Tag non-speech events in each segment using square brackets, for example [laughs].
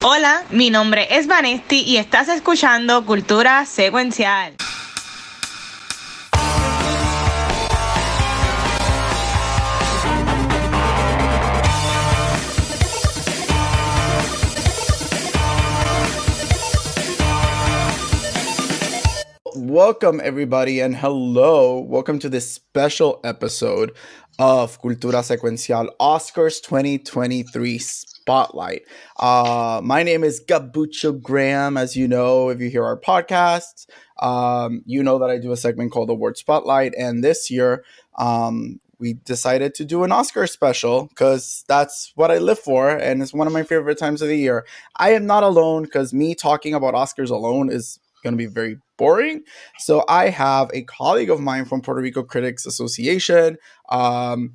Hola, mi nombre es Vanesti y estás escuchando Cultura Secuencial. Welcome, everybody, and hello. Welcome to this special episode of Cultura Secuencial Oscars 2023 Spotlight. Uh, my name is Gabucho Graham. As you know, if you hear our podcasts, um, you know that I do a segment called Award Spotlight. And this year, um, we decided to do an Oscar special because that's what I live for. And it's one of my favorite times of the year. I am not alone because me talking about Oscars alone is going to be very boring. So I have a colleague of mine from Puerto Rico Critics Association, um,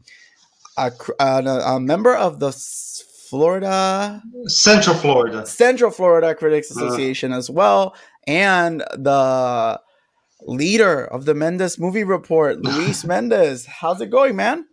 a, a, a member of the Florida Central Florida Central Florida Critics Association uh. as well, and the leader of the Mendez Movie Report, [laughs] Luis Mendez. How's it going, man?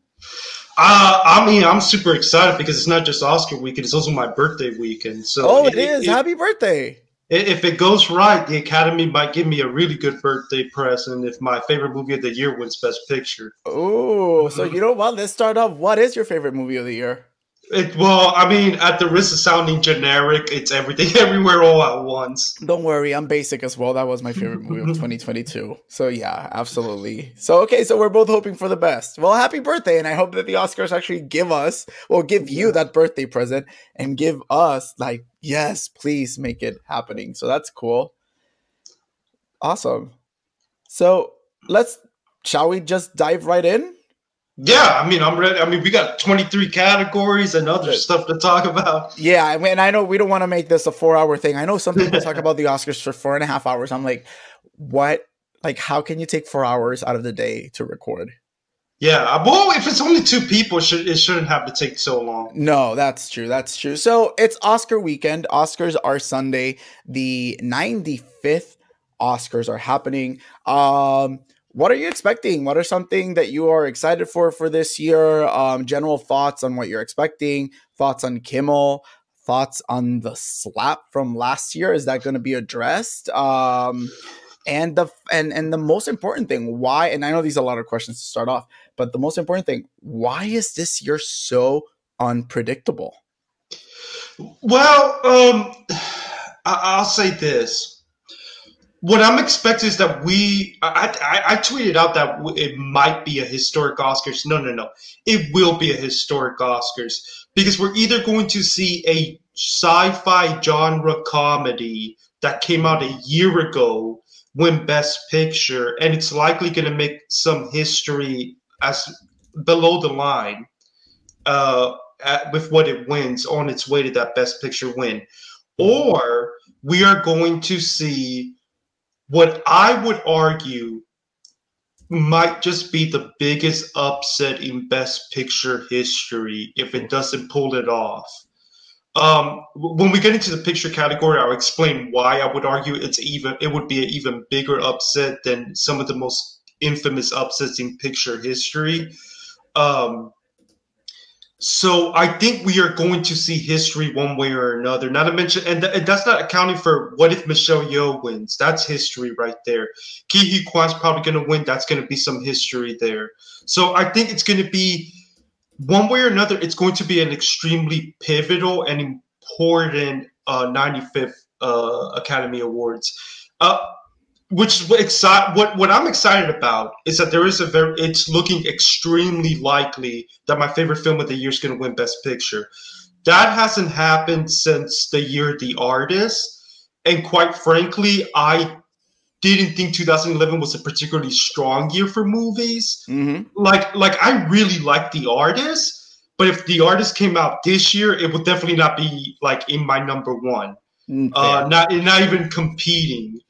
Uh, I mean, I'm super excited because it's not just Oscar weekend; it's also my birthday weekend. So, oh, it, it is! It, Happy birthday! if it goes right, the Academy might give me a really good birthday present if my favorite movie of the year wins Best Picture. Oh, so you know what? Let's start off. What is your favorite movie of the year? It, well, I mean, at the risk of sounding generic, it's everything [laughs] everywhere all at once. Don't worry, I'm basic as well. That was my favorite movie of [laughs] 2022. So yeah, absolutely. So okay, so we're both hoping for the best. Well, happy birthday, and I hope that the Oscars actually give us, or give you that birthday present, and give us like, yes, please make it happening. So that's cool. Awesome. So let's, shall we just dive right in? Yeah, I mean, I'm ready. I mean, we got 23 categories and other stuff to talk about. Yeah, I mean, I know we don't want to make this a four hour thing. I know some people talk about the Oscars for four and a half hours. I'm like, what? Like, how can you take four hours out of the day to record? Yeah, uh, well, if it's only two people, it shouldn't have to take so long. No, that's true. That's true. So it's Oscar weekend. Oscars are Sunday. The 95th Oscars are happening. Um, what are you expecting? What are something that you are excited for for this year? Um, general thoughts on what you're expecting. Thoughts on Kimmel. Thoughts on the slap from last year. Is that going to be addressed? Um, and the and and the most important thing, why? And I know these are a lot of questions to start off, but the most important thing, why is this year so unpredictable? Well, um, I'll say this what I'm expecting is that we. I, I, I, tweeted out that it might be a historic Oscars. No, no, no. It will be a historic Oscars because we're either going to see a sci-fi genre comedy that came out a year ago win Best Picture, and it's likely going to make some history as below the line uh, at, with what it wins on its way to that Best Picture win, or we are going to see what I would argue might just be the biggest upset in Best Picture history if it doesn't pull it off. Um, when we get into the picture category, I'll explain why I would argue it's even it would be an even bigger upset than some of the most infamous upsets in picture history. Um, so I think we are going to see history one way or another. Not to mention, and, th- and that's not accounting for what if Michelle Yeoh wins. That's history right there. Ke Huy Quan's probably going to win. That's going to be some history there. So I think it's going to be one way or another. It's going to be an extremely pivotal and important uh, 95th uh, Academy Awards. Uh, which is what excite what what I'm excited about is that there is a very it's looking extremely likely that my favorite film of the year is going to win Best Picture. That hasn't happened since the year The Artist, and quite frankly, I didn't think 2011 was a particularly strong year for movies. Mm-hmm. Like like I really like The Artist, but if The Artist came out this year, it would definitely not be like in my number one. Mm, uh, not not even competing.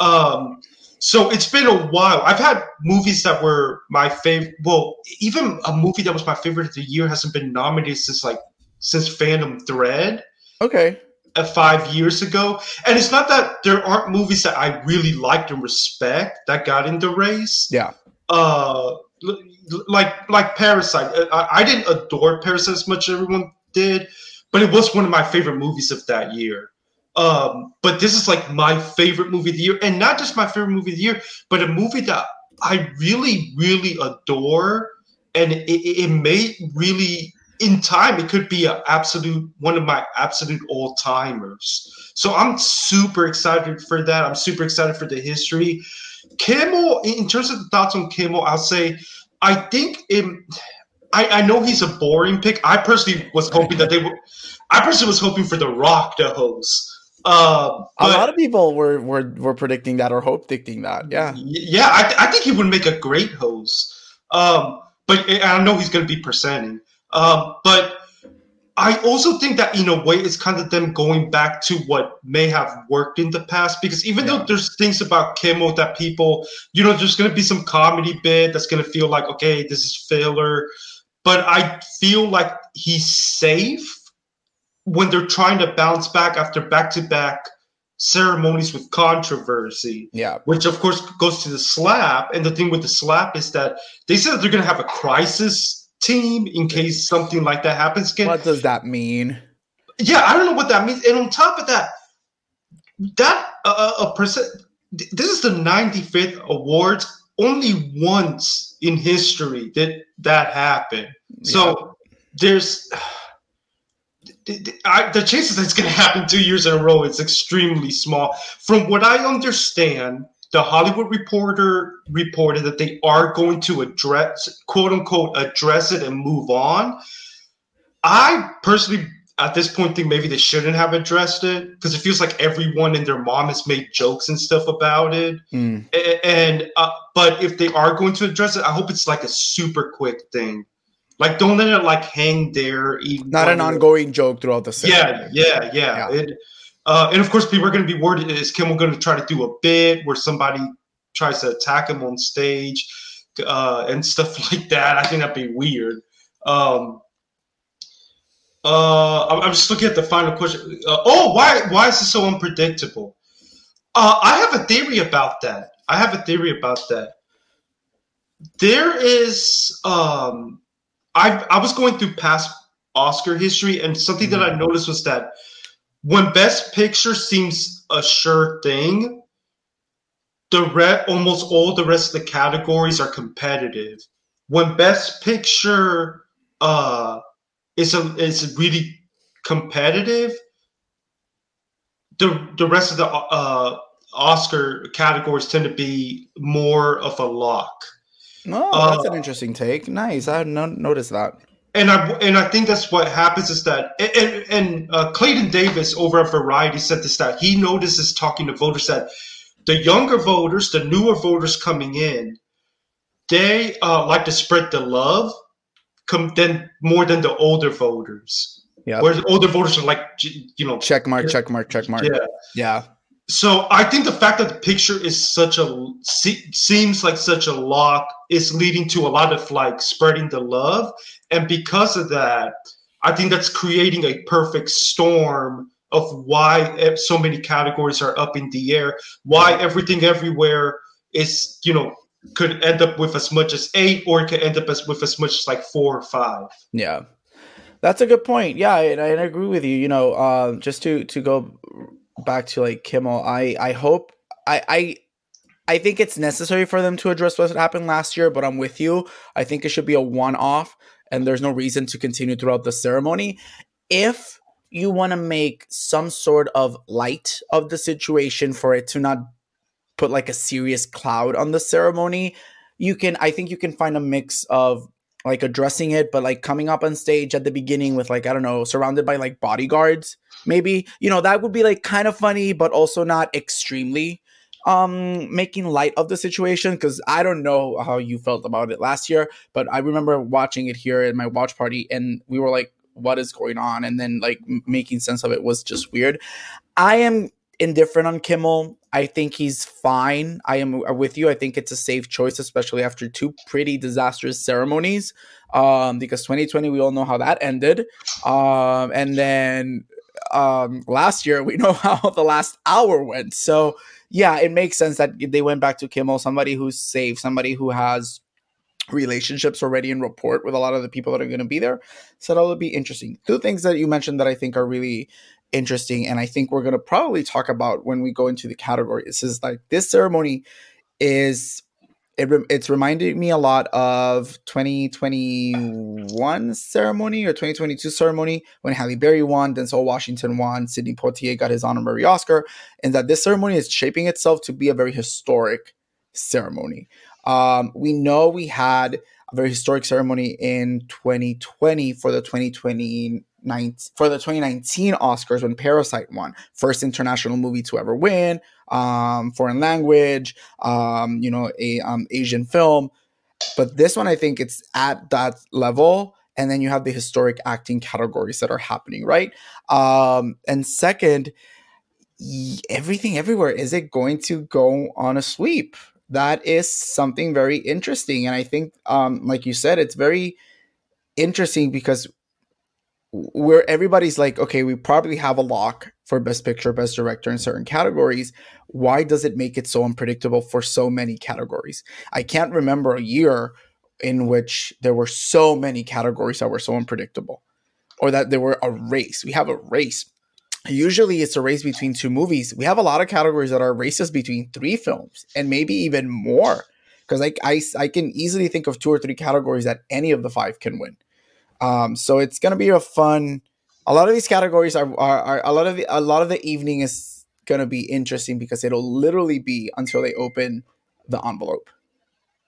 Um, so it's been a while. I've had movies that were my favorite. Well, even a movie that was my favorite of the year hasn't been nominated since like since Phantom Thread. Okay. Uh, five years ago, and it's not that there aren't movies that I really liked and respect that got in the race. Yeah. Uh, like like Parasite. Uh, I, I didn't adore Parasite as much as everyone did, but it was one of my favorite movies of that year. Um, but this is like my favorite movie of the year, and not just my favorite movie of the year, but a movie that I really, really adore, and it, it may really, in time, it could be an absolute one of my absolute all timers. So I'm super excited for that. I'm super excited for the history. Kimmel, in terms of the thoughts on Kimmel, I'll say I think it, I, I know he's a boring pick. I personally was hoping that they would. I personally was hoping for The Rock to host. Uh, a lot of people were, were were predicting that or hope predicting that. Yeah, yeah. I, I think he would make a great host. Um, but I know he's going to be presenting. Um, but I also think that in a way it's kind of them going back to what may have worked in the past because even yeah. though there's things about Kimmel that people, you know, there's going to be some comedy bit that's going to feel like okay, this is filler, but I feel like he's safe when they're trying to bounce back after back-to-back ceremonies with controversy. Yeah. Which of course goes to the slap. And the thing with the slap is that they said that they're gonna have a crisis team in case something like that happens again. What does that mean? Yeah, I don't know what that means. And on top of that, that uh, uh a percent. This is the 95th awards. Only once in history did that happen. Yeah. So there's the, I, the chances that it's going to happen two years in a row is extremely small. From what I understand, the Hollywood Reporter reported that they are going to address, quote unquote, address it and move on. I personally, at this point, think maybe they shouldn't have addressed it because it feels like everyone and their mom has made jokes and stuff about it. Mm. And uh, but if they are going to address it, I hope it's like a super quick thing. Like, don't let it like hang there. Not an ongoing joke throughout the series. Yeah, yeah, yeah. yeah. It, uh, and of course, people are going to be worried: is Kimmel going to try to do a bit where somebody tries to attack him on stage uh, and stuff [laughs] like that? I think that'd be weird. Um, uh, I'm just looking at the final question. Uh, oh, why why is this so unpredictable? Uh, I have a theory about that. I have a theory about that. There is, um, I I was going through past Oscar history, and something that I mm-hmm. noticed was that when Best Picture seems a sure thing, the re- almost all the rest of the categories are competitive. When Best Picture uh, is a, is really competitive, the the rest of the uh, Oscar categories tend to be more of a lock. Oh, that's uh, an interesting take. Nice. I had not noticed that and I and I think that's what happens is that and, and uh, Clayton Davis over at Variety said this that he notices talking to voters that the younger voters, the newer voters coming in, they uh, like to spread the love, come then more than the older voters. Yeah. Whereas older voters are like, you know, check mark, check mark, check mark. Yeah. Yeah. So I think the fact that the picture is such a seems like such a lock is leading to a lot of like spreading the love, and because of that, I think that's creating a perfect storm of why so many categories are up in the air, why everything everywhere is you know could end up with as much as eight, or it could end up as with as much as like four or five. Yeah, that's a good point. Yeah, and I, I agree with you. You know, uh, just to to go back to like Kimmel, I I hope I I I think it's necessary for them to address what happened last year, but I'm with you. I think it should be a one off and there's no reason to continue throughout the ceremony. If you want to make some sort of light of the situation for it to not put like a serious cloud on the ceremony, you can I think you can find a mix of like addressing it but like coming up on stage at the beginning with like I don't know, surrounded by like bodyguards maybe you know that would be like kind of funny but also not extremely um making light of the situation because i don't know how you felt about it last year but i remember watching it here at my watch party and we were like what is going on? And then like making sense of it was just weird. I am indifferent on kimmel. I think he's fine. I am with you. I think it's a safe choice especially after two pretty disastrous ceremonies um because 2020 we all know how that ended. Um and then um, last year, we [laughs] know how the last hour went. So yeah, it makes sense that they went back to Kimmel, somebody who's safe, somebody who has relationships already in rapport with a lot of the people that are going to be there. So that'll be interesting. Two things that you mentioned that I think are really interesting, and I think we're going to probably talk about when we go into the categories. Is like this ceremony is it, it's reminding me a lot of 2021 ceremony or 2022 ceremony when Halle Berry won, Denzel Washington won, Sidney Poitier got his honorary Oscar, and that this ceremony is shaping itself to be a very historic ceremony. Um, we know we had a very historic ceremony in 2020 for the 2020 for the 2019 Oscars when Parasite won, first international movie to ever win, um, foreign language, um, you know, a um, Asian film. But this one, I think it's at that level. And then you have the historic acting categories that are happening, right? Um, and second, everything everywhere is it going to go on a sweep? That is something very interesting. And I think, um, like you said, it's very interesting because where everybody's like, okay, we probably have a lock for best picture, best director in certain categories. Why does it make it so unpredictable for so many categories? I can't remember a year in which there were so many categories that were so unpredictable or that there were a race. We have a race. Usually it's a race between two movies. We have a lot of categories that are races between three films and maybe even more. Because I, I, I can easily think of two or three categories that any of the five can win. Um, so it's gonna be a fun. A lot of these categories are, are, are a lot of the a lot of the evening is gonna be interesting because it'll literally be until they open the envelope.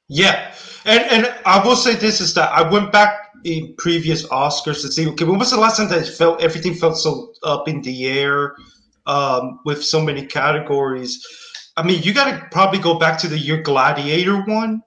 Yeah, and and I will say this is that I went back in previous Oscars to see okay when was the last time that felt everything felt so up in the air um, with so many categories. I mean, you got to probably go back to the year Gladiator one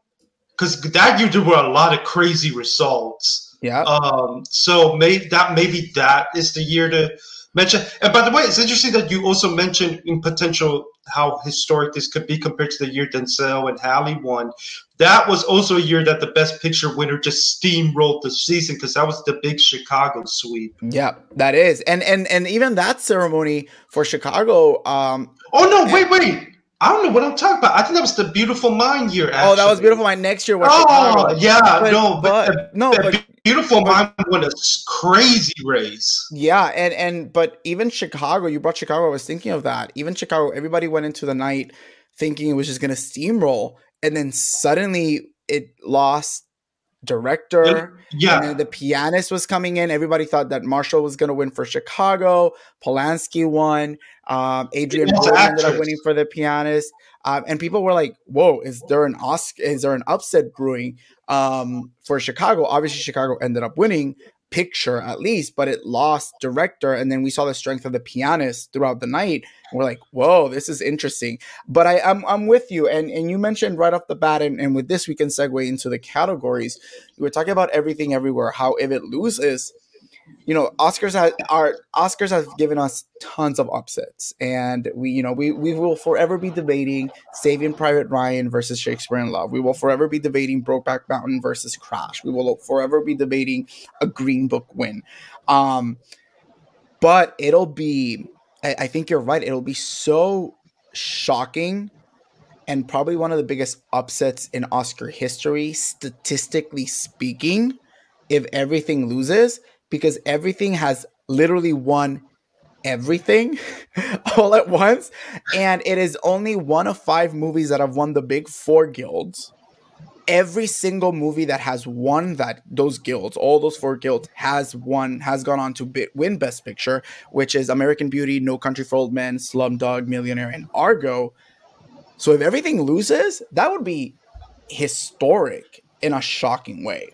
because that year there were a lot of crazy results. Yeah. Um, so maybe that maybe that is the year to mention. And by the way, it's interesting that you also mentioned in potential how historic this could be compared to the year Denzel and Halle won. That was also a year that the Best Picture winner just steamrolled the season because that was the big Chicago sweep. Yeah, that is, and and and even that ceremony for Chicago. Um, oh no! Wait, wait. I don't know what I'm talking about. I think that was the Beautiful Mind year. Actually. Oh, that was Beautiful Mind next year. Was oh, Chicago. yeah, but, no, but, but no, but Beautiful Mind won a crazy race. Yeah, and and but even Chicago, you brought Chicago. I was thinking of that. Even Chicago, everybody went into the night thinking it was just going to steamroll, and then suddenly it lost director. Yeah. And the pianist was coming in. Everybody thought that Marshall was going to win for Chicago. Polanski won. Um, Brody ended up winning for the pianist. Um, and people were like, "Whoa, is there an Oscar? Is there an upset brewing um, for Chicago?" Obviously, Chicago ended up winning, picture at least, but it lost director. And then we saw the strength of the pianist throughout the night. We're like, whoa, this is interesting. But I, I'm, I'm with you. And, and you mentioned right off the bat, and, and with this, we can segue into the categories. We were talking about everything everywhere, how if it loses, you know, Oscars have, are Oscars have given us tons of upsets, and we, you know, we we will forever be debating Saving Private Ryan versus Shakespeare in Love. We will forever be debating Brokeback Mountain versus Crash. We will forever be debating a Green Book win. Um, but it'll be, I, I think you're right. It'll be so shocking and probably one of the biggest upsets in Oscar history, statistically speaking, if everything loses because everything has literally won everything [laughs] all at once. And it is only one of five movies that have won the big four guilds. Every single movie that has won that those guilds, all those four guilds, has won, has gone on to win Best Picture, which is American Beauty, No Country for Old Men, Slumdog Millionaire, and Argo. So if everything loses, that would be historic in a shocking way.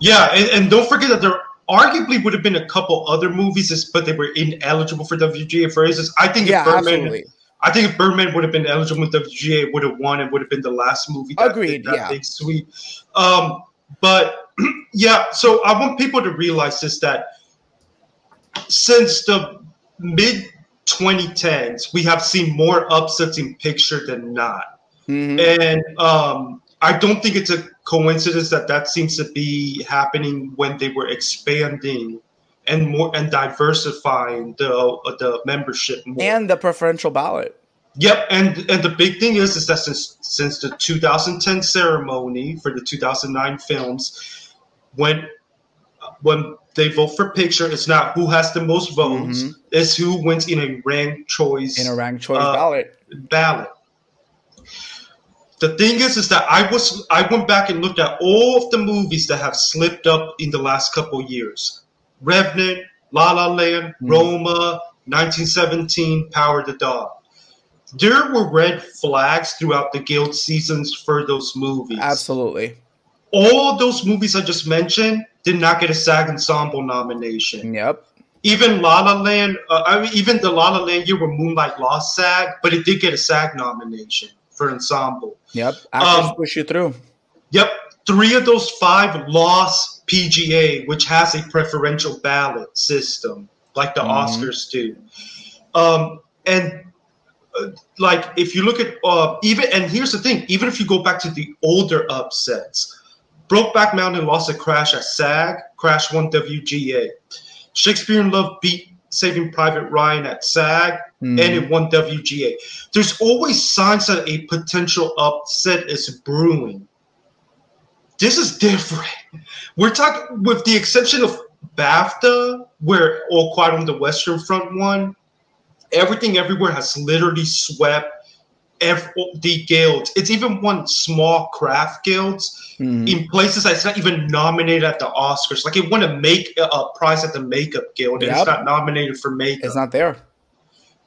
Yeah, and, and don't forget that there arguably would have been a couple other movies, but they were ineligible for WGA. For instance, I think yeah, if Birdman, absolutely. I think if Birdman would have been eligible with WGA, would have won. It would have been the last movie. That Agreed. That yeah. Big sweep. Um, but [clears throat] yeah, so I want people to realize this that since the mid 2010s, we have seen more upsets in picture than not. Mm-hmm. And um, I don't think it's a coincidence that that seems to be happening when they were expanding and more and diversifying the uh, the membership more. and the preferential ballot. Yep, and and the big thing is is that since since the 2010 ceremony for the 2009 films, when when they vote for picture, it's not who has the most votes, Mhm. it's who wins in a ranked choice In a ranked choice Uh, ballot. ballot. The thing is, is that I was I went back and looked at all of the movies that have slipped up in the last couple years: Revenant, La La Land, Mm. Roma, 1917, Power of the Dog. There were red flags throughout the guild seasons for those movies. Absolutely. All those movies I just mentioned did not get a SAG Ensemble nomination Yep. even La La Land, uh, I mean, even the La La Land year where Moonlight lost SAG, but it did get a SAG nomination for ensemble. Yep. Actors Um, push you through. Yep, three of those five lost PGA, which has a preferential ballot system like the Mhm. Oscars do. Um, and uh, like if you look at uh, even, and here's the thing, even if you go back to the older upsets, Brokeback Mountain lost a crash at SAG, Crash won WGA. Shakespeare in Love beat Saving Private Ryan at SAG, Mhm. and in one WGA. There's always signs that a potential upset is brewing. This is different. We're talking, with the exception of BAFTA, where All Quiet on the Western Front won, everything everywhere has literally swept every, the guilds. It's even won small craft guilds Mhm. in places that's not even nominated at the Oscars. Like it won a make a prize at the Makeup Guild, and Yep. it's not nominated for makeup. It's not there.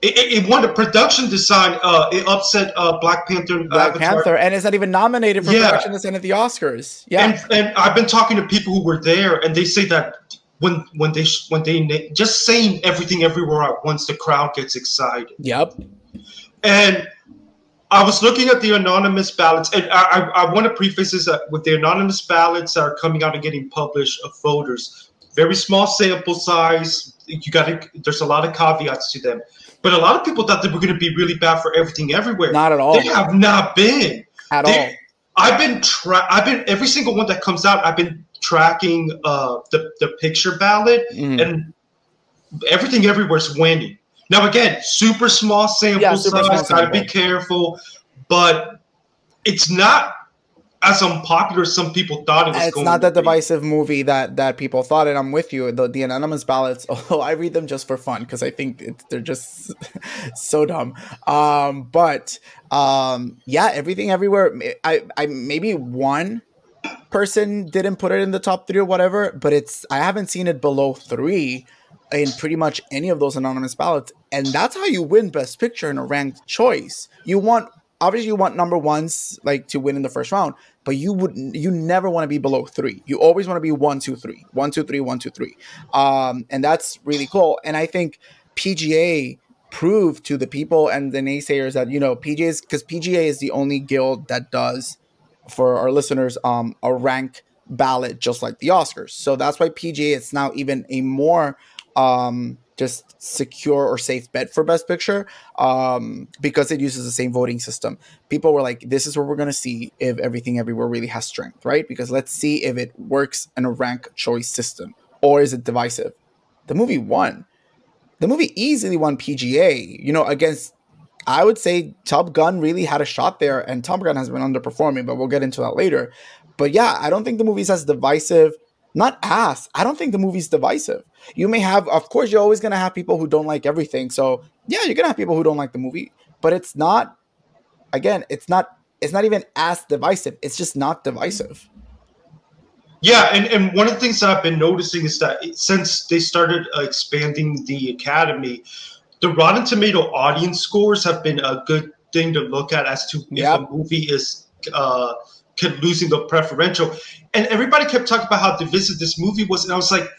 It, it, it won the production design. Uh, it upset uh, Black Panther. and Black Avatar. Panther, and it's not even nominated for Yeah. production design at the Oscars. Yeah. And and I've been talking to people who were there, and they say that when when they when they just saying everything everywhere at once, the crowd gets excited. yep. And I was looking at the anonymous ballots, and I, I, I want to preface this that with the anonymous ballots that are coming out and getting published of voters, very small sample size. You got to. There's a lot of caveats to them, but a lot of people thought they were going to be really bad for everything everywhere. Not at all. They have not been. At They- all. I've been tra- I've been every single one that comes out. I've been tracking uh, the the picture ballot, Mhm. and everything everywhere's winning. Now again, super small sample Yeah, super small size. Got to be careful, but it's not as unpopular as some people thought it was. It's not that divisive movie that that people thought, and I'm with you. The, the anonymous ballots, [laughs] although I read them just for fun because I think it's, they're just [laughs] so dumb. Um, but um, yeah, everything everywhere. I, I maybe one person didn't put it in the top three or whatever, but it's I haven't seen it below three in pretty much any of those anonymous ballots, and that's how you win Best Picture in a ranked choice. You want obviously you want number ones like to win in the first round, but you would you never want to be below three. You always want to be one, two, three, one, two, three, one, two, three, um, and that's really cool. And I think PGA proved to the people and the naysayers that you know PGA is because PGA is the only guild that does for our listeners um a rank ballot just like the Oscars. So that's why PGA is now even a more um just secure or safe bet for best picture um because it uses the same voting system. People were like this is what we're going to see if everything everywhere really has strength, right? Because let's see if it works in a rank choice system or is it divisive. The movie won. The movie easily won PGA, you know, against I would say Top Gun really had a shot there, and Top Gun has been underperforming, but we'll get into that later. But yeah, I don't think the movie's as divisive. Not ass. I don't think the movie's divisive. You may have, of course, you're always gonna have people who don't like everything. So yeah, you're gonna have people who don't like the movie, but it's not. Again, it's not. It's not even as divisive. It's just not divisive. Yeah, and, and one of the things that I've been noticing is that since they started uh, expanding the academy, the Rotten Tomato audience scores have been a good thing to look at as to Yep. if a movie is uh, kept losing the preferential. And everybody kept talking about how divisive this movie was, and I was like,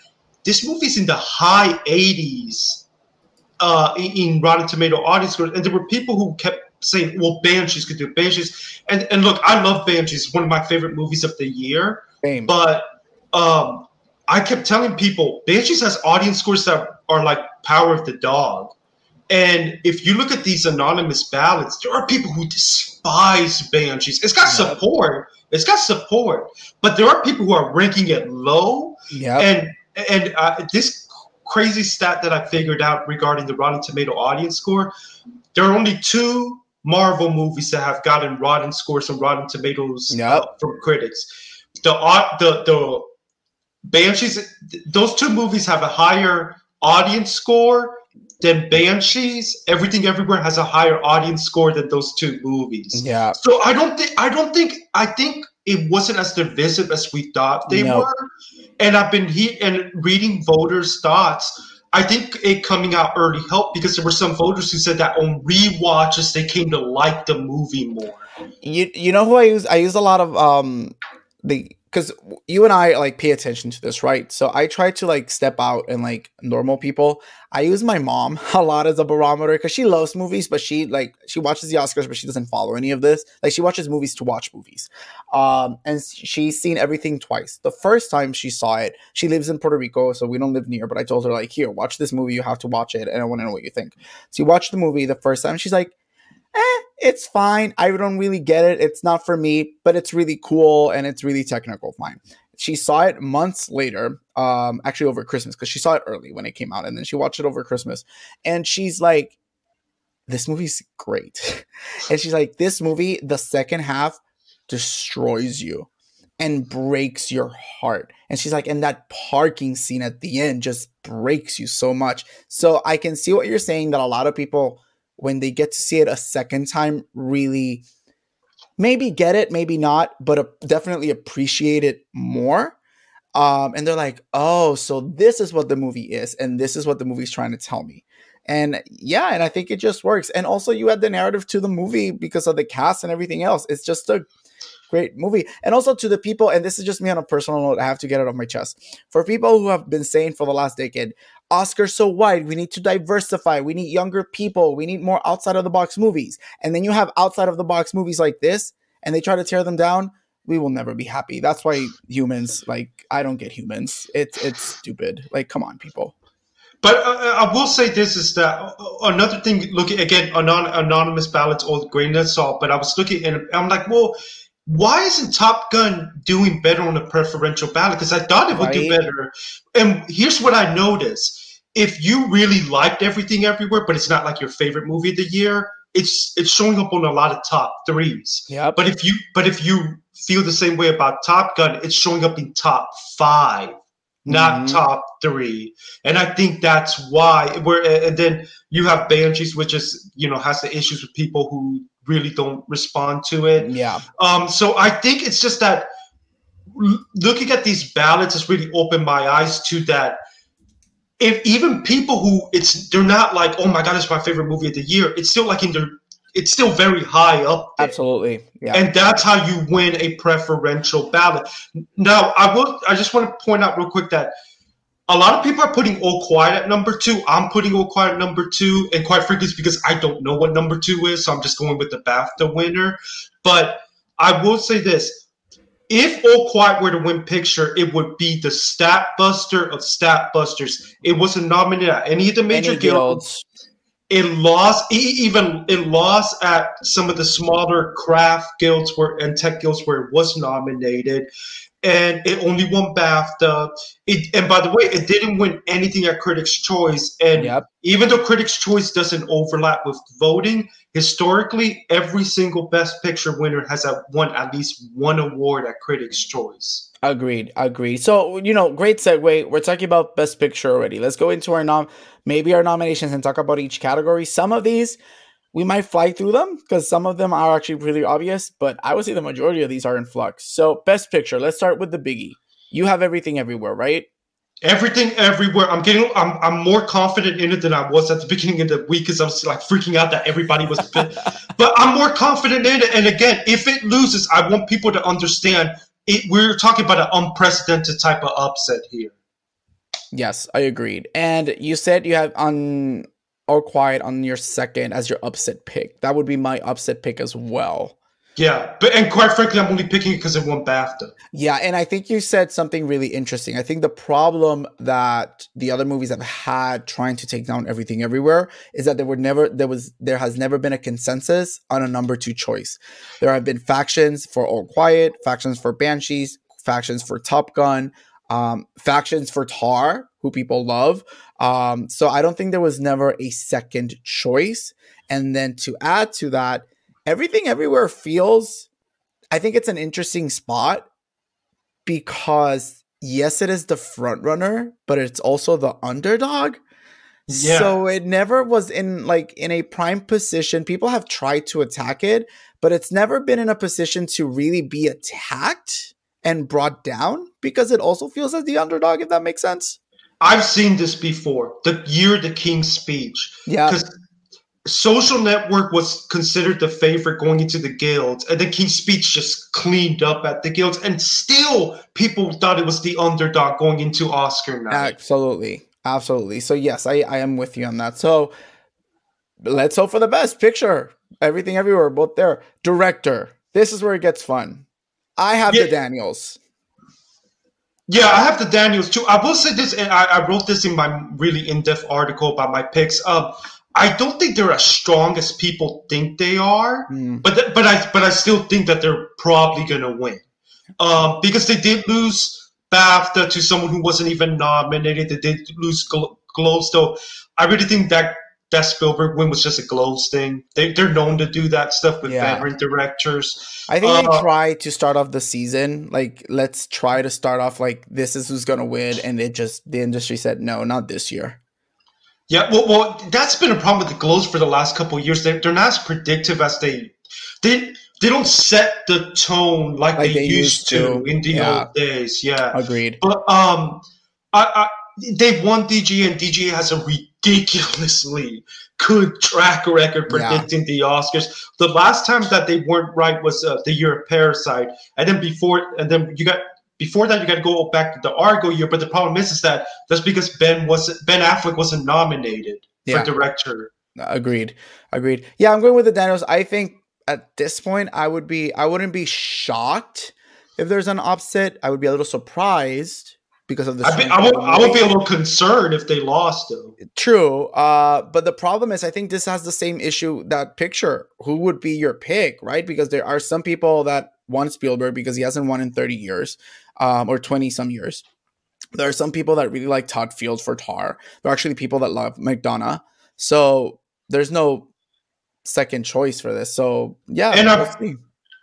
this movie's in the high 80s uh, in, Rotten Tomato audience scores, and there were people who kept saying, "Well, Banshees could do it. Banshees." And and look, I love Banshees, It's one of my favorite movies of the year. Same. But um, I kept telling people Banshees has audience scores that are like Power of the Dog. And if you look at these anonymous ballots, there are people who despise Banshees. It's got support. It's got support. But there are people who are ranking it low. yeah. And and uh, this crazy stat that I figured out regarding the Rotten Tomato audience score, there are only two Marvel movies that have gotten rotten scores from Rotten Tomatoes Yep. uh, from critics. The au- the the Banshees, those two movies have a higher audience score than Banshees. Everything Everywhere has a higher audience score than those two movies. Yeah. So I don't think I don't think I think it wasn't as divisive as we thought they No. were. And I've been he and reading voters' thoughts. I think it coming out early helped because there were some voters who said that on rewatches they came to like the movie more. You you know who I use? I use a lot of um the because you and I like pay attention to this, right? So I try to like step out and like normal people. I use my mom [laughs] a lot as a barometer because she loves movies, but she like she watches the Oscars, but she doesn't follow any of this. Like she watches movies to watch movies, um, and she's seen everything twice. The first time she saw it, she lives in Puerto Rico, so we don't live near. But I told her like, here, watch this movie. You have to watch it, and I want to know what you think. So you watch the movie the first time. She's like, eh, it's fine. I don't really get it. It's not for me, but it's really cool and it's really technical. Fine. She saw it months later, um, actually over Christmas, because she saw it early when it came out, and then she watched it over Christmas, and she's like, "This movie's great," [laughs] and she's like, "This movie, the second half, destroys you." And breaks your heart. And she's like, and that parking scene at the end just breaks you so much. So I can see what you're saying that a lot of people when they get to see it a second time really maybe get it maybe not but definitely appreciate it more. Um, and they're like oh so this is what the movie is and this is what the movie's trying to tell me. And yeah and i think it just works. And also you add the narrative to the movie because of the cast and everything else. It's just a great movie. And also to the people and this is just me on a personal note i have to get it off my chest. For people who have been saying for the last decade Oscars so white. We need to diversify. We need younger people. We need more outside of the box movies. And then you have outside of the box movies like this, and they try to tear them down. We will never be happy. That's why humans, like, I don't get humans. It's it's stupid. Like, come on, people. But uh, I will say this is that uh, another thing. Looking again, anon- anonymous ballots, old grain of salt. But I was looking and I'm like, well, why isn't Top Gun doing better on a preferential ballot? Because I thought it would do better. And here's what I noticed: if you really liked everything everywhere, but it's not like your favorite movie of the year, it's it's showing up on a lot of top threes. Yeah. But if you but if you feel the same way about Top Gun, it's showing up in top five, not Mhm. top three. And I think that's why. Where and then you have Banshees, which is you know has the issues with people who really don't respond to it. Yeah. Um, so I think it's just that looking at these ballots has really opened my eyes to that. If even people who it's they're not like, oh my god, it's my favorite movie of the year. It's still like in their, it's still very high up. there. Absolutely. Yeah. And that's how you win a preferential ballot. Now, I will. I just want to point out real quick that a lot of people are putting All Quiet at number two. I'm putting All Quiet at number two, and quite frankly, it's because I don't know what number two is, so I'm just going with the BAFTA winner. But I will say this: if All Quiet were to win Picture, it would be the stat buster of stat busters. It wasn't nominated at any of the major guilds. It lost even it lost at some of the smaller craft guilds where and tech guilds where it was nominated, and it only won BAFTA. It and by the way, it didn't win anything at Critics' Choice. And Yep. even though Critics' Choice doesn't overlap with voting, historically, every single Best Picture winner has won at least one award at Critics' Choice. Agreed. Agreed. So, you know, great segue. We're talking about Best Picture already. Let's go into our nom maybe our nominations and talk about each category. Some of these we might fly through them because some of them are actually really obvious, but I would say the majority of these are in flux. So, Best Picture, let's start with the biggie. You have everything everywhere, right? Everything everywhere. I'm getting. I'm. I'm more confident in it than I was at the beginning of the week because I was like freaking out that everybody was. [laughs] but I'm more confident in it. And again, if it loses, I want people to understand. It, we're talking about an unprecedented type of upset here. Yes, I agreed. And you said you have on All Quiet on your second as your upset pick. That would be my upset pick as well. Yeah, but and quite frankly, I'm only picking it because it won BAFTA. Yeah, and I think you said something really interesting. I think the problem that the other movies have had trying to take down everything everywhere is that there were never there was there has never been a consensus on a number two choice. There have been factions for All Quiet, factions for Banshees, factions for Top Gun, um, factions for Tar, who people love. Um, so I don't think there was never a second choice. And then to add to that, everything everywhere feels. I think it's an interesting spot because yes, it is the front runner, but it's also the underdog. Yeah. So it never was in like in a prime position. People have tried to attack it, but it's never been in a position to really be attacked and brought down because it also feels as the underdog, if that makes sense. I've seen this before. The year the King's Speech. Yeah. Because Social Network was considered the favorite going into the guilds, and the King's Speech just cleaned up at the guilds, and still people thought it was the underdog going into Oscar night. Absolutely. Absolutely. So yes, I, I am with you on that. So let's hope for the best. Picture. Everything everywhere, both there. Director. This is where it gets fun. I have Yeah. the Daniels. Yeah, I have the Daniels too. I will say this, and I, I wrote this in my really in-depth article about my picks. Um, I don't think they're as strong as people think they are, Mm, but th- but I but I still think that they're probably gonna win, um, because they did lose BAFTA to someone who wasn't even nominated. They did lose Glo- Globes, though. I really think that that Spielberg win was just a Globes thing. They they're known to do that stuff with Yeah. veteran directors. I think they Uh, try to start off the season like let's try to start off like this is who's gonna win, and it just the industry said no, not this year. Yeah, well, well, that's been a problem with the Globes for the last couple of years. They're, they're not as predictive as they they they don't set the tone like, Like they, they used, to, in the yeah. old days. Yeah, Agreed. but um, I, I they've won DGA and DGA has a ridiculously [laughs] good track record Yeah. predicting the Oscars. The last time that they weren't right was uh, the year of Parasite, and then before, and then you got before that you got to go back to the Argo year. But the problem is, is that that's because Ben was Ben Affleck wasn't nominated Yeah. for director. Agreed. Agreed. Yeah, I'm going with the Daniels. I think at this point I would be I wouldn't be shocked if there's an upset. I would be a little surprised because of the be, I would I would be a little concerned if they lost though. True. Uh, but the problem is, I think this has the same issue that picture. Who would be your pick, right? Because there are some people that want Spielberg because he hasn't won in 30 years um, or 20 some years. There are some people that really like Todd Fields for Tar. There are actually people that love McDonagh. So there's no second choice for this. So yeah, And I've-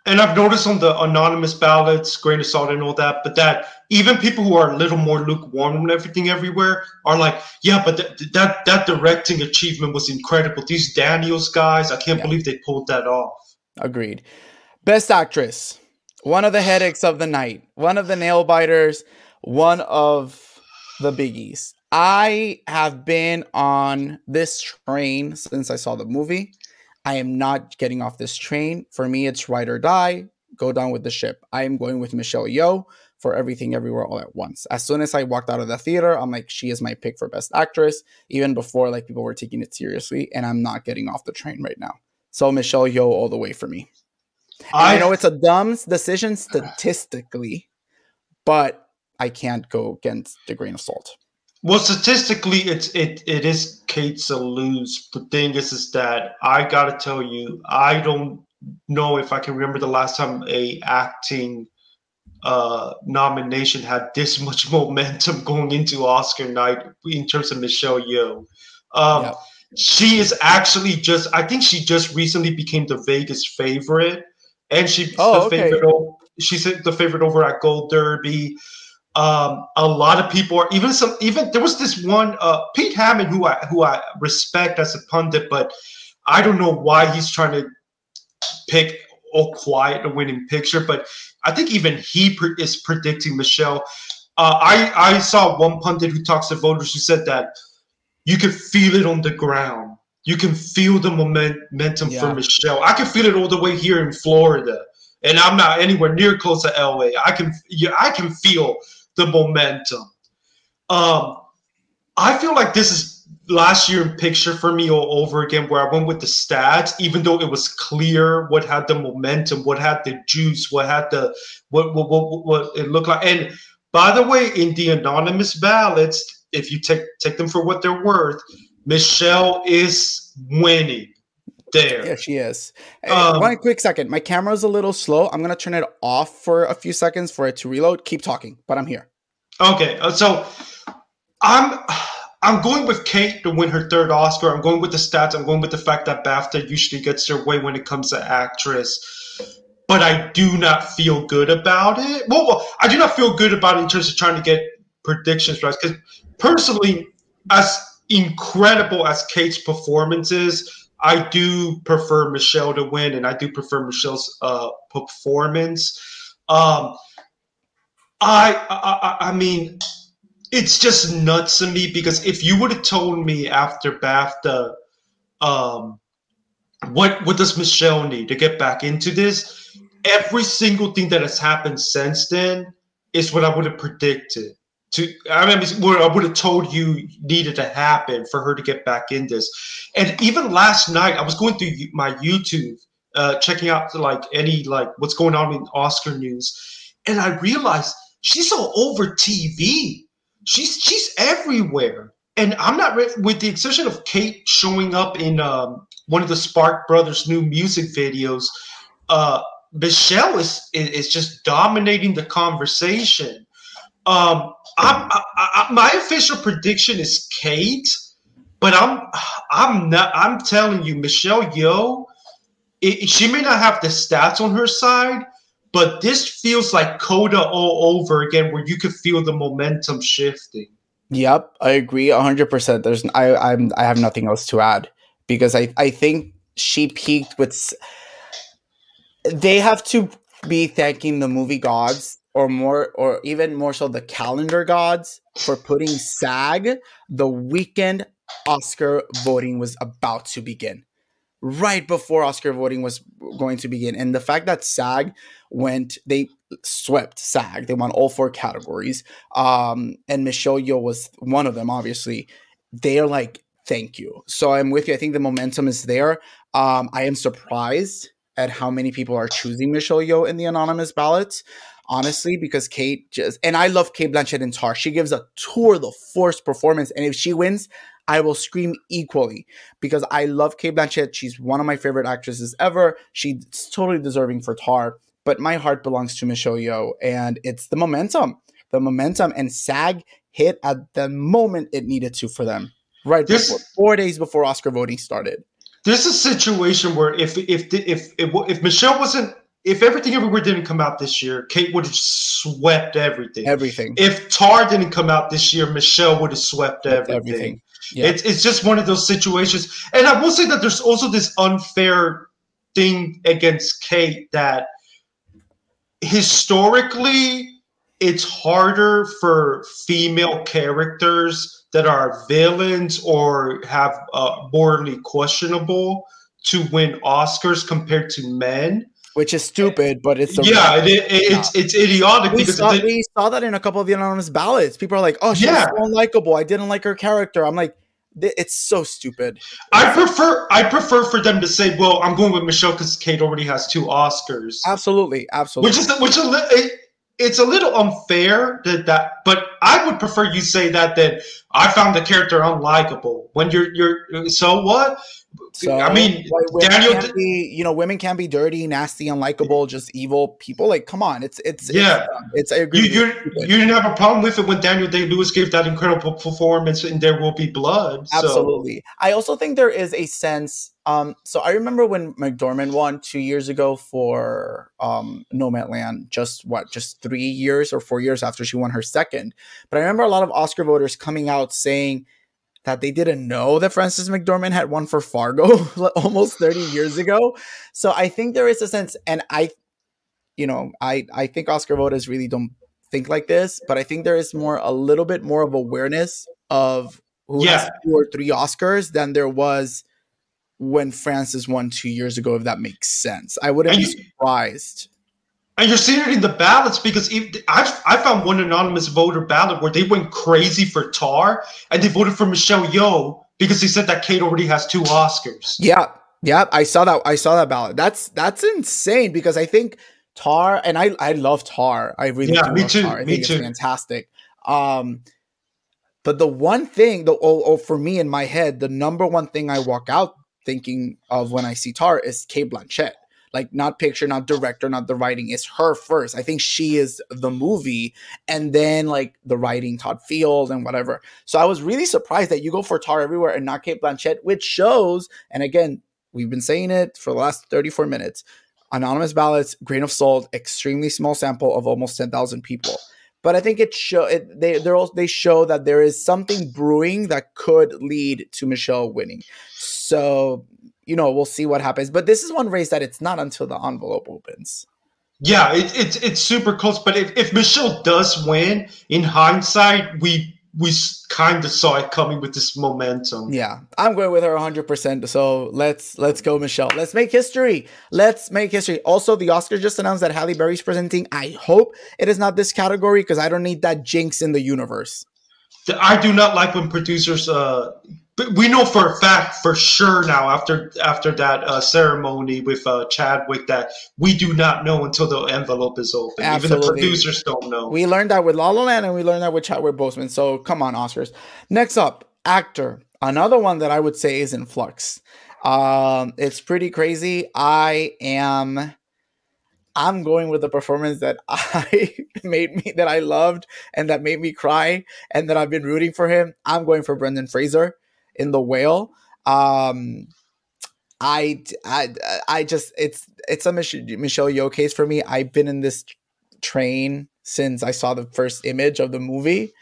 And I've noticed on the anonymous ballots, grain of salt and all that, but that even people who are a little more lukewarm and everything everywhere are like, yeah, but th- that that directing achievement was incredible. These Daniels guys, I can't Yeah. believe they pulled that off. Agreed. Best actress. One of the headaches of the night. One of the nail biters. One of the biggies. I have been on this train since I saw the movie. I am not getting off this train. For me, it's ride or die. Go down with the ship. I am going with Michelle Yeoh for everything everywhere all at once. As soon as I walked out of the theater, I'm like, she is my pick for best actress, even before like people were taking it seriously, and I'm not getting off the train right now. So Michelle Yeoh all the way for me. And I, know it's a dumb decision statistically, but I can't go against the grain of salt. Well, statistically, it's it it is Kate's a lose. The thing is, is that I gotta tell you, I don't know if I can remember the last time a acting uh nomination had this [laughs] much momentum going into Oscar night in terms of Michelle Yeoh. Um, Yep. She is actually just. I think she just recently became the Vegas favorite, and she's Oh, the okay. favorite. o- She's the favorite over at Gold Derby um, a lot of people are even some even there was this one uh, Pete Hammond who I who I respect as a pundit, but I don't know why he's trying to pick All Quiet a winning picture. But I think even he pre- is predicting Michelle. Uh, I I saw one pundit who talks to voters who said that you could feel it on the ground. You can feel the moment, momentum Yeah. for Michelle. I can feel it all the way here in Florida, and I'm not anywhere near close to LA. I can yeah, I can feel the momentum. Um, I feel like this is last year in picture for me all over again, where I went with the stats, even though it was clear what had the momentum, what had the juice, what had the what what what, what it looked like. And by the way, in the anonymous ballots, if you take take them for what they're worth, Michelle is winning there. Yeah, she is. Um, one quick second. My camera's a little slow. I'm gonna turn it off for a few seconds for it to reload. Keep talking, but I'm here. Okay, uh, so I'm I'm going with Kate to win her third Oscar. I'm going with the stats. I'm going with the fact that BAFTA usually gets their way when it comes to actress. But I do not feel good about it. Well, well I do not feel good about it in terms of trying to get predictions right. Because personally, as incredible as Kate's performance is, I do prefer Michelle to win, and I do prefer Michelle's uh, performance. Um, I, I, I mean, it's just nuts to me because if you would have told me after BAFTA, um, what what does Michelle need to get back into this? Every single thing that has happened since then is what I would have predicted. To I mean, I would have told you needed to happen for her to get back in this. And even last night, I was going through my YouTube, uh, checking out like any like what's going on in Oscar news, and I realized she's all over TV she's she's everywhere. And I'm not with the exception of Kate showing up in um, one of the Spark Brothers' new music videos. Uh, Michelle is, is just dominating the conversation. Um, I'm, I, I, my official prediction is Kate, but I'm I'm not. I'm telling you, Michelle it, she may not have the stats on her side, but this feels like Coda all over again, where you could feel the momentum shifting. Yep, I agree hundred percent. There's I I'm I have nothing else to add because I I think she peaked with. They have to be thanking the movie gods or more or even more so the calendar gods for putting SAG the weekend Oscar voting was about to begin right before Oscar voting was going to begin. And the fact that SAG went, they swept SAG. They won all four categories. Um, and Michelle Yeoh was one of them, obviously. They're like, thank you. So I'm with you. I think the momentum is there. Um, I am surprised at how many people are choosing Michelle Yeoh in the anonymous ballots. Honestly, because Kate just and I love Cate Blanchett in Tar. She gives a tour the force performance, and if she wins, I will scream equally because I love Cate Blanchett. She's one of my favorite actresses ever. She's totally deserving for Tar, but my heart belongs to Michelle Yeoh, and it's the momentum. The momentum and SAG hit at the moment it needed to for them, right this, before, four days before Oscar voting started. This is a situation where if if if if, if Michelle wasn't if everything everywhere didn't come out this year, Kate would have swept everything. Everything. If Tar didn't come out this year, Michelle would have swept everything. everything. Yeah. It's it's just one of those situations. And I will say that there's also this unfair thing against Kate that historically it's harder for female characters that are villains or have uh, morally questionable to win Oscars compared to men which is stupid, but it's yeah, it, it, it's it's idiotic we because saw, we saw that in a couple of the anonymous ballots. People are like, "Oh, she's yeah. so unlikable. I didn't like her character." I'm like, it's so stupid. I prefer I prefer for them to say, "Well, I'm going with Michelle because Kate already has two Oscars." Absolutely, absolutely. Which is which is it, it's a little unfair that that, but I would prefer you say that than I found the character unlikable. When you're you're so what? So I mean, Daniel, can't be, you know, women can be dirty, nasty, unlikable, just evil people. Like, come on, it's it's yeah, it's. it's I agree. You you didn't have a problem with it when Daniel Day Lewis gave that incredible performance in There Will Be Blood. So. Absolutely, I also think there is a sense. Um, so I remember when McDormand won two years ago for um, Nomadland, just what, just three years or four years after she won her second. But I remember a lot of Oscar voters coming out saying that they didn't know that Frances McDormand had won for Fargo [laughs] almost 30 years ago. So I think there is a sense, and I, you know, I I think Oscar voters really don't think like this, but I think there is more a little bit more of awareness of who yeah. has two or three Oscars than there was when Frances won two years ago. If that makes sense, I wouldn't and be surprised. And you're seeing it in the ballots because I, I found one anonymous voter ballot where they went crazy for Tar and they voted for Michelle Yeoh because they said that Kate already has two Oscars. Yeah, yeah, I saw that. I saw that ballot. That's that's insane because I think Tar and I I love Tar. I really yeah, me too. Tar. I me think too. it's fantastic. Um, but the one thing, the oh, oh, for me in my head, the number one thing I walk out thinking of when I see Tar is Cate Blanchett like not picture, not director, not the writing. It's her first. I think she is the movie, and then like the writing, Todd Field and whatever. So I was really surprised that you go for Tar everywhere and not Cate Blanchett, which shows. And again, we've been saying it for the last 34 minutes. Anonymous ballots, grain of salt, extremely small sample of almost 10,000 people but I think it show it, they they show that there is something brewing that could lead to Michelle winning. So you know we'll see what happens. But this is one race that it's not until the envelope opens. Yeah, it, it's it's super close. But if, if Michelle does win, in hindsight, we we kind of saw it coming with this momentum. Yeah, I'm going with her 100%. So let's let's go, Michelle. Let's make history. Let's make history. Also, the Oscars just announced that Halle Berry's presenting. I hope it is not this category because I don't need that jinx in the universe. I do not like when producers uh, but we know for a fact, for sure now, after after that uh, ceremony with uh, Chadwick, that we do not know until the envelope is open. Absolutely. Even the producers don't know. We learned that with La La Land, and we learned that with Chadwick Boseman. So come on, Oscars. Next up, actor. Another one that I would say is in flux. Um, it's pretty crazy. I am. I'm going with the performance that [laughs] I made me that I loved and that made me cry and that I've been rooting for him. I'm going for Brendan Fraser in the whale. Um, I, I, I just it's it's a Mich- Michelle Yeoh case for me. I've been in this train since I saw the first image of the movie.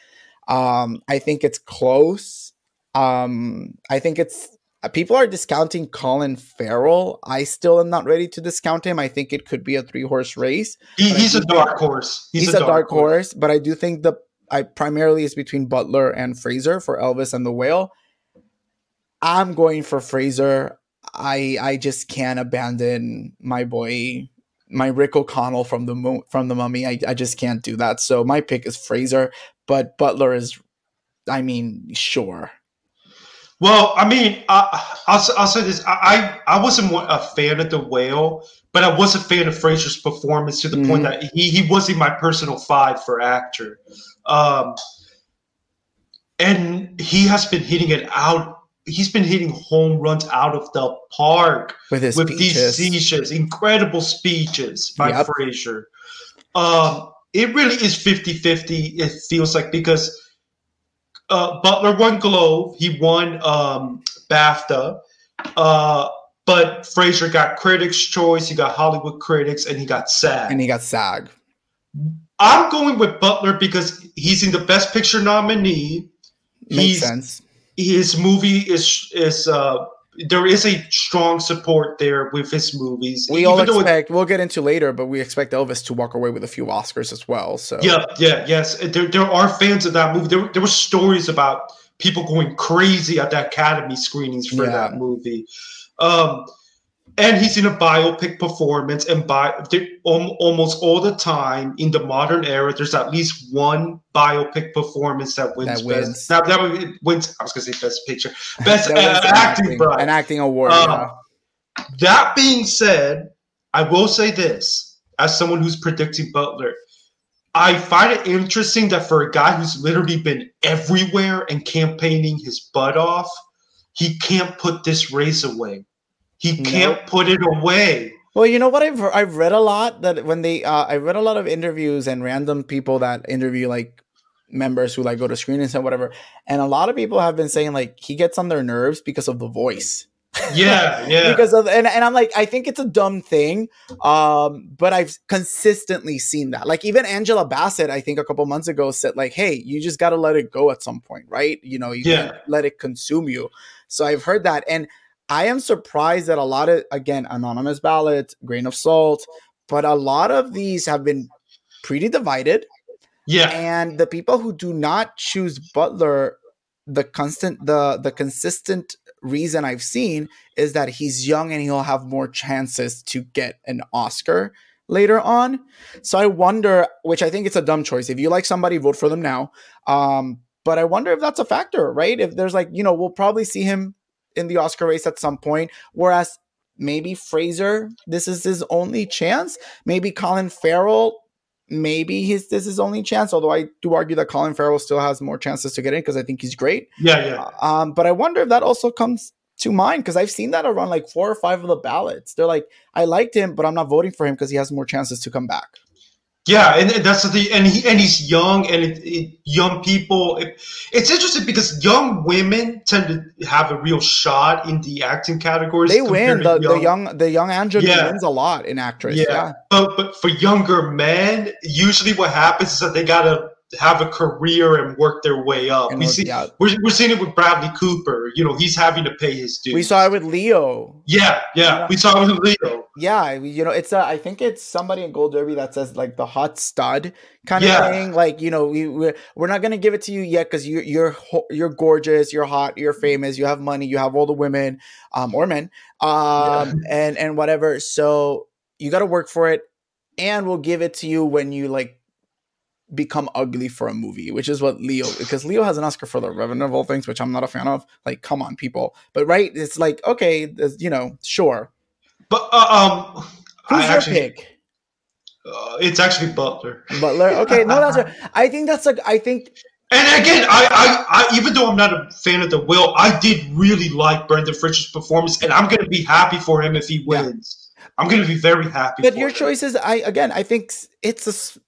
Um, I think it's close. Um, I think it's people are discounting Colin Farrell. I still am not ready to discount him. I think it could be a three horse race. He, he's a dark horse. He's, he's a, dark, dark horse. horse, but I do think the I primarily is between Butler and Fraser for Elvis and the Whale. I'm going for Fraser. I I just can't abandon my boy, my Rick O'Connell from the mo- from the Mummy. I I just can't do that. So my pick is Fraser, but Butler is, I mean, sure. Well, I mean, I, I'll, I'll say this: I I wasn't a fan of the whale, but I was a fan of Fraser's performance to the mm-hmm. point that he he wasn't my personal five for actor, um, and he has been hitting it out he's been hitting home runs out of the park with his with speeches. these speeches, incredible speeches by yep. Fraser. Um, it really is 50-50, it feels like, because uh, Butler won Globe, he won um, BAFTA, uh, but Fraser got Critics' Choice, he got Hollywood Critics, and he got SAG. And he got SAG. I'm going with Butler because he's in the Best Picture nominee. Makes he's, sense his movie is is uh there is a strong support there with his movies. We all expect. It, we'll get into later, but we expect Elvis to walk away with a few Oscars as well. So yeah, yeah, yes. There, there are fans of that movie. There, there were stories about people going crazy at the Academy screenings for yeah. that movie. Um, and he's in a biopic performance and by almost all the time in the modern era there's at least one biopic performance that wins, that wins. best now that wins i was gonna say best picture [laughs] best uh, acting, acting an acting award uh, yeah. that being said i will say this as someone who's predicting butler I find it interesting that for a guy who's literally been everywhere and campaigning his butt off, he can't put this race away. He can't put it away. Well, you know what I've I've read a lot that when they uh, I read a lot of interviews and random people that interview like members who like go to screenings and whatever, and a lot of people have been saying like he gets on their nerves because of the voice. Yeah, yeah. [laughs] because of and, and I'm like I think it's a dumb thing, um, but I've consistently seen that. Like even Angela Bassett, I think a couple months ago said like, "Hey, you just got to let it go at some point, right? You know, you yeah. can't let it consume you." So I've heard that and I am surprised that a lot of, again, anonymous ballots, grain of salt, but a lot of these have been pretty divided. Yeah. And the people who do not choose Butler, the constant, the the consistent reason I've seen is that he's young and he'll have more chances to get an Oscar later on. So I wonder, which I think it's a dumb choice. If you like somebody, vote for them now. Um, but I wonder if that's a factor, right? If there's like, you know, we'll probably see him in the Oscar race at some point. Whereas maybe Fraser, this is his only chance. Maybe Colin Farrell, maybe his this is his only chance. Although I do argue that Colin Farrell still has more chances to get in because I think he's great. Yeah, yeah. Um, but I wonder if that also comes to mind because I've seen that around like four or five of the ballots. They're like, I liked him, but I'm not voting for him because he has more chances to come back. Yeah, and that's the thing, and he and he's young, and it, it, young people. It, it's interesting because young women tend to have a real shot in the acting categories. They win. The young, the young, the young Angela yeah. wins a lot in actress. Yeah, yeah. But but for younger men, usually what happens is that they gotta have a career and work their way up. And we see yeah. we're, we're seeing it with Bradley Cooper. You know, he's having to pay his dues. We saw it with Leo. Yeah, yeah, yeah. we saw it with Leo. Yeah, you know, it's a, I think it's somebody in Gold Derby that says like the hot stud kind of thing. Like, you know, we we're, we're not gonna give it to you yet because you you're you're gorgeous, you're hot, you're famous, you have money, you have all the women, um, or men, um, and and whatever. So you got to work for it, and we'll give it to you when you like become ugly for a movie, which is what Leo because Leo has an Oscar for the Revenant of all things, which I'm not a fan of. Like, come on, people. But right, it's like okay, you know, sure. But uh, um, who's I your actually, pick? Uh, it's actually Butler. Butler. Okay, no, that's right. [laughs] I think that's like I think. And again, I, I, I, even though I'm not a fan of the Whale, I did really like Brendan Fraser's performance, and I'm going to be happy for him if he wins. Yeah. I'm going to be very happy. But your him. choices, I again, I think it's a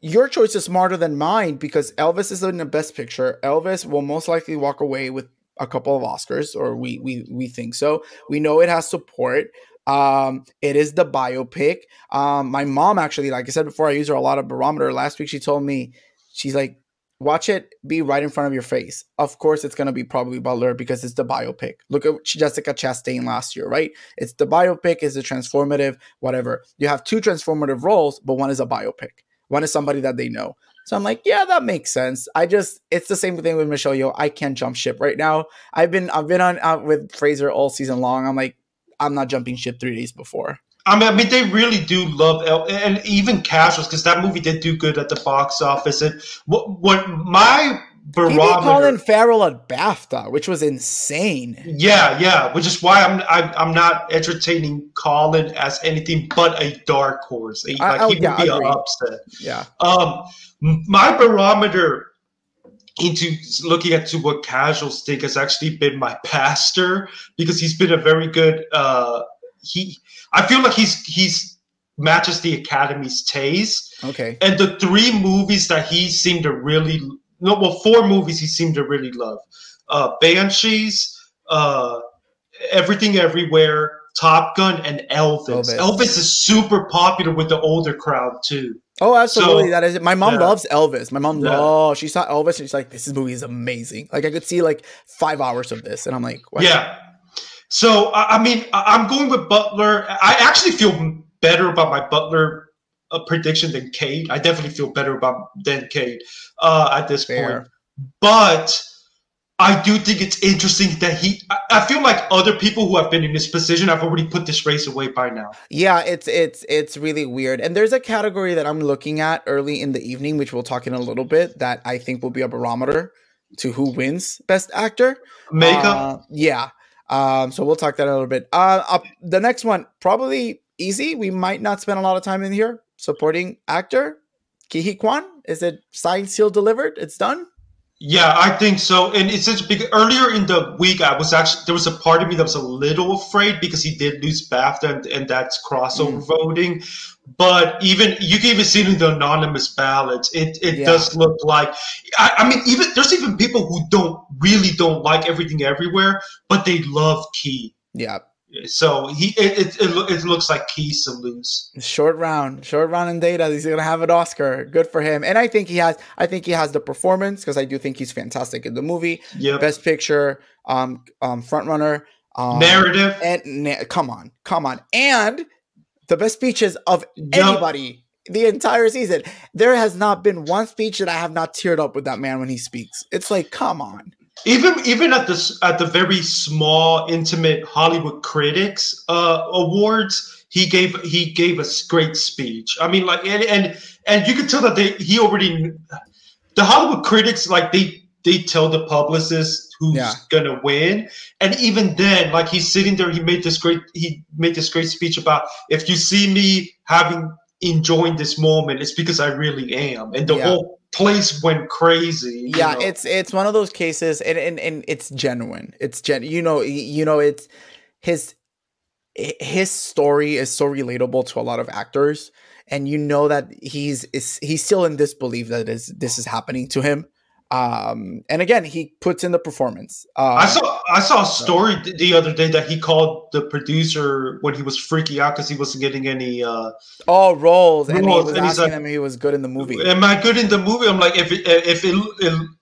your choice is smarter than mine because Elvis is in the best picture. Elvis will most likely walk away with a couple of Oscars, or we we we think so. We know it has support. Um, it is the biopic. Um, my mom actually, like I said before, I use her a lot of barometer. Last week she told me, she's like, watch it be right in front of your face. Of course, it's gonna be probably Butler because it's the biopic. Look at Jessica Chastain last year, right? It's the biopic, is a transformative, whatever. You have two transformative roles, but one is a biopic. One is somebody that they know. So I'm like, yeah, that makes sense. I just, it's the same thing with Michelle Yeoh. I can't jump ship right now. I've been, I've been on with Fraser all season long. I'm like, I'm not jumping ship three days before. I mean, I mean, they really do love El- and even casuals because that movie did do good at the box office. And what, what my barometer. He Colin Farrell at BAFTA, which was insane. Yeah, yeah, which is why I'm I, am i am not entertaining Colin as anything but a dark horse. Like I, he yeah, would be an upset. Yeah. Um, my barometer into looking at to what casuals think has actually been my pastor because he's been a very good. Uh, he, I feel like he's he's matches the Academy's taste. Okay. And the three movies that he seemed to really no, well, four movies he seemed to really love: uh, Banshees, uh, Everything Everywhere, Top Gun, and Elvis. Elvis. Elvis is super popular with the older crowd too. Oh, absolutely. So, that is it. My mom yeah. loves Elvis. My mom, yeah. oh, she saw Elvis and she's like, this movie is amazing. Like, I could see like five hours of this. And I'm like, yeah. So, I mean, I'm going with Butler. I actually feel better about my Butler a prediction than Cate. I definitely feel better about than Cate uh, at this Fair. point. But I do think it's interesting that he. I feel like other people who have been in this position have already put this race away by now. Yeah, it's it's it's really weird. And there's a category that I'm looking at early in the evening, which we'll talk in a little bit, that I think will be a barometer to who wins Best Actor. Makeup. Uh, yeah. Um, so we'll talk that a little bit. Uh, up, the next one probably easy. We might not spend a lot of time in here supporting actor, Ke Huy Quan? Is it signed, sealed, delivered? It's done. Yeah, I think so. And it's just because earlier in the week, I was actually there was a part of me that was a little afraid because he did lose BAFTA and, and that's crossover mm. voting. But even you can even see it in the anonymous ballots. It it yeah. does look like I, I, mean even there's even people who don't really don't like everything everywhere, but they love Key. Yeah. So he it, it, it, it, looks like he's to lose. Short round, short round in data. He's gonna have an Oscar. Good for him. And I think he has. I think he has the performance because I do think he's fantastic in the movie. Yeah. Best picture, um, um, front runner, um, narrative, and na- come on, come on, and the best speeches of yep. anybody the entire season. There has not been one speech that I have not teared up with that man when he speaks. It's like, come on even even at this at the very small intimate hollywood critics uh, awards he gave he gave a great speech i mean like and and, and you could tell that they he already the hollywood critics like they they tell the publicist who's yeah. gonna win and even then like he's sitting there he made this great he made this great speech about if you see me having enjoying this moment it's because i really am and the yeah. whole place went crazy. yeah know? it's it's one of those cases and, and and it's genuine it's gen you know you know it's his his story is so relatable to a lot of actors and you know that he's is he's still in disbelief that is this is happening to him um and again he puts in the performance um, I saw I saw a story th- the other day that he called the producer when he was freaking out because he wasn't getting any. uh all roles and he was and asking like, him if he was good in the movie Am I good in the movie? I'm like, if it, if it,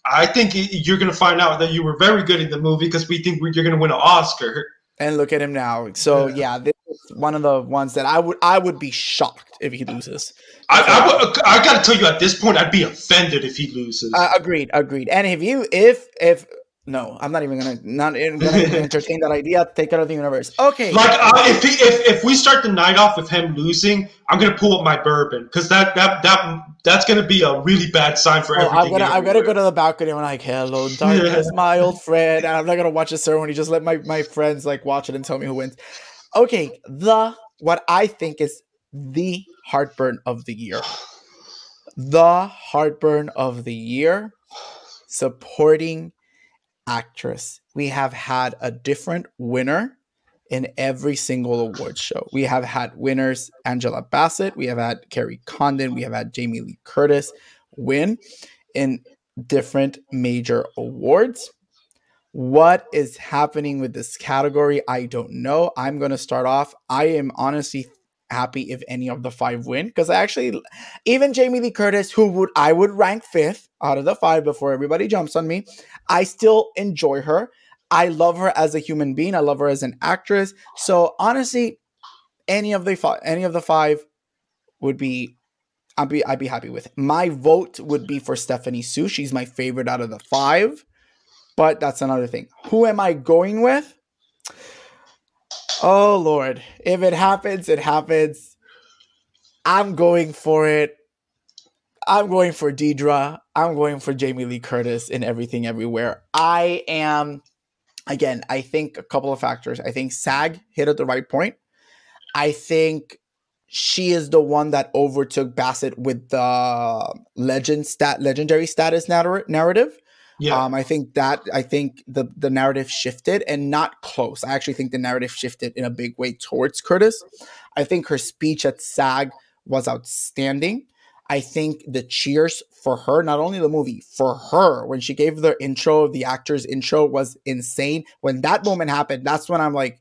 I think it- you're gonna find out that you were very good in the movie because we think you're gonna win an Oscar. and look at him now so Yeah. yeah one of the ones that i would i would be shocked if he loses I, I, I gotta tell you, at this point, I'd be offended if he loses. Uh, agreed, agreed. And if you, if, if, no, I'm not even gonna, not even gonna [laughs] entertain that idea. Take it out of the universe. Okay. like, uh, if, he, if if we start the night off with him losing, I'm gonna pull up my bourbon because that that that that's gonna be a really bad sign for Oh, everything. I'm gonna, I'm gonna go to the balcony. and I'm like, "Hello, darkness, my old friend." And I'm not gonna watch the ceremony. Just let my my friends like watch it and tell me who wins. Okay, the what I think is the heartburn of the year, the heartburn of the year, supporting actress. We have had a different winner in every single award show. We have had winners Angela Bassett, we have had Kerry Condon, we have had Jamie Lee Curtis win in different major awards. What is happening with this category? I don't know. I'm going to start off. I am honestly happy if any of the five win because I actually, even Jamie Lee Curtis, who would I would rank fifth out of the five before everybody jumps on me, I still enjoy her. I love her as a human being. I love her as an actress. So honestly, any of the five, any of the five would be, I'd be, I'd be happy with. It. My vote would be for Stephanie Hsu. She's my favorite out of the five. But that's another thing. Who am I going with? Oh Lord, if it happens, it happens. I'm going for it. I'm going for Deidre. I'm going for Jamie Lee Curtis in Everything Everywhere. I am, again, I think a couple of factors. I think SAG hit at the right point. I think she is the one that overtook Bassett with the legend stat legendary status narrative. Yeah, Um, I think that I think the the narrative shifted and not close. I actually think the narrative shifted in a big way towards Curtis. I think her speech at SAG was outstanding. I think the cheers for her, not only the movie, for her, when she gave the intro, the actor's intro was insane. When that moment happened, that's when I'm like,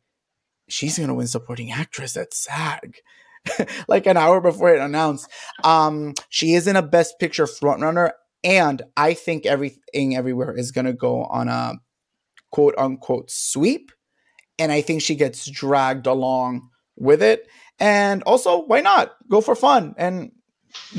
she's gonna win supporting actress at SAG. [laughs] like an hour before it announced. Um, she is in a best picture frontrunner, and I think everything everywhere is gonna go on a quote unquote sweep. And I think she gets dragged along with it. And also, why not go for fun and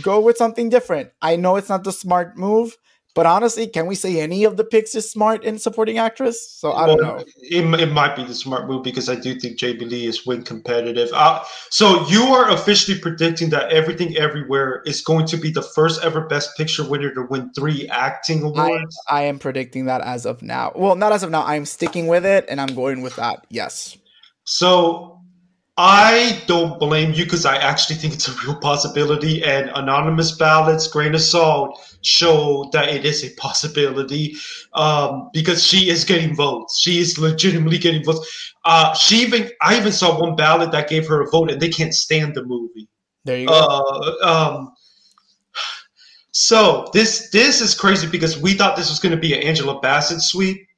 go with something different? I know it's not the smart move, but honestly, can we say any of the picks is smart in supporting actress? So I don't Well, know. It, it might be the smart move because I do think JB Lee is win competitive. Uh, so you are officially predicting that Everything Everywhere is going to be the first ever Best Picture winner to win three acting awards. I am predicting that as of now. Well, not as of now. I'm sticking with it, and I'm going with that. Yes. So I don't blame you because I actually think it's a real possibility, and anonymous ballots, grain of salt, show that it is a possibility um, because she is getting votes. She is legitimately getting votes. Uh, she even I even saw one ballot that gave her a vote, and they can't stand the movie. There you go. Uh, um, so this this is crazy because we thought this was going to be an Angela Bassett sweep,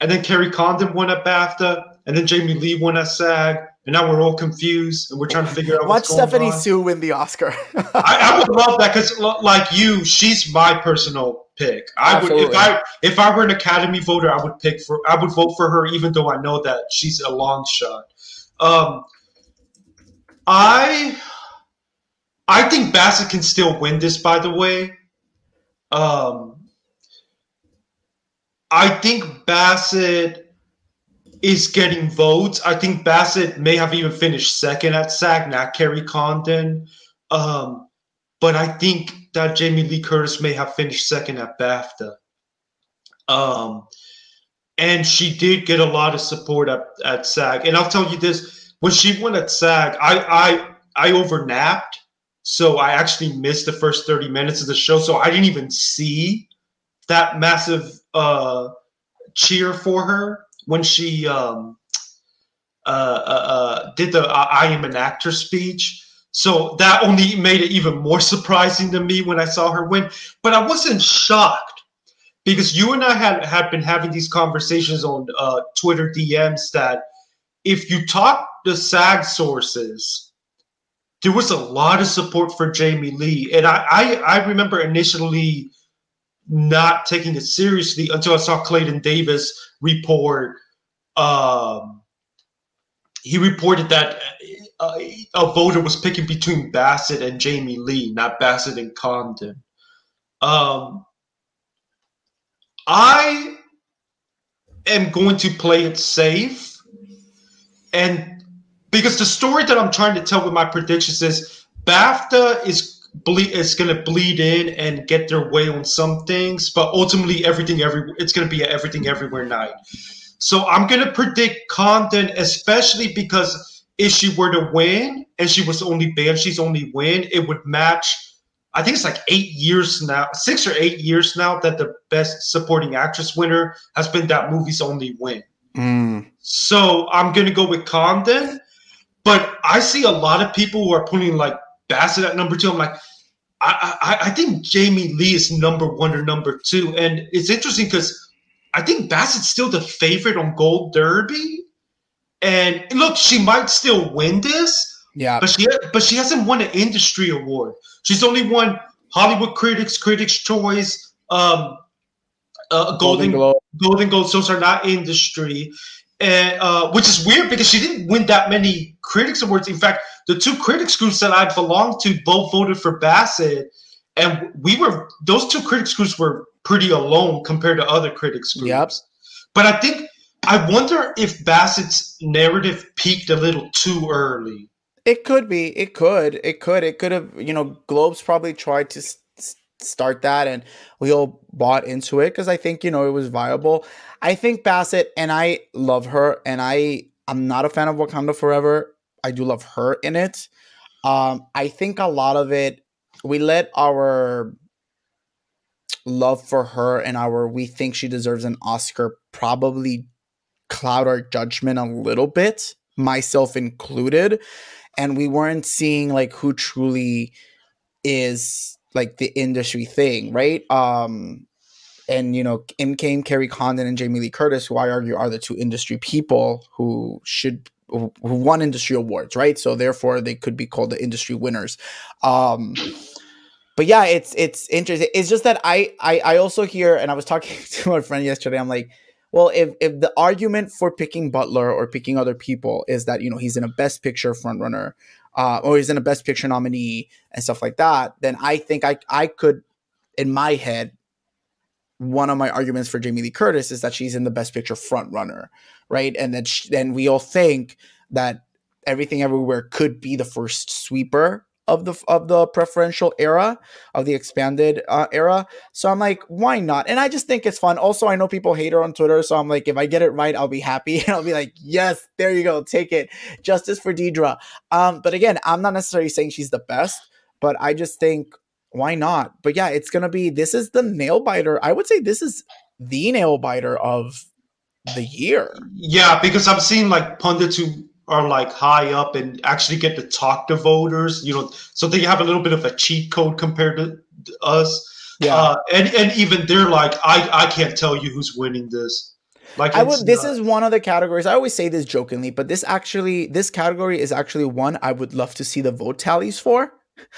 and then Kerry Condon won at BAFTA, and then Jamie Lee won at SAG, and now we're all confused and we're trying to figure out Watch what's going Stephanie on. Hsu win the Oscar. [laughs] I, I would love that because, like you, she's my personal pick. I would if I if I were an Academy voter, I would pick for I would vote for her, even though I know that she's a long shot. Um, I I think Bassett can still win this. By the way, um, I think Bassett is getting votes. I think Bassett may have even finished second at SAG, not Kerry Condon. Um, but I think that Jamie Lee Curtis may have finished second at BAFTA. Um, and she did get a lot of support at, at SAG. And I'll tell you this: when she went at SAG, I I I overnapped, So I actually missed the first 30 minutes of the show. So I didn't even see that massive uh, cheer for her when she um, uh, uh, uh did the I am an actor speech. So that only made it even more [laughs] surprising to me when I saw her win. But I wasn't shocked because you and I had, had been having these conversations on uh, Twitter DMs that if you talk to SAG sources, there was a lot of support for Jamie Lee. And I, I, I remember initially not taking it seriously until I saw Clayton Davis report. Um, he reported that uh, a voter was picking between Bassett and Jamie Lee, not Bassett and Condon. Um, I am going to play it safe, and because the story that I'm trying to tell with my predictions is BAFTA is bleed is going to bleed in and get their way on some things, but ultimately everything every it's going to be everything everywhere night. So I'm going to predict Condon, especially because if she were to win and she was only Banshee's only win, it would match. I think it's like eight years now, six or eight years now that the best supporting actress winner has been that movie's only win. Mm. So I'm gonna go with Condon, but I see a lot of people who are putting like Bassett at number two. I'm like, I, I, I think Jamie Lee is number one or number two, and it's interesting because I think Bassett's still the favorite on Gold Derby, and look, she might still win this. Yeah. But she but she hasn't won an industry award. She's only won Hollywood Critics, Critics Choice, um, uh, Golden Golden Globe. Golden Globe. Those are not industry, and uh, which is weird because she didn't win that many critics awards. In fact, the two critics groups that I belonged to both voted for Bassett, and we were those two critics groups were pretty alone compared to other critics groups. Yep. But I think I wonder if Bassett's narrative peaked a little too early. It could be. It could. It could. It could have. You know, Globes probably tried to s- start that, and we all bought into it because I think you know it was viable. I think Bassett and I love her, and I I'm not a fan of Wakanda Forever. I do love her in it. Um, I think a lot of it we let our love for her and our we think she deserves an Oscar probably cloud our judgment a little bit, myself included. And we weren't seeing like who truly is like the industry thing, right? Um, and you know, in came Kerry Condon and Jamie Lee Curtis, who I argue are the two industry people who should who won industry awards, right? So therefore, they could be called the industry winners. Um, but yeah, it's it's interesting. It's just that I I, I also hear, and I was talking [laughs] to my friend yesterday. I'm like, well, if if the argument for picking Butler or picking other people is that you know he's in a Best Picture frontrunner, uh, or he's in a Best Picture nominee and stuff like that, then I think I I could, in my head, one of my arguments for Jamie Lee Curtis is that she's in the Best Picture frontrunner, right? And that then we all think that Everything Everywhere could be the first sweeper of the of the preferential era of the expanded uh, era. So I'm like, why not? And I just think it's fun. Also, I know people hate her on Twitter, so I'm like, if I get it right, I'll be happy, [laughs] and I'll be like, yes, there you go, take it, justice for Deidre. Um, but again, I'm not necessarily saying she's the best, but I just think why not? But yeah, it's gonna be. This is the nail biter. I would say this is the nail biter of the year. Yeah, because I'm seeing like pundits who are like high up and actually get to talk to voters, you know, so they have a little bit of a cheat code compared to us. Yeah. Uh, and and even they're like, I I can't tell you who's winning this. Like I would. This is one of the categories. I always say this jokingly, but this actually, this category is actually one I would love to see the vote tallies for.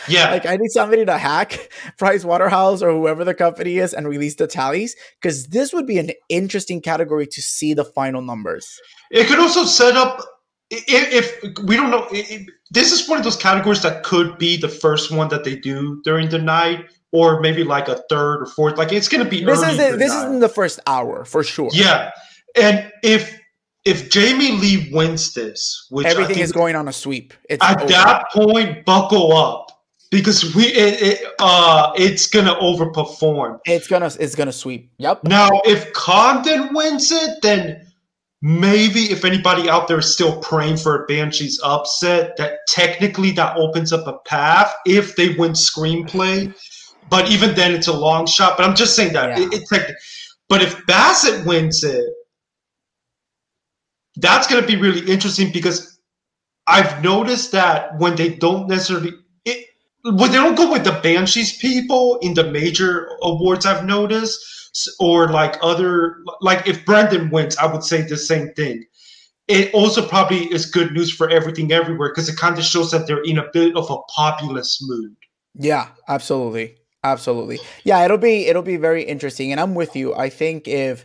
Yeah. like I need somebody to hack [laughs] Price Waterhouse or whoever the company is and release the tallies because this would be an interesting category to see the final numbers. It could also set up if, if we don't know. If, this is one of those categories that could be the first one that they do during the night, or maybe like a third or fourth. Like it's going to be. This is the, this is in the first hour for sure. Yeah, and if if Jamie Lee wins this, which everything is going on a sweep, it's at over. that point, buckle up because we it, it uh it's gonna overperform. It's gonna it's gonna sweep. Yep. Now, if Condon wins it, then maybe if anybody out there is still praying for a Banshees upset, that technically that opens up a path if they win screenplay. But even then, it's a long shot. But I'm just saying that Yeah. it, it's like, but if Bassett wins it, that's going to be really interesting because I've noticed that when they don't necessarily it when they don't go with the Banshees people in the major awards, I've noticed, or like other like if Brendan wins, I would say the same thing. It also probably is good news for everything everywhere because it kind of shows that they're in a bit of a populist mood. Yeah, absolutely. Absolutely. Yeah, it'll be it'll be very interesting. And I'm with you. I think if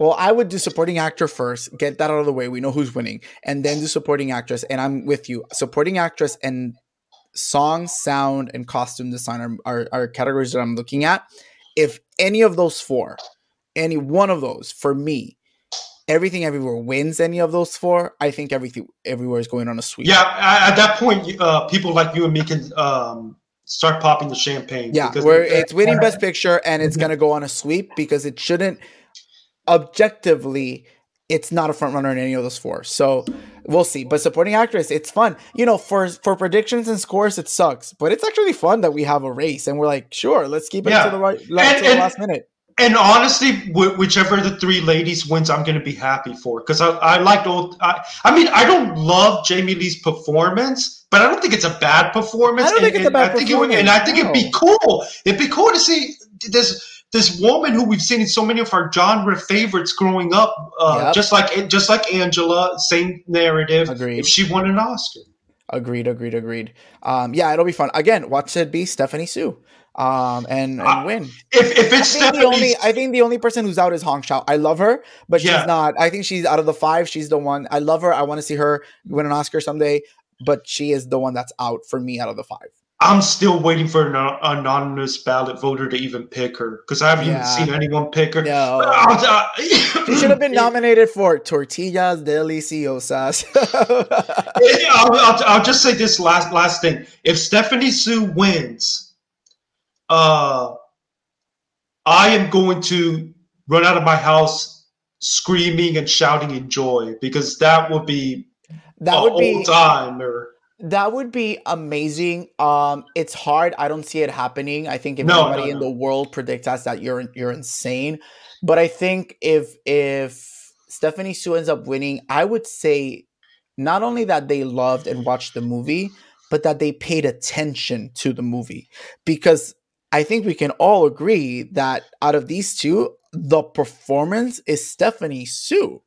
well, I would do supporting actor first, get that out of the way. We know who's winning, and then do supporting actress. And I'm with you. Supporting actress and song, sound, and costume design are, are, are categories that I'm looking at. If any of those four, any one of those for me, everything everywhere wins any of those four, I think everything everywhere is going on a sweep. Yeah, at that point, uh, people like you and me can um, start popping the champagne. Yeah, because- where it's winning [laughs] Best Picture and it's gonna go on a sweep because it shouldn't objectively. It's not a front runner in any of those four, so we'll see. But supporting actress, it's fun. You know, for for predictions and scores, it sucks, but it's actually fun that we have a race and we're like, sure, let's keep it Yeah. to the right, la- And- to the last minute. And honestly, wh- whichever the three ladies wins, I'm going to be happy for because I, I liked old. I, I mean, I don't love Jamie Lee's performance, but I don't think it's a bad performance. I don't think it's a bad and I think it would- and I think it'd be cool. It'd be cool to see this this woman who we've seen in so many of our genre favorites growing up, uh, Yep. just like just like Angela, same narrative. Agreed. If she won an Oscar, Agreed, agreed, agreed. Um, yeah, it'll be fun. Again, watch it be Stephanie Hsu, um, and, and Uh, win. if if I it's think, the Stephanie, only, I think the only person who's out is Hong Chau. I love her, but Yeah. she's not. I think she's out of the five. She's the one. I love her. I want to see her win an Oscar someday, but she is the one that's out for me out of the five. I'm still waiting for an an anonymous ballot voter to even pick her because I haven't Yeah. even seen anyone pick her. No. [laughs] [laughs] She should have been nominated for Tortillas Deliciosas. [laughs] I'll, I'll, I'll just say this last last thing. If Stephanie Hsu wins, uh, I am going to run out of my house screaming and shouting in joy because that would be that would be time or That would be amazing. Um, it's hard. I don't see it happening. I think if No, anybody no, in the world predicts us that you're you're insane. But I think if if Stephanie Hsu ends up winning, I would say not only that they loved and watched the movie, but that they paid attention to the movie. Because I think we can all agree that out of these two, the performance is Stephanie Hsu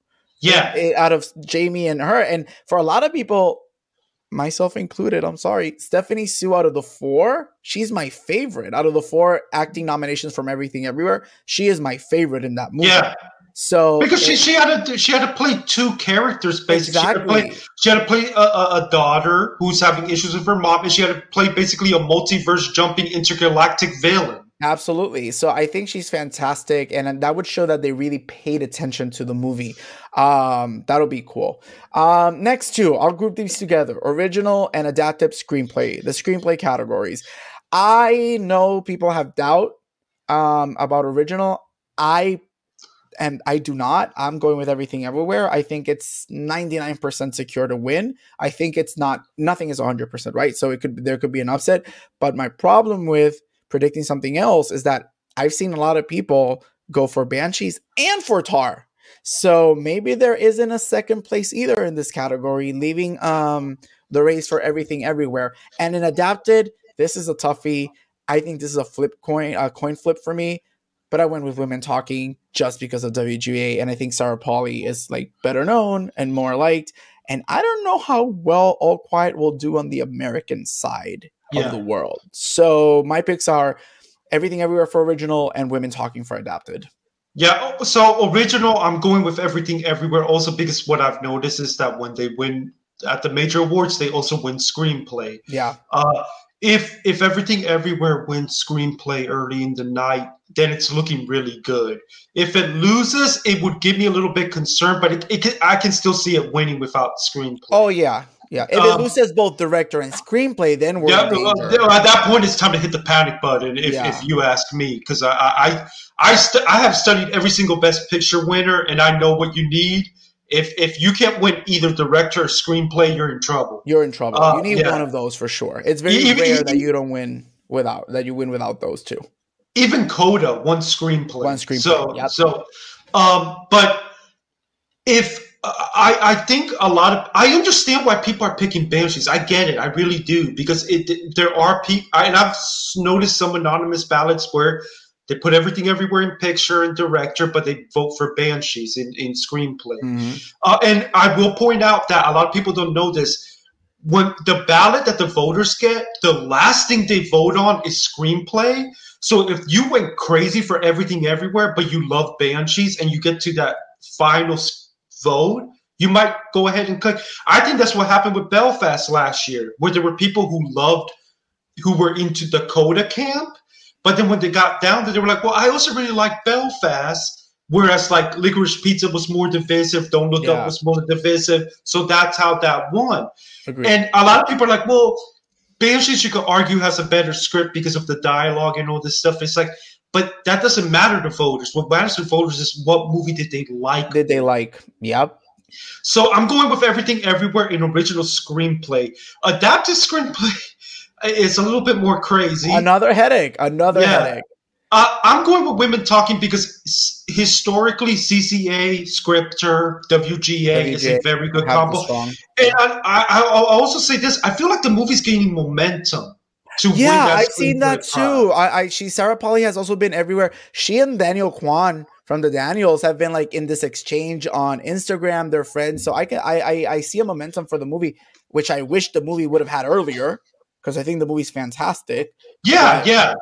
yeah. eh, out of Jamie and her. And for a lot of people, myself included, I'm sorry, Stephanie Hsu out of the four, she's my favorite. Out of the four acting nominations from Everything Everywhere, she is my favorite in that movie. Yeah, So because she, it- she had to she had to play two characters basically. She had to play. She had to play a, a, a daughter who's having issues with her mom, and she had to play basically a multiverse jumping intergalactic villain. Absolutely. So I think she's fantastic, and that would show that they really paid attention to the movie. Um, that'll be cool. Um, next two, I'll group these together: original and adaptive screenplay. The screenplay categories. I know people have doubt um, about original. I and I do not. I'm going with everything everywhere. I think it's 99% secure to win. I think it's not nothing is 100%, right? So it could there could be an upset, but my problem with predicting something else is that I've seen a lot of people go for Banshees and for Tar. So maybe there isn't a second place either in this category, leaving um the race for everything everywhere. And in adapted, this is a toughie. I think this is a flip coin, a coin flip for me. But I went with women talking just because of WGA, and I think Sarah Polley is like better known and more liked. And I don't know how well All Quiet will do on the American side Yeah. of the world. So my picks are Everything Everywhere for original and Women Talking for adapted. Yeah, so original, I'm going with everything everywhere. Also, because what I've noticed is that when they win at the major awards, they also win screenplay. Yeah, Uh, if if everything everywhere wins screenplay early in the night, then it's looking really good. If it loses, it would give me a little bit concerned, but it, it can, I can still see it winning without screenplay. Oh yeah, yeah. If Um, it loses both director and screenplay, then we're yeah, in well, danger. at that point, it's time to hit the panic button. If, Yeah. if you ask me, because I I I, I, stu- I have studied every single Best Picture winner, and I know what you need. If if you can't win either director or screenplay, you're in trouble. You're in trouble. Uh, you need yeah. one of those for sure. It's very Even- rare that you don't win without that you win without those two. even Coda one screenplay. One screenplay, So yep. so, um, but if I I think a lot of I understand why people are picking Banshees. I get it. I really do because it there are people and I've noticed some anonymous ballots where. They put everything everywhere in picture and director, but they vote for Banshees in, in screenplay. Mhm. Uh, and I will point out that a lot of people don't know this. When the ballot that the voters get, the last thing they vote on is screenplay. So if you went crazy for everything everywhere, but you love Banshees and you get to that final vote, you might go ahead and click. I think that's what happened with Belfast last year, where there were people who loved, who were into the Coda camp, but then when they got down there, they were like, well, I also really like Belfast. Whereas like Licorice Pizza was more divisive, Don't Look Yeah. Up was more divisive. So that's how that won. Agreed. And a lot of people are like, well, Banshees, you could argue, has a better script because of the dialogue and all this stuff. It's like, but that doesn't matter to voters. What matters to voters is what movie did they like. Did they like? Yep. So I'm going with everything everywhere in original screenplay. Adapted screenplay [laughs] is a little bit more crazy. Another headache. Another Yeah. headache. Uh, I'm going with women talking because historically, CCA, Scripter, WGA, is a very good combo. And I, I, I'll also say this: I feel like the movie's gaining momentum. To Yeah, I've seen that too. I, I she Sarah Polley has also been everywhere. She and Daniel Kwan from the Daniels have been like in this exchange on Instagram. They're friends, so I can I I, I see a momentum for the movie, which I wish the movie would have had earlier because I think the movie's fantastic. Yeah, Right. yeah,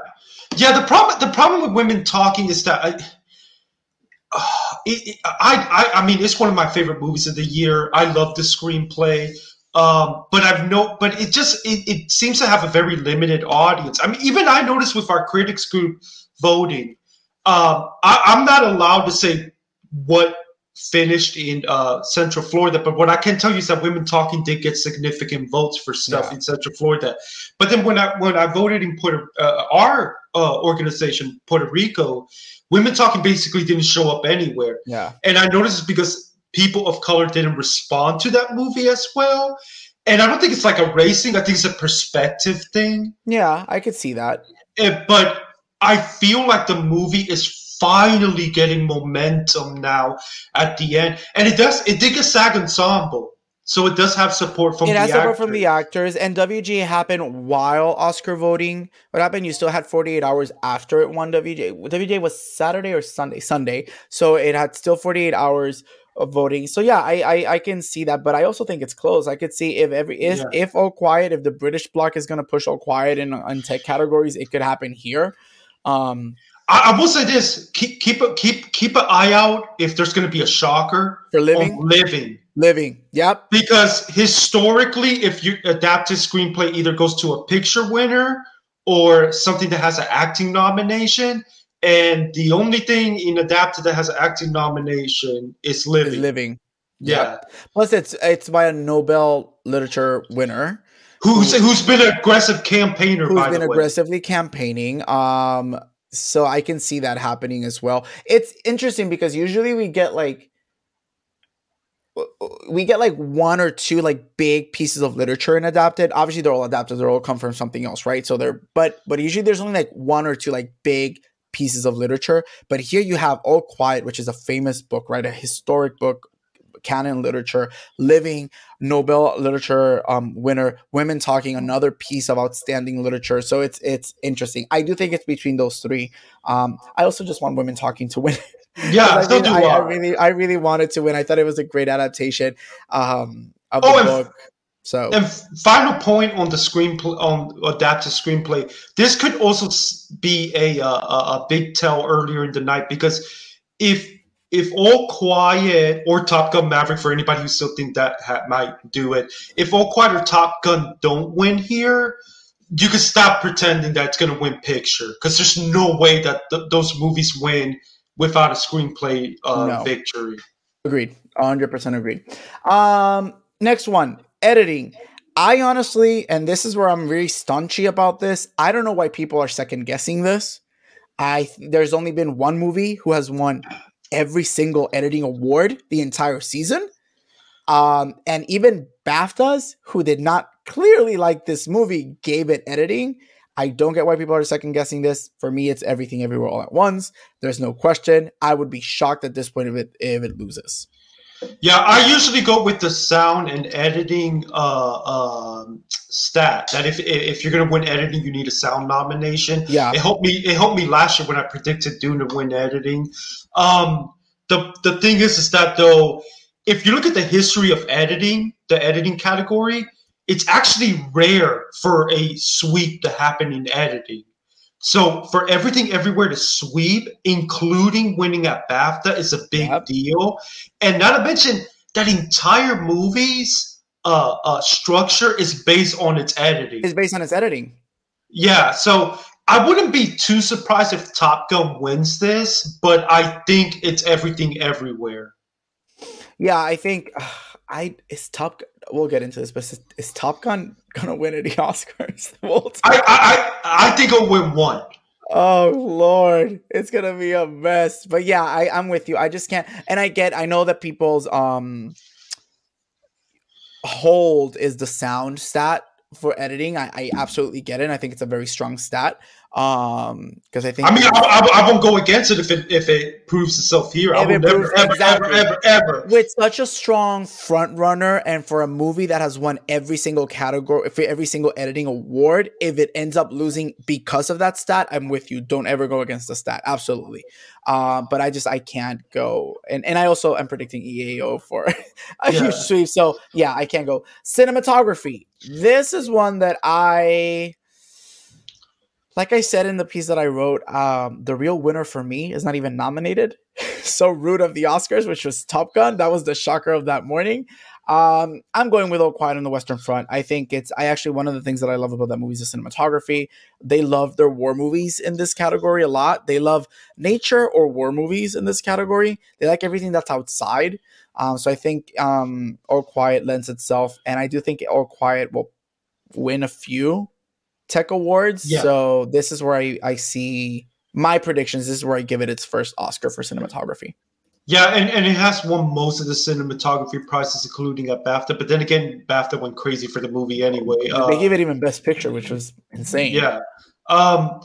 yeah. The problem, the problem with women talking is that I, [sighs] it, it- I, I, I mean, it's one of my favorite movies of the year. I love the screenplay, um, but I've no, but it just it, it seems to have a very limited audience. I mean, even I noticed with our critics group voting, um, I, I'm not allowed to say what finished in uh, Central Florida, but what I can tell you is that Women Talking did get significant votes for stuff Yeah. in Central Florida. But then when I when I voted in Puerto uh, our uh, organization Puerto Rico, Women Talking basically didn't show up anywhere, Yeah, and I noticed it's because people of color didn't respond to that movie as well. And I don't think it's like a racing. I think it's a perspective thing. yeah, I could see that. Eh, but I feel like the movie is finally getting momentum now at the end, and it does. It did get SAG ensemble, so it does have support from it the has support from the actors. actors, and WGA happened while Oscar voting. What happened? You still had 48 hours after it won WGA. WGA was Saturday or Sunday? Sunday. So it had still 48 hours of voting. So yeah, I I, I can see that, but I also think it's close. I could see if every if Yeah. if All Quiet, if the British bloc is gonna push All Quiet in on tech categories, it could happen here. Um, I, I will say this: keep keep a, keep keep an eye out if there's going to be a shocker for living, living. living. Yep. Because historically, if you adapted screenplay either goes to a picture winner or something that has an acting nomination, and the only thing in adapted that has an acting nomination is living. living. Yeah. Plus, it's it's by a Nobel literature winner. Who's who's been an aggressive campaigner who's by been the way. aggressively campaigning. Um, so I can see that happening as well. It's interesting because usually we get like we get like one or two like big pieces of literature in adapted. Obviously, they're all adapted; they're all come from something else, right? So they're but but usually there's only like one or two like big pieces of literature. But here you have All Quiet, which is a famous book, right? A historic book, canon literature, living Nobel literature um, winner, women talking, another piece of outstanding literature. So it's it's interesting. I do think it's between those three. Um, I also just want women talking to win. [laughs] Yeah, I, mean, do I, I really, I really wanted to win. I thought it was a great adaptation um, of Oh, the book. So And final point on the screenplay on adapted screenplay. This could also be a, a a big tell earlier in the night because if if All Quiet or Top Gun Maverick for anybody who still think that ha- might do it, if All Quiet or Top Gun don't win here, you can stop pretending that it's going to win picture because there's no way that th- those movies win without a screenplay uh, No. victory. Agreed. 100% agreed. Um, next one editing. I honestly, and this is where I'm very staunchy about this. I don't know why people are second guessing this. I there's only been one movie who has won every single editing award the entire season, Um, and even BAFTAs, who did not clearly like this movie, gave it editing. I don't get why people are second guessing this. For me, it's everything everywhere all at once. There's no question. I would be shocked at this point if it if it loses. Yeah, I usually go with the sound and editing uh, um, stat. That if if you're gonna win editing, you need a sound nomination. Yeah, it helped me. It helped me last year when I predicted Dune to win editing. Um, the the thing is, is that though, if you look at the history of editing, the editing category, it's actually rare for a sweep to happen in editing. So for everything everywhere to sweep, including winning at BAFTA, is a big yep. deal. And not to mention that entire movie's uh, uh, structure is based on its editing. It's based on its editing. Yeah, so I wouldn't be too surprised if Top Gun wins this, but I think it's everything everywhere. Yeah, I think uh, [sighs] I it's Top. We'll get into this, but is, is Top Gun gonna win any [laughs] Oscars? I, I I think it'll win one. Oh Lord, it's gonna be a mess. But yeah, I, I'm with you. I just can't and I get I know that people's um hold is the sound stat for editing. I, I absolutely get it. I think it's a very strong stat. Um, because I think I mean I, I, won't go against it if it if it proves itself here. I will never ever, exactly. ever ever ever with such a strong front runner and for a movie that has won every single category for every single editing award. If it ends up losing because of that stat, I'm with you. Don't ever go against the stat. Absolutely. Uh, but I just I can't go and and I also am predicting EAO for [laughs] a yeah. huge sweep. So yeah, I can't go cinematography. This is one that I like I said in the piece that I wrote, um, the real winner for me is not even nominated. [laughs] so rude of the Oscars, which was Top Gun. That was the shocker of that morning. Um, I'm going with All Quiet on the Western Front. I think it's I actually one of the things that I love about that movie is the cinematography. They love their war movies in this category a lot. They love nature or war movies in this category. They like everything that's outside. Um, so I think um, All Quiet lends itself, and I do think All Quiet will win a few Tech Awards. Yeah. So this is where I, I see my predictions. This is where I give it its first Oscar for cinematography. Yeah, and, and it has won most of the cinematography prizes, including at BAFTA. But then again, BAFTA went crazy for the movie anyway. Uh, they gave it even Best Picture, which was insane. Yeah. Um,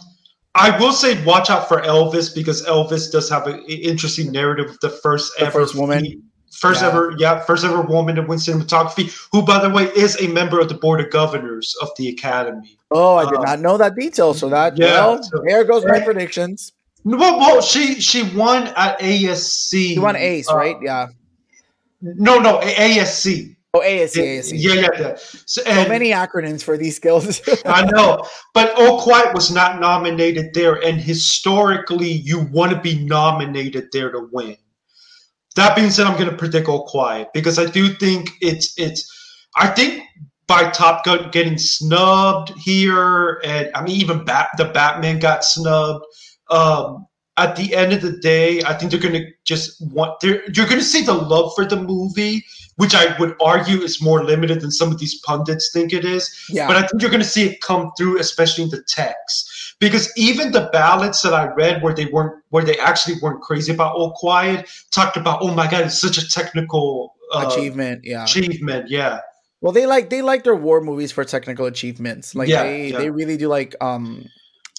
I will say, watch out for Elvis because Elvis does have an interesting narrative of the first the ever first woman. First yeah. ever, yeah, first ever woman to win cinematography, who, by the way, is a member of the board of governors of the Academy. Oh, I did um, not know that detail. So that yeah, well, so, there goes my predictions. Well, well, she she won at ASC. She won ACE, uh, right? Yeah. No, no, ASC. Oh, ASC, ASC. Yeah, yeah, yeah. So, so many acronyms for these skills. [laughs] I know, but All Quiet was not nominated there, and historically, you want to be nominated there to win. That being said, I'm going to predict All Quiet because I do think it's it's. I think by Top Gun getting snubbed here, and I mean even Bat, the Batman got snubbed. Um, at the end of the day, I think they're going to just want. they're You're going to see the love for the movie, which I would argue is more limited than some of these pundits think it is. Yeah. But I think you're going to see it come through, especially in the text, because even the ballots that I read, where they weren't, where they actually weren't crazy about All Quiet, talked about, oh my god, it's such a technical uh, achievement. Yeah, achievement. Yeah. Well, they like they like their war movies for technical achievements. Like yeah, they yeah. they really do like um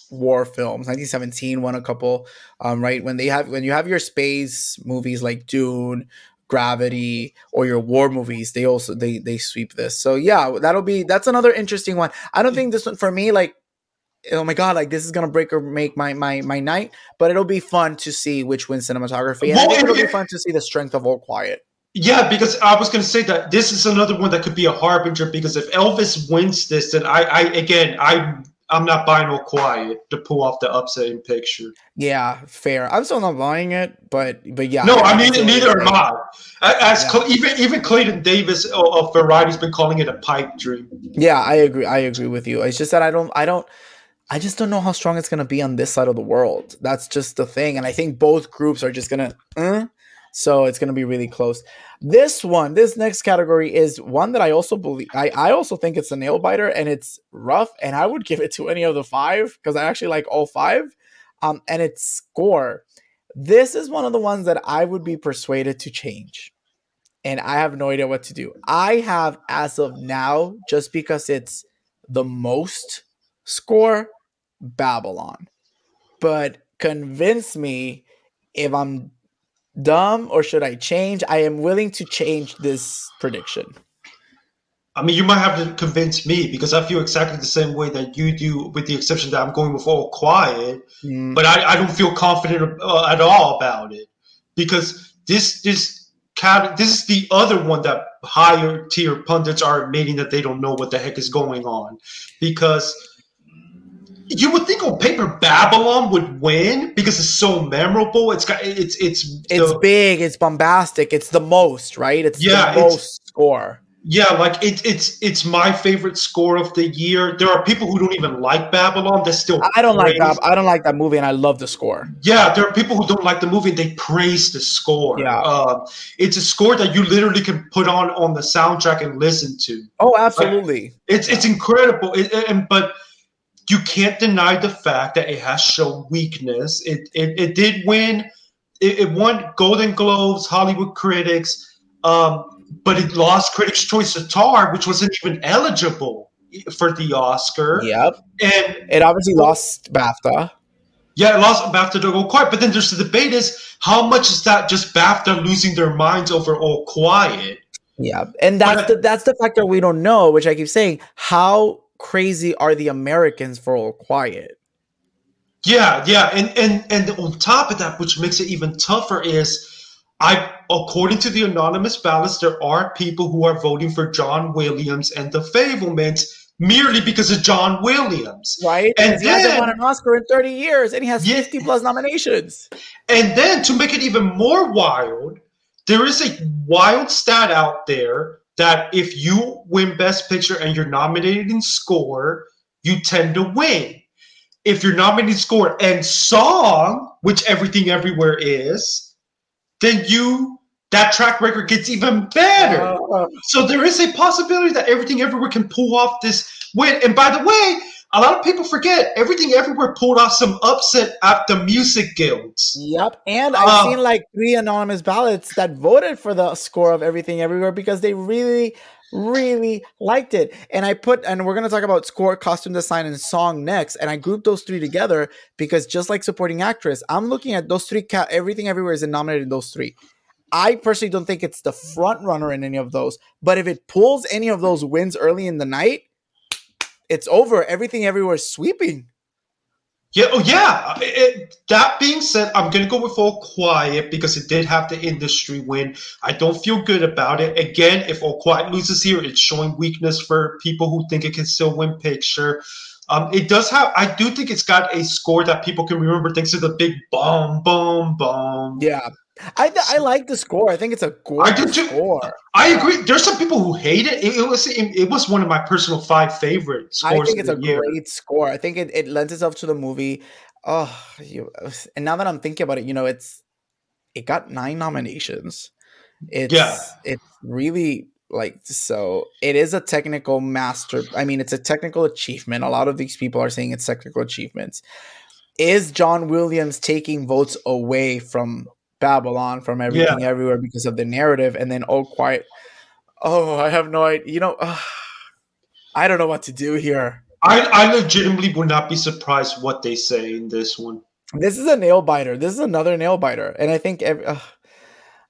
war films. 1917 won a couple. Um, right when they have when you have your space movies like Dune, Gravity, or your war movies, they also they they sweep this. So yeah, that'll be that's another interesting one. I don't think this one for me like oh my god like this is gonna break or make my my my night but it'll be fun to see which wins cinematography and well, it'll be fun to see the strength of all quiet yeah, because I was going to say that this is another one that could be a harbinger. Because if Elvis wins this, then I, I again, I, I'm not buying all quiet to pull off the upsetting picture. Yeah, fair. I'm still not buying it, but but yeah. No, I, I mean neither am I. As yeah. even even Clayton Davis of Variety's been calling it a pipe dream. Yeah, I agree. I agree with you. It's just that I don't. I don't. I just don't know how strong it's going to be on this side of the world. That's just the thing, and I think both groups are just going to. Uh, so it's going to be really close. This one, this next category is one that I also believe, I, I also think it's a nail biter and it's rough. And I would [laughs] give it to any of the five because I actually like all five. Um, and it's score. This is one of the ones that I would be persuaded to change. and I have no idea what to do. I have, as of now, just because it's the most score, Babylon. But convince me if I'm dumb or should I change? I am willing to change this prediction. I mean, you might have to convince me because I feel exactly the same way that you do, with the exception that I'm going with all quiet. Mm. But I, I, don't feel confident uh, at all about it because this this cat this is the other one that higher tier pundits are admitting that they don't know what the heck is going on because you would think on paper Babylon would win because it's so memorable. It's got it's it's it's the, big, it's bombastic, it's the most, right? It's yeah, the most score. Yeah, like it, it's it's my favorite score of the year. There are people who don't even like Babylon. That still I don't praise. like that. I don't like that movie, and I love the score. Yeah, there are people who don't like the movie, and they praise the score. Yeah, uh, it's a score that you literally can put on on the soundtrack and listen to. Oh, absolutely! Like, it's it's incredible. It, and but you can't deny the fact that it has shown weakness. It it, it did win. It, it won Golden Globes, Hollywood Critics. Um, but it lost Critics' Choice of Tar, which wasn't even eligible for the Oscar. Yep. And it obviously lost BAFTA. Yeah, it lost BAFTA to All Quiet. But then there's the debate is how much is that just BAFTA losing their minds over All Quiet? Yeah, and that's but, the that's the factor we don't know, which I keep saying. How crazy are the Americans for All Quiet? Yeah, yeah, and and and on top of that, which makes it even tougher is I, according to the anonymous ballots, there are people who are voting for John Williams and the Fabelmans merely because of John Williams. Right. And then, he hasn't won an Oscar in 30 years and he has yeah, 50 plus nominations. And then to make it even more wild, there is a wild stat out there that if you win Best Picture and you're nominated in score, you tend to win. If you're nominated in score and song, which Everything Everywhere is, then you that track record gets even better. Uh, so there is a possibility that everything everywhere can pull off this win. And by the way, a lot of people forget everything everywhere pulled off some upset at the music guilds. Yep. And I've uh, seen like three anonymous ballots that voted for the score of everything everywhere because they really really liked it. And I put, and we're going to talk about score, costume design, and song next. And I grouped those three together because just like supporting actress, I'm looking at those three, ca- everything everywhere is nominated in those three. I personally don't think it's the front runner in any of those, but if it pulls any of those wins early in the night, it's over. Everything everywhere is sweeping. Yeah, oh yeah. Uh, it, that being said, I'm gonna go with All Quiet because it did have the industry win. I don't feel good about it. Again, if All Quiet loses here, it's showing weakness for people who think it can still win picture. Um, it does have. I do think it's got a score that people can remember. Thanks to the big boom, boom, boom. Yeah, I I like the score. I think it's a gorgeous score. I agree. There's some people who hate it. It, it was it, it, was one of my personal five favorite scores. I think it's a year. great score. I think it, it lends itself to the movie. Oh, you, and now that I'm thinking about it, you know, it's it got nine nominations. It's yeah. it's really like so it is a technical master i mean it's a technical achievement a lot of these people are saying it's technical achievements is john williams taking votes away from Babylon from everything yeah. everywhere because of the narrative, and then oh, quiet. Oh, I have no idea. You know, uh, I don't know what to do here. I, I legitimately would not be surprised what they say in this one. This is a nail biter. This is another nail biter, and I think every, uh,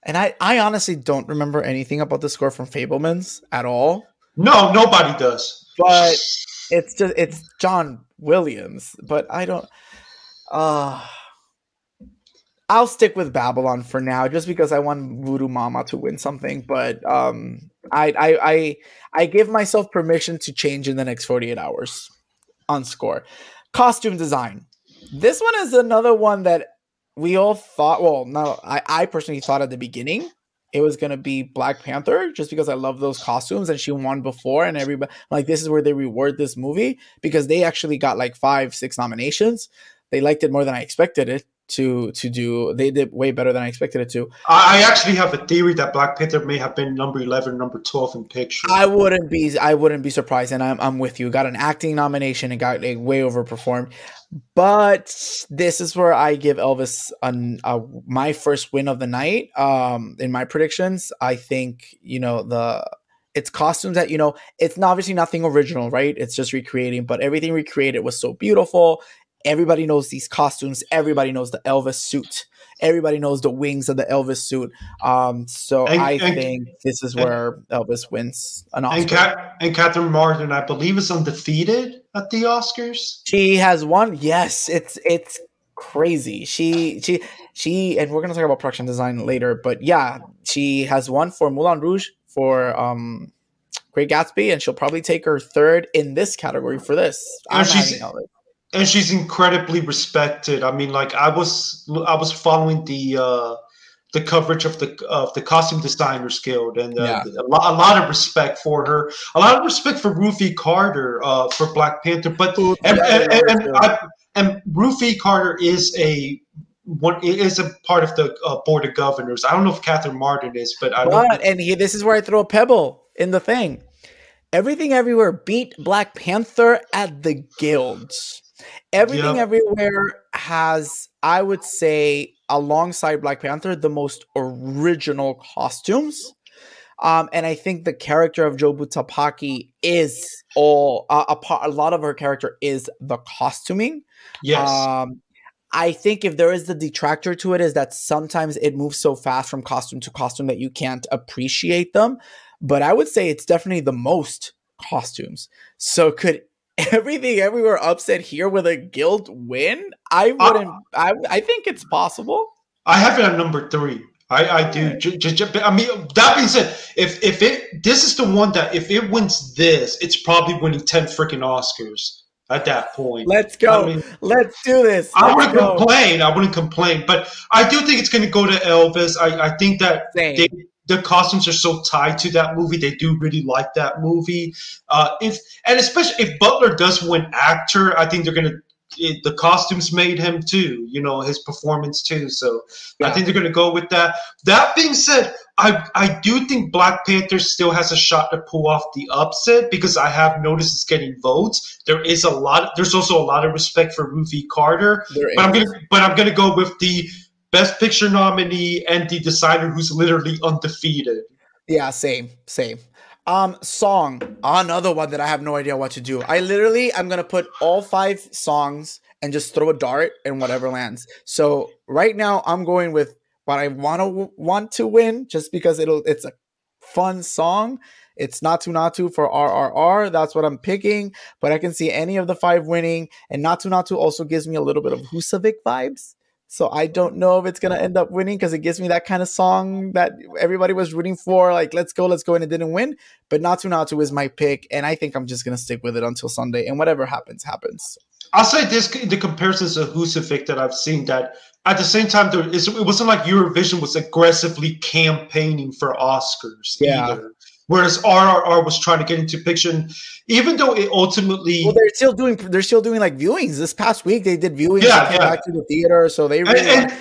and I I honestly don't remember anything about the score from Fabelmans at all. No, nobody does. But it's just it's John Williams. But I don't. Uh I'll stick with Babylon for now, just because I want Voodoo Mama to win something. But um, I, I I I give myself permission to change in the next 48 hours on score. Costume design. This one is another one that we all thought. Well, no, I, I personally thought at the beginning it was gonna be Black Panther, just because I love those costumes and she won before, and everybody like this is where they reward this movie because they actually got like five, six nominations. They liked it more than I expected it to to do. They did way better than I expected it to. I, I actually have a theory that Black Panther may have been number eleven, number twelve in picture. I wouldn't be I wouldn't be surprised, and I'm I'm with you. Got an acting nomination and got like, way overperformed. But this is where I give Elvis an, a, my first win of the night. Um, in my predictions, I think you know the it's costumes that you know it's obviously nothing original, right? It's just recreating, but everything recreated was so beautiful. Everybody knows these costumes. Everybody knows the Elvis suit. Everybody knows the wings of the Elvis suit. Um, so And- I and- think this is and- where Elvis wins an Oscar. and Cat and Catherine Martin, I believe, is undefeated at the Oscars. She has won. Yes, it's it's crazy. She she she and we're gonna talk about production design later, but yeah, she has won for Moulin Rouge for um Great Gatsby, and she'll probably take her third in this category for this. I'm she's-. And she's incredibly respected. I mean, like I was, I was following the uh, the coverage of the of the Costume Designers Guild, and uh, Yeah. a, lot, a lot of respect for her, a lot of respect for Ruthie Carter uh, for Black Panther. But Ooh, and yeah, and, yeah, and. I, and Ruthie Carter is a one is a part of the uh, board of governors. I don't know if Catherine Martin is, but I don't. But and he, this is where I throw a pebble in the thing. Everything everywhere beat Black Panther at the guilds. Everything Yep. everywhere has, I would say, alongside Black Panther, the most original costumes. Um, and I think the character of Jobu Tupaki is all uh, a part. A lot of her character is the costuming. yes. Um, I think if there is the detractor to it, is that sometimes it moves so fast from costume to costume that you can't appreciate them. But I would say it's definitely the most costumes. So could everything everywhere upset here with a guild win? I uh, wouldn't. I I think it's possible. I have it at number three. I, I do. J- j- j- I mean, that being said, if if it this is the one that if it wins this, it's probably winning ten freaking Oscars at that point. Let's go. I mean, Let's do this. I Let's wouldn't go. complain. I wouldn't complain, but I do think it's going to go to Elvis. I, I think that Same. they, the costumes are so tied to that movie. They do really like that movie. Uh, if and especially if Butler does win actor, I think they're going to. The costumes made him too, you know, his performance too. So I think they're going to go with that. That being said, I I do think Black Panther still has a shot to pull off the upset because I have noticed it's getting votes. There is a lot. There's also a lot of respect for Ruthie Carter. There But I'm gonna but I'm gonna go with the best picture nominee and the designer who's literally undefeated. Yeah, same, same. Um, song, another one that I have no idea what to do. I literally, I'm gonna put all five songs and just throw a dart and whatever lands. So right now, I'm going with what I want to want to win, just because it'll, it's a fun song. It's not to for RRR. That's what I'm picking. But I can see any of the five winning, and not to also gives me a little bit of Husavik vibes. So I don't know if it's gonna end up winning because it gives me that kind of song that everybody was rooting for. Like, let's go, let's go, and it didn't win. But Natu Natu is my pick, and I think I'm just gonna stick with it until Sunday. And whatever happens, happens. I'll say this: the comparisons of Husavik that I've seen that at the same time there is it wasn't like Eurovision was aggressively campaigning for Oscars Yeah. either. Whereas RRR was trying to get into fiction, even though it ultimately Well, they're still doing they're still doing like viewings. This past week they did viewings Yeah, yeah. back to the theater, so they and, really and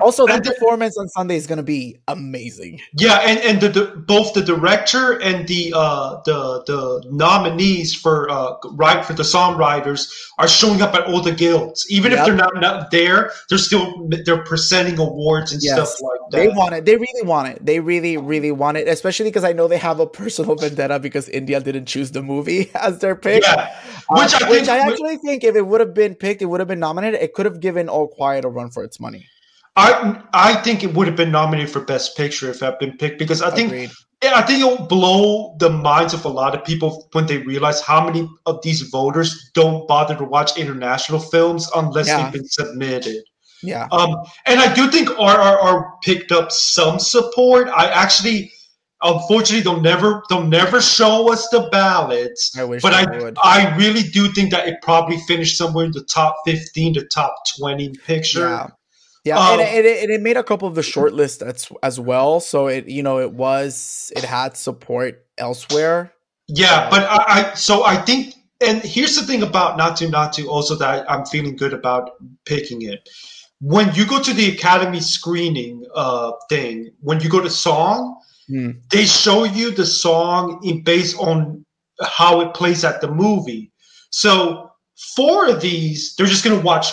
also that and the- performance on Sunday is gonna be amazing. Yeah, and and the, the both the director and the uh the the nominees for uh right for the songwriters are showing up at all the guilds. Even Yep. if they're not, not there, they're still they're presenting awards and Yes. stuff like that. They want it. They really want it. They really, really want it. Especially because I know they have a personal [laughs] vendetta because India didn't choose the movie [laughs] as their pick. yeah, Uh, which I which I actually think if it would have been picked, it would have been nominated. It could have given All Quiet a run for its money. I I think it would have been nominated for best picture if it had been picked because I think Agreed. I think it'll blow the minds of a lot of people when they realize how many of these voters don't bother to watch international films unless Yeah. they've been submitted. Yeah. Um, and I do think RRR picked up some support. I actually, unfortunately, they'll never they'll never show us the ballots. I wish But I would. I really do think that it probably finished somewhere in the top fifteen to top twenty picture. Yeah. Yeah, Um, and, it, and it made a couple of the short list as as well. So it you know it was it had support elsewhere. Yeah, but I, I so I think, and here's the thing about Natu Natu also that I'm feeling good about picking it. when you go to the Academy screening uh, thing, when you go to song, Hmm. they show you the song in, based on how it plays at the movie. So four of these, they're just gonna watch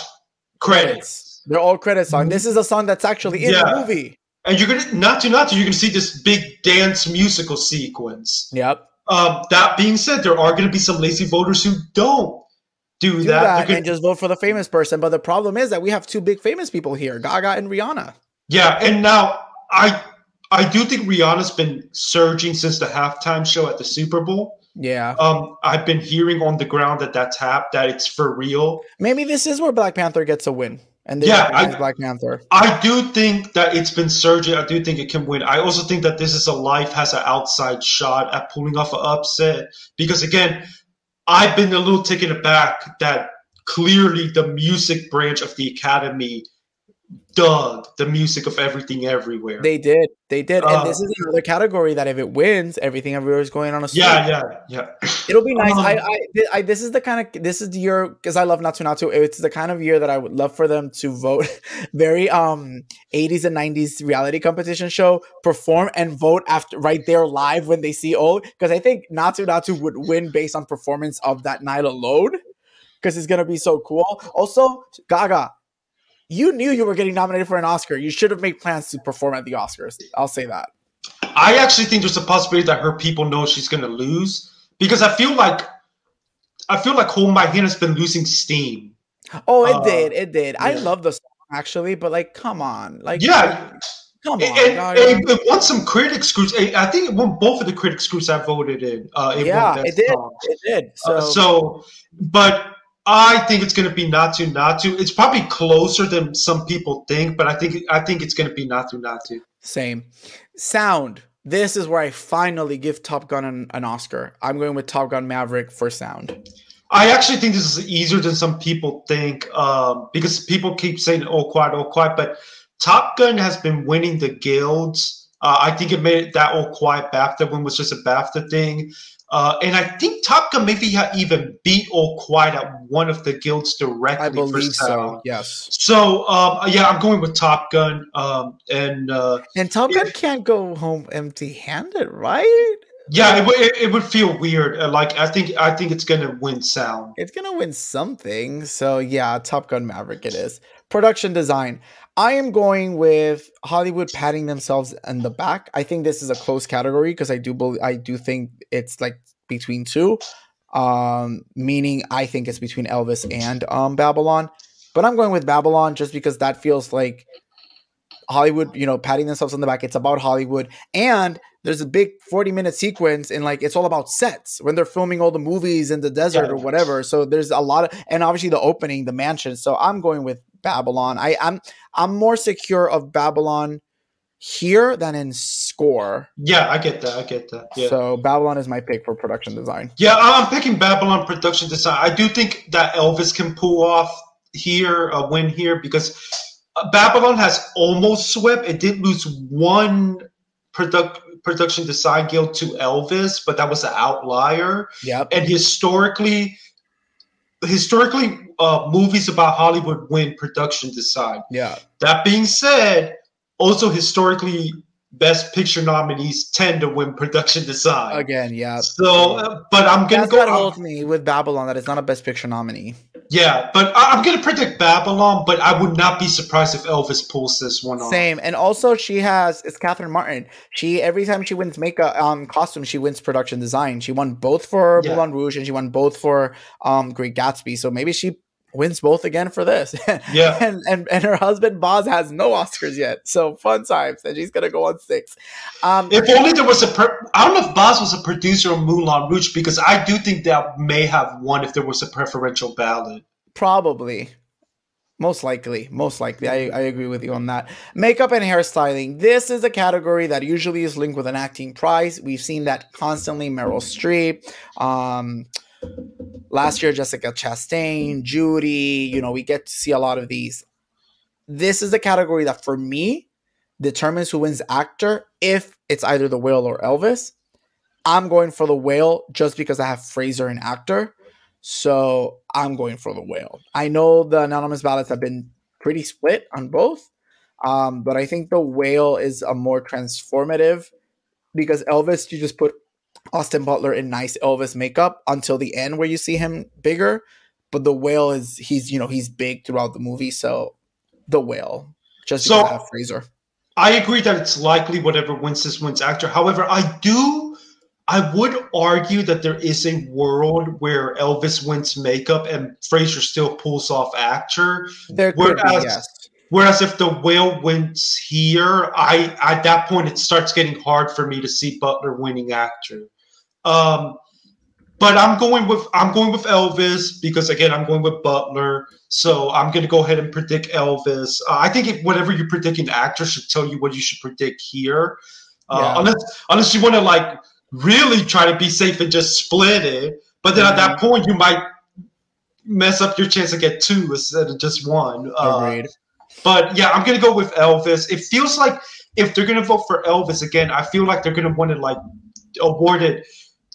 credits. They're all credit song. This is a song that's actually in Yeah. the movie. And you're gonna Natu Natu you're gonna see this big dance musical sequence. Yep. Um, that being said, there are gonna be some lazy voters who don't do, Do that. that, They're gonna- and just vote for the famous person. But the problem is that we have two big famous people here, Gaga and Rihanna. Yeah, and now I I do think Rihanna's been surging since the halftime show at the Super Bowl. Yeah. Um, I've been hearing on the ground that that's hap that it's for real. Maybe this is where Black Panther gets a win. And they Yeah, I- Black Panther. I do think that it's been surging. I do think it can win. I also think that this is a life has an outside shot at pulling off an upset because again, I've been a little taken aback that clearly the music branch of the academy dug the music of everything everywhere. They did. They did. Uh, and this is another category that if it wins, everything everywhere is going on a yeah, yeah, yeah. [clears throat] It'll be nice. Um, I, I, I, this is the kind of this is the year because I love Natu Natu. It's the kind of year that I would love for them to vote [laughs] very um 80s and 90s reality competition show, perform and vote after right there live when they see old. Because I think Natu Natu would win based on performance of that night alone. Because it's gonna be so cool. Also, Gaga, you knew you were getting nominated for an Oscar. You should have made plans to perform at the Oscars. I'll say that. I actually think there's a possibility that her people know she's going to lose because I feel like I feel like Hold My Hand has been losing steam. Oh, it Uh, did. It did. I love the song actually, but like, come on, like, Yeah, come on, Gaga. and it won some critics groups. I think it won both of the critics groups I voted in. Uh, it yeah, it did. Song. It did. So, Uh, so, but I think it's going to be Natu Natu. It's probably closer than some people think, but I think I think it's going to be Natu Natu. same sound. This is where I finally give Top Gun an, an Oscar. I'm going with Top Gun Maverick for sound. I actually think this is easier than some people think um, because people keep saying "all quiet, all quiet," but Top Gun has been winning the guilds. Uh, I think it made that all quiet BAFTA one was just a BAFTA thing, uh, and I think Top Gun maybe ha- even beat all quiet at one of the guilds directly. I believe so. Yes. So um, yeah, I'm going with Top Gun, um, and uh, And Top Gun can't go home empty-handed, right? Yeah, it, would- it, it would feel weird. Uh, like I think I think it's gonna win sound. It's gonna win something. So yeah, Top Gun Maverick it is. Production design. I am going with Hollywood patting themselves in the back. I think this is a close category because I do believe I do think it's like between two. Um, meaning I think it's between Elvis and um Babylon. But I'm going with Babylon just because that feels like Hollywood, you know, patting themselves on the back. It's about Hollywood. And there's a big 40 minute sequence and like it's all about sets when they're filming all the movies in the desert Yeah. or whatever. So there's a lot of and obviously the opening, the mansion. So I'm going with Babylon. I, I'm I'm more secure of Babylon here than in score. Yeah, I get that. I get that. Yeah. So Babylon is my pick for production design. Yeah, I'm picking Babylon production design. I do think that Elvis can pull off here a win here because uh, Babylon has almost swept. It did lose one product production design guild to Elvis, but that was an outlier. Yep. And historically, historically, uh, movies about Hollywood win production design. Yeah. That being said, also historically, Best Picture nominees tend to win production design. Again, yeah. So, uh, but I'm gonna That's go. what holds me with Babylon That is not a best picture nominee. Yeah, but I, I'm gonna predict Babylon. But I would not be surprised if Elvis pulls this one off. Same. And also she has it's Catherine Martin. She every time she wins makeup um costume, she wins production design. She won both for Yeah. Moulin Rouge and she won both for um Great Gatsby. So maybe she wins both again for this. [laughs] Yeah. and, and and her husband Baz has no Oscars yet. So fun times. And she's gonna go on six. Um If only there was a. Per- I don't know if Baz was a producer of Moulin Rouge because I do think that may have won if there was a preferential ballot. Probably. Most likely. Most likely. I, I agree with you on that. Makeup and hairstyling. This is a category that usually is linked with an acting prize. We've seen that constantly. Meryl Streep. Um, last year, Jessica Chastain, Judy. You know, we get to see a lot of these. This is the category that, for me, determines who wins actor if it's either the whale or Elvis. I'm going for the whale just because I have Fraser in actor. So I'm going for the whale. I know the anonymous ballots have been pretty split on both. Um, but I think the whale is a more transformative because Elvis, you just put Austin Butler in nice Elvis makeup until the end where you see him bigger. But the whale is he's you know he's big throughout the movie, so the whale just So- because I have Fraser. I agree that it's likely whatever wins this wins actor. However, I do, I would argue that there is a world where Elvis wins makeup and Fraser still pulls off actor. There could be, Whereas- yes. Whereas if the whale wins here, I at that point it starts getting hard for me to see Butler winning actor. Um, but I'm going with I'm going with Elvis because again I'm going with Butler. So I'm going to go ahead and predict Elvis. Uh, I think if whatever you predict an actor should tell you what you should predict here. Uh, Yeah. Unless unless you want to like really try to be safe and just split it. But then at that point you might mess up your chance to get two instead of just one. Uh, Agreed. but yeah, I'm gonna go with Elvis. It feels like if they're gonna vote for Elvis again, I feel like they're gonna want to like award it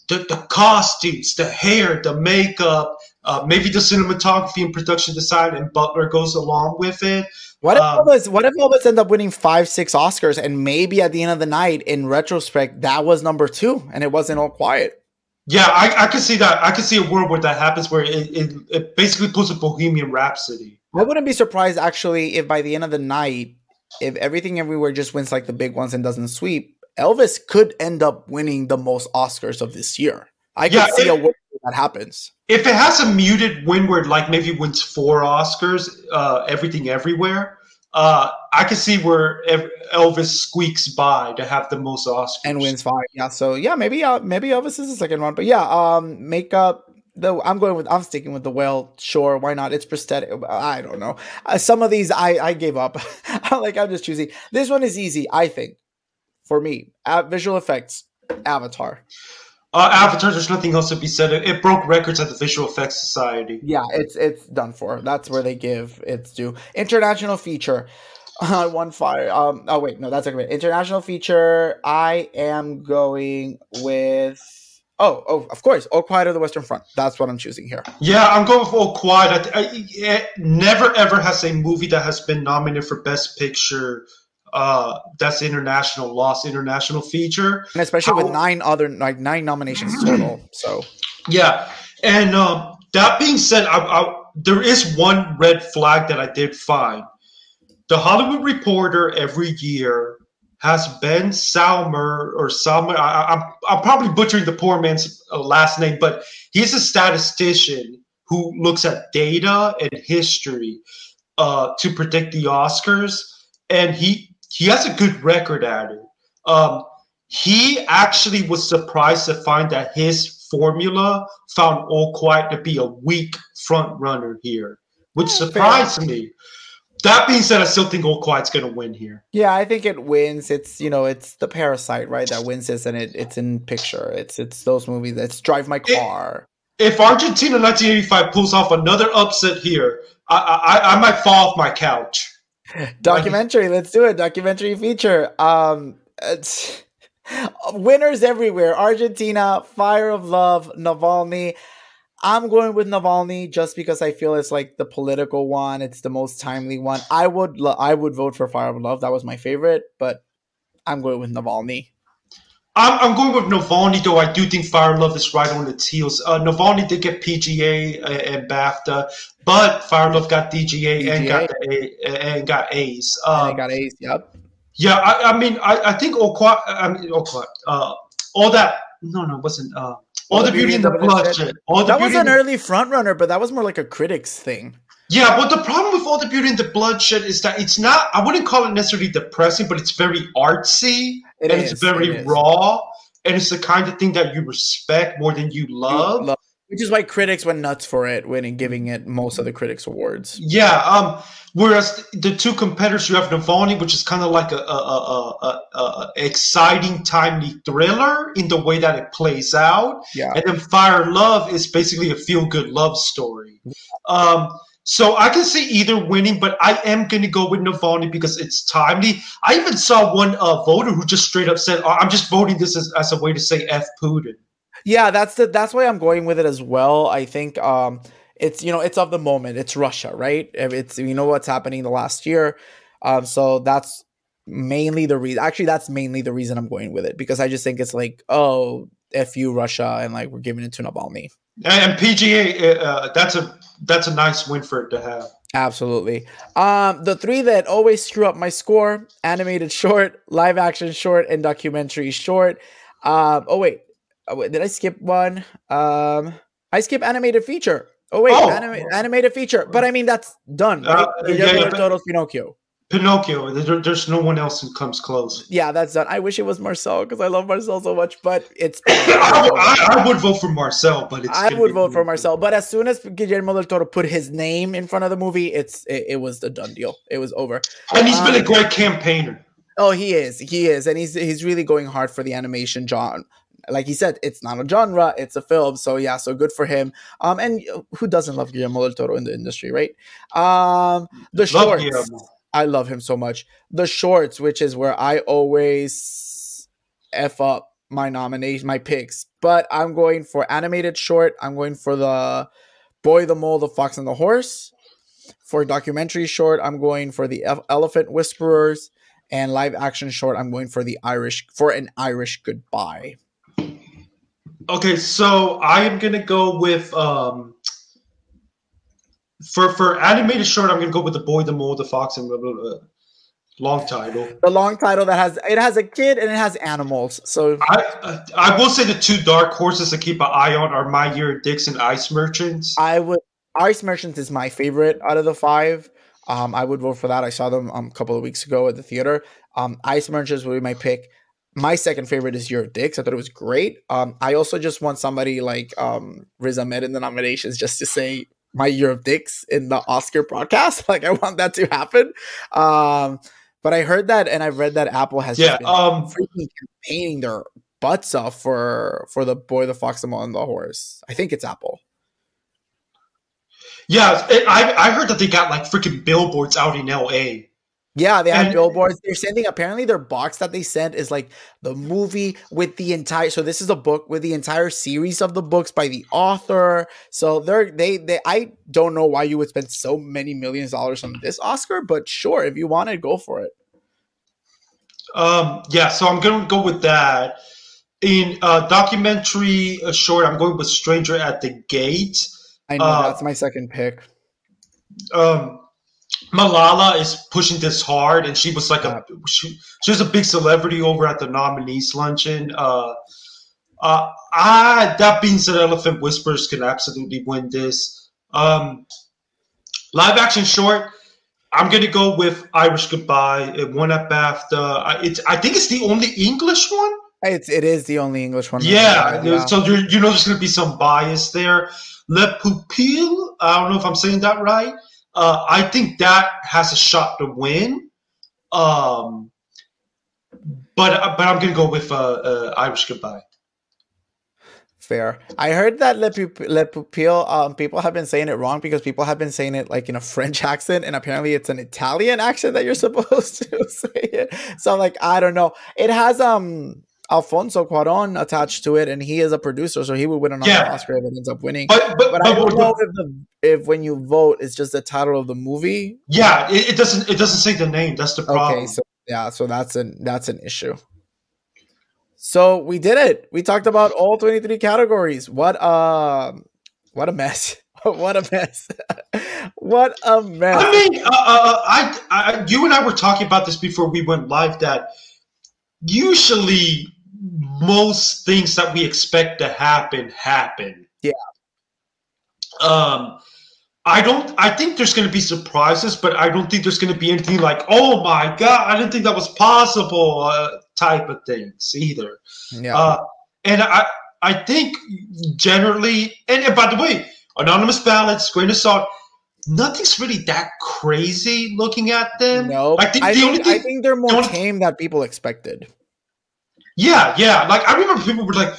the, the costumes, the hair, the makeup, uh, maybe the cinematography and production design, and Butler goes along with it. What if Um? What if Elvis end up winning five, six Oscars, and maybe at the end of the night, in retrospect, that was number two, and it wasn't all quiet. Yeah, I, I can see that. I can see a world where that happens, where it, it, it basically pulls a Bohemian Rhapsody. I wouldn't be surprised actually if by the end of the night, if everything everywhere just wins like the big ones and doesn't sweep, Elvis could end up winning the most Oscars of this year. I can yeah, see it- a world that happens. If it has a muted win where like maybe wins four Oscars, uh, everything everywhere, uh, I can see where Elvis squeaks by to have the most Oscars and wins five. Yeah, so yeah, maybe uh, maybe Elvis is the second one, but yeah, um, makeup. Though I'm going with I'm sticking with the whale. Sure, why not? It's prosthetic. I don't know. Uh, some of these I I gave up. I'm [laughs] like I'm just choosing. This one is easy. I think for me, visual effects, Avatar. Uh, Avatar, there's nothing else to be said. It, it broke records at the Visual Effects Society. Yeah, it's it's done for. That's where they give its due. International feature. [laughs] Uh, one fire. Um. Oh wait, no, that's a great international feature. I am going with. Oh, oh, of course, All Quiet on the Western Front. That's what I'm choosing here. Yeah, I'm going with All Quiet. I, I, it never ever has a movie that has been nominated for Best Picture uh, that's international lost international feature. And especially with nine other like nine nominations total. [clears throat] So Yeah, and um, that being said, I, I, there is one red flag that I did find. The Hollywood Reporter every year has Ben Salmer or Salmer. I, I- I'm I'm probably butchering the poor man's uh, last name, but he's a statistician who looks at data and history uh, to predict the Oscars, and he he has a good record at it. Um, he actually was surprised to find that his formula found All Quiet to be a weak front runner here, which fair. surprised me. That being said, I still think All Quiet's going to win here. yeah, I think it wins. It's you know it's the Parasite right that wins this, and it it's in picture. It's it's those movies. It's Drive My Car. If Argentina 1985 pulls off another upset here, I, I, I might fall off my couch. [laughs] documentary let's do it documentary feature. Um [laughs] winners everywhere. Argentina fire of love navalny. I'm going with navalny just because i feel it's like the political one. It's the most timely one. I would lo- i would vote for fire of love. That was my favorite but i'm going with navalny I'm, I'm going with Navalny, though I do think Fire Love is right on its heels. Uh, Navalny did get PGA and, and BAFTA, but Fire Love got DGA, and got the A, and got A's. Um, i got ace yep Yeah, I, I mean, I, I think all. I mean, all quiet. Uh, all that. No, no, it wasn't. Uh, all, the beauty and the bloodshed. All the that was beauty an and the- early front runner but that was more like a critics thing Yeah, but the problem with all the beauty and the bloodshed is that it's not. I wouldn't call it necessarily depressing, but it's very artsy It and is, it's very it raw, and it's the kind of thing that you respect more than you love. Love- which is why critics went nuts for it winning giving it most of the critics awards Yeah. Um. Whereas the two competitors, you have Navalny, which is kind of like a, a, a, a, a, a exciting, timely thriller in the way that it plays out. yeah and then Fire Love is basically a feel good love story. Um, so I can see either winning, but I am going to go with Navalny because it's timely. I even saw one uh, voter who just straight up said, "Oh, "I'm just voting this as, as a way to say f Putin." Yeah, that's the that's why I'm going with it as well. I think um it's you know it's of the moment. It's Russia, right? It's you know what's happening the last year. Um, so that's mainly the reason. Actually, that's mainly the reason I'm going with it because I just think it's like, oh, f you Russia, and like we're giving it to Navalny. And PGA, uh, that's a that's a nice win for it to have. Absolutely. Um, the three that always screw up my score: animated short, live action short, and documentary short. Um, oh wait, oh, wait, did I skip one? Um, I skip animated feature. Oh wait, oh. Anima- animated feature. But I mean that's done. Right? Uh, yeah, yeah, but- Pinocchio. Pinocchio. there's no one else who comes close. Yeah, that's done. I wish it was Marcel because I love Marcel so much, but it's. I, [coughs] I, I, would vote for Marcel, but it's. I would vote for Marcel, but as soon as Guillermo del Toro put his name in front of the movie, it's it, it was the done deal. It was over. And he's um, been a um, great campaigner. Oh, he is. He is, and he's he's really going hard for the animation John. Like he said, it's not a genre; it's a film. So yeah, so good for him. Um, and who doesn't love Guillermo del Toro in the industry, right? Um, the love shorts. Guillermo I love him so much. The shorts, which is where I always f up my nomination, my picks, but I'm going for animated short. I'm going for the Boy, the Mole, the Fox, and the Horse. For documentary short, I'm going for the Elephant Whisperers, and live action short, I'm going for the Irish for an Irish goodbye. Okay, so I am gonna go with um for for animated short, I'm gonna go with the boy, the mole, the fox, and blah, blah, blah. long title. The long title that has it has a kid and it has animals. So I I will say the two dark horses to keep an eye on are My Year Dixon Ice Merchants. I would Ice Merchants is my favorite out of the five. Um, I would vote for that. I saw them um, a couple of weeks ago at the theater. Um, Ice Merchants would be my pick. My second favorite is Year of Dicks. I thought it was great. Um, I also just want somebody like um, Riz Ahmed in the nominations just to say my year of dicks in the Oscar broadcast. [laughs] Like I want that to happen. Um, but I heard that and I've read that Apple has yeah, um, freaking campaigning their butts off for for the boy, the fox, the and the horse. I think it's Apple. Yeah, it, I I heard that they got like freaking billboards out in L.A. Yeah, they have and, billboards. They're sending apparently their box that they sent is like the movie with the entire so this is a book with the entire series of the books by the author. So they're they they I don't know why you would spend so many millions of dollars on this Oscar, but sure, if you want it, go for it. Um yeah, so I'm gonna go with that. In uh documentary uh, short, I'm going with Stranger at the Gate. I know uh, that's my second pick. Um Malala is pushing this hard, and she was like a she, she was a big celebrity over at the nominees luncheon. Uh, uh, I that being said, Elephant Whispers can absolutely win this. Um, live action short, I'm gonna go with Irish Goodbye. It won at BAFTA. It's I think it's the only English one. It's it is the only English one. Yeah, yeah. so you know there's gonna be some bias there. Le Pupille, I don't know if I'm saying that right. Uh, I think that has a shot to win. Um, but uh, but I'm gonna go with uh, uh, Irish Goodbye. Fair. I heard that Le, Pup- Le Pupille, um, people have been saying it wrong because people have been saying it like in a French accent, and apparently it's an Italian accent that you're [laughs] supposed to [laughs] say it. So I'm like I don't know. It has um Alfonso Cuarón attached to it, and he is a producer, so he would win another yeah. Oscar if it ends up winning. But, but, but I don't know if, the, if when you vote, it's just the title of the movie. Yeah, it, it, doesn't. It doesn't say the name. That's the problem. Okay, so yeah, so that's an that's an issue. So we did it. We talked about all twenty three categories. What uh, what a mess. [laughs] what a mess. [laughs] what a mess. I mean, uh, uh, I, I, you and I were talking about this before we went live. That usually most things that we expect to happen happen. Yeah. Um, I don't. I think there's going to be surprises, but I don't think there's going to be anything like, "Oh my god, I didn't think that was possible," uh, type of things either. Yeah. Uh, and I, I think generally, and, and by the way, anonymous ballots, grain of salt. Nothing's really that crazy looking at them. No, I think I the think, only thing, I think they're more tame than people expected. Yeah, yeah. Like I remember people were like,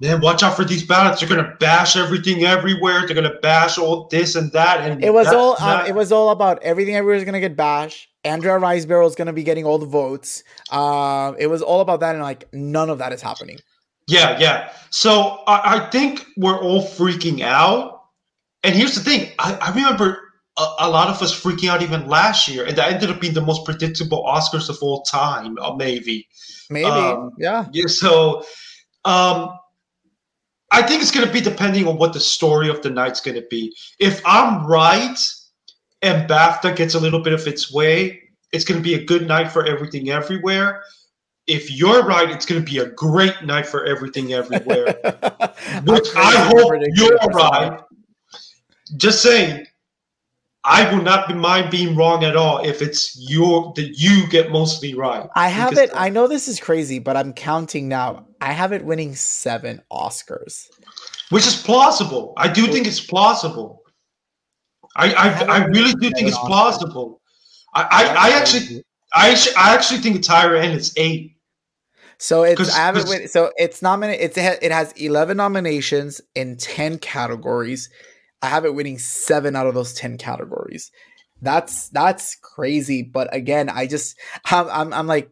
"Man, watch out for these ballots. They're gonna bash everything everywhere. They're gonna bash all this and that." And it was all um, it was all about everything. Everywhere's gonna get bashed. Andrea Riseborough is gonna be getting all the votes. Um, it was all about that, and like none of that is happening. Yeah, yeah. So I, I think we're all freaking out, and here's the thing: I, I remember a, a, lot of us freaking out even last year, and that ended up being the most predictable Oscars of all time, uh, maybe. Maybe, um, yeah. Yeah. So, um, I think it's going to be depending on what the story of the night's going to be. If I'm right, and BAFTA gets a little bit of its way, it's going to be a good night for everything everywhere. If you're right, it's going to be a great night for everything everywhere. [laughs] Which I hope you're right. Just saying, I will not mind being wrong at all if it's your that you get mostly right. I have it. I know this is crazy, but I'm counting now. I have it winning seven Oscars, which is plausible. I do think it's plausible. I I, I, I really do think it's plausible. I, I, I actually I actually I actually think it's higher end. It's eight. So it's I have it with, so it's nominated. It's it has eleven nominations in ten categories. I have it winning seven out of those 10 categories. That's that's crazy. But again, I just I'm, I'm, I'm like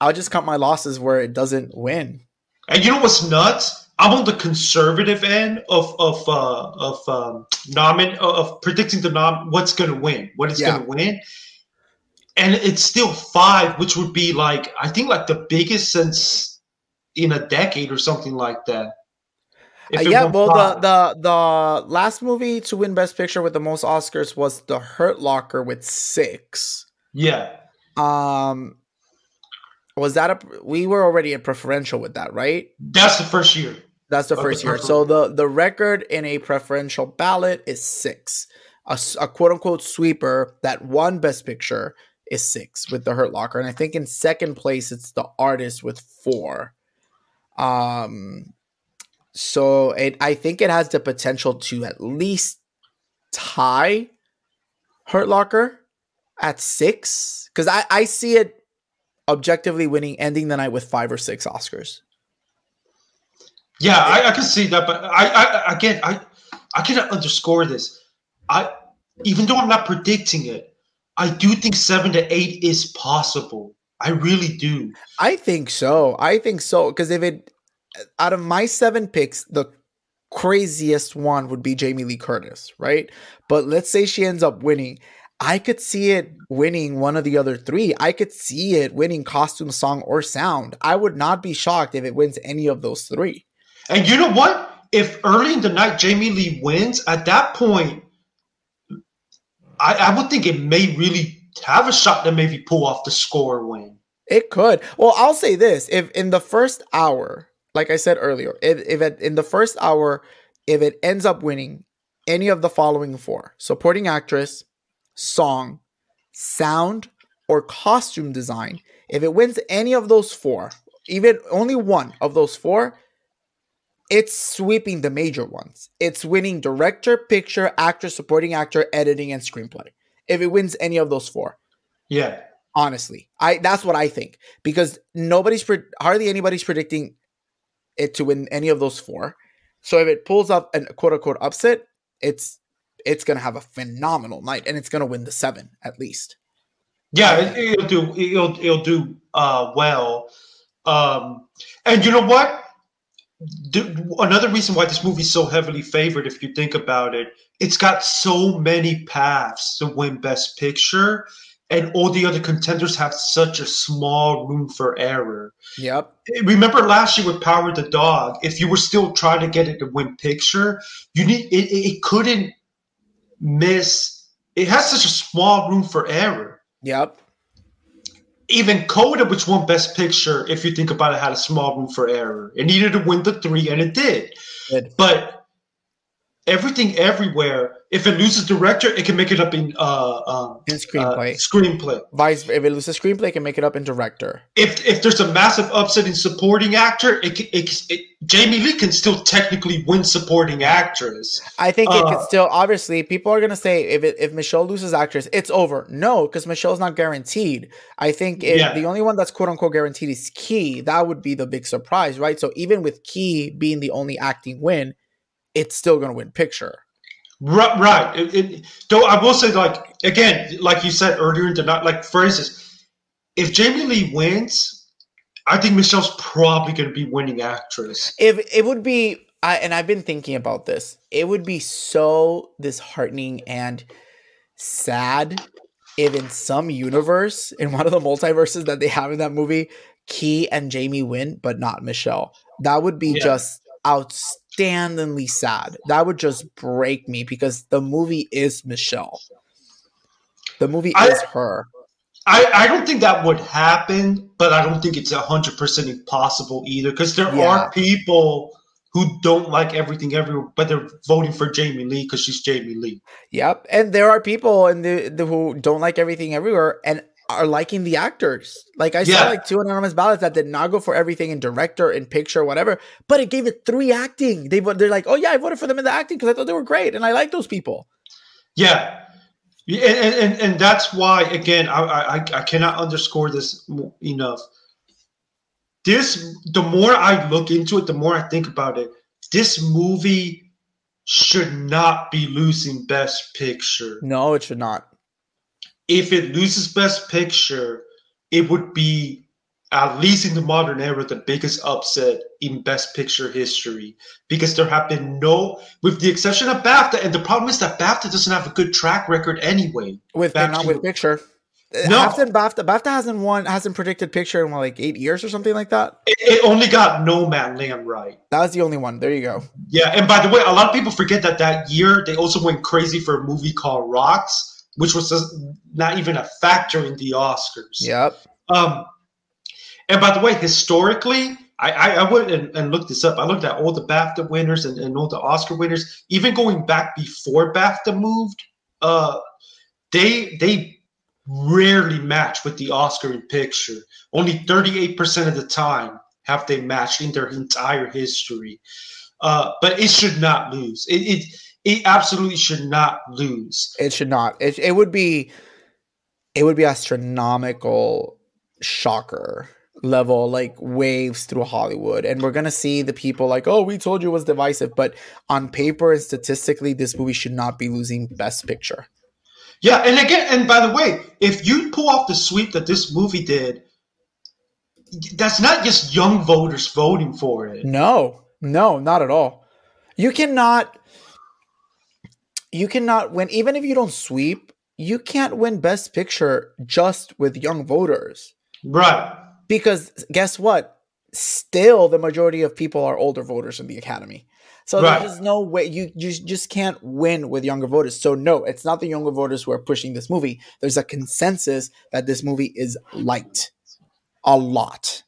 I'll just count my losses where it doesn't win. And you know what's nuts? I'm on the conservative end of of uh, of um, nomin of predicting the nom what's going to win, what is yeah. going to win, and it's still five, which would be like I think like the biggest since in a decade or something like that. Uh, yeah, well, the the the last movie to win Best Picture with the most Oscars was The Hurt Locker with six. Yeah. Um, was that a? We were already a preferential with that, right? That's the first year. That's the first the year. So the the record in a preferential ballot is six. A, a quote unquote sweeper that won Best Picture is six with The Hurt Locker, and I think in second place it's The Artist with four. Um, so it, I think it has the potential to at least tie Hurt Locker at six because I, I see it objectively winning, ending the night with five or six Oscars. Yeah, I, I can see that, but I, I again, I I cannot underscore this. I even though I'm not predicting it, I do think seven to eight is possible. I really do. I think so. I think so because if it out of my seven picks, the craziest one would be Jamie Lee Curtis, right? But let's say she ends up winning. I could see it winning one of the other three. I could see it winning costume, song, or sound. I would not be shocked if it wins any of those three. And you know what? If early in the night Jamie Lee wins, at that point, I, I would think it may really have a shot to maybe pull off the score win. It could. Well, I'll say this: if in the first hour like I said earlier, if, if it, in the first hour, if it ends up winning any of the following four supporting actress, song, sound, or costume design, if it wins any of those four, even only one of those four, it's sweeping the major ones. It's winning director, picture, actor, supporting actor, editing, and screenplay. If it wins any of those four. Yeah. Honestly, I that's what I think because nobody's pre- hardly anybody's predicting it to win any of those four. So if it pulls up a quote unquote upset, it's it's gonna have a phenomenal night and it's gonna win the seven at least. Yeah, it, will do. It'll it'll do uh, well. Um, and you know what? another reason why this movie's so heavily favored, if you think about it, it's got so many paths to win Best Picture and all the other contenders have such a small room for error. Yep. Remember last year with Power the Dog, if you were still trying to get it to win picture, you need it, it couldn't miss it has such a small room for error. Yep. Even Coda, which won Best Picture, if you think about it, had a small room for error. It needed to win the three, and it did. Good. But everything everywhere if it loses director, it can make it up in uh, um, in screenplay. Uh, screenplay. Vice, if it loses screenplay, it can make it up in director. If if there's a massive upset in supporting actor, it, it, it Jamie Lee can still technically win supporting actress. I think uh, it can still. Obviously, people are gonna say if it, if Michelle loses actress, it's over. No, because Michelle's not guaranteed. I think if yeah. the only one that's quote unquote guaranteed is Ke. That would be the big surprise, right? So even with Ke being the only acting win, it's still gonna win picture. Right, right. It, it, though I will say, like again, like you said earlier in the night, like for instance, if Jamie Lee wins, I think Michelle's probably going to be winning actress. If it would be I and I've been thinking about this. It would be so disheartening and sad if in some universe, in one of the multiverses that they have in that movie, Ke and Jamie win, but not Michelle. That would be Yeah. just outstandingly sad. That would just break me because the movie is Michelle. The movie I- is her. I, I don't think that would happen, but I don't think it's hundred percent impossible either. Because there Yeah. are people who don't like everything everywhere, but they're voting for Jamie Lee because she's Jamie Lee. Yep. And there are people in the, the who don't like everything everywhere and are liking the actors. Like I Yeah. saw like two anonymous ballots that did not go for everything in director, in picture, whatever, but it gave it three acting. They they're like, oh yeah, I voted for them in the acting because I thought they were great and I like those people. Yeah, Yeah, and and, and that's why again I, I I cannot underscore this enough. This the more I look into it, the more I think about it. This movie should not be losing Best Picture. No, it should not. If it loses Best Picture, it would be at least in the modern era the biggest upset in Best Picture history because there have been no, with the exception of BAFTA, and the problem is that BAFTA doesn't have a good track record anyway. With not to- with picture. No. BAFTA BAFTA hasn't won hasn't predicted picture in what, like eight years or something like that. It, it only got No Man Land right. That was the only one. There you go. Yeah, and by the way, a lot of people forget that that year they also went crazy for a movie called Rocks, which was not even a factor in the Oscars. Yep. Um, and by the way, historically, I, I, I went and, and looked this up. I looked at all the BAFTA winners and, and all the Oscar winners, even going back before BAFTA moved. Uh, they they rarely match with the Oscar in picture. Only thirty eight percent of the time have they matched in their entire history. Uh, but it should not lose. It, it it absolutely should not lose. It should not. It it would be it would be astronomical shocker level like waves through Hollywood and we're going to see the people like oh we told you it was divisive but on paper and statistically this movie should not be losing best picture. Yeah, and again, and by the way, if you pull off the sweep that this movie did, that's not just young voters voting for it. No. No, not at all. You cannot you cannot win even if you don't sweep, you can't win best picture just with young voters. Right. because guess what? Still the majority of people are older voters in the academy. So Right. there's no way you, you just can't win with younger voters. So no it's not the younger voters who are pushing this movie. There's a consensus that this movie is liked a lot.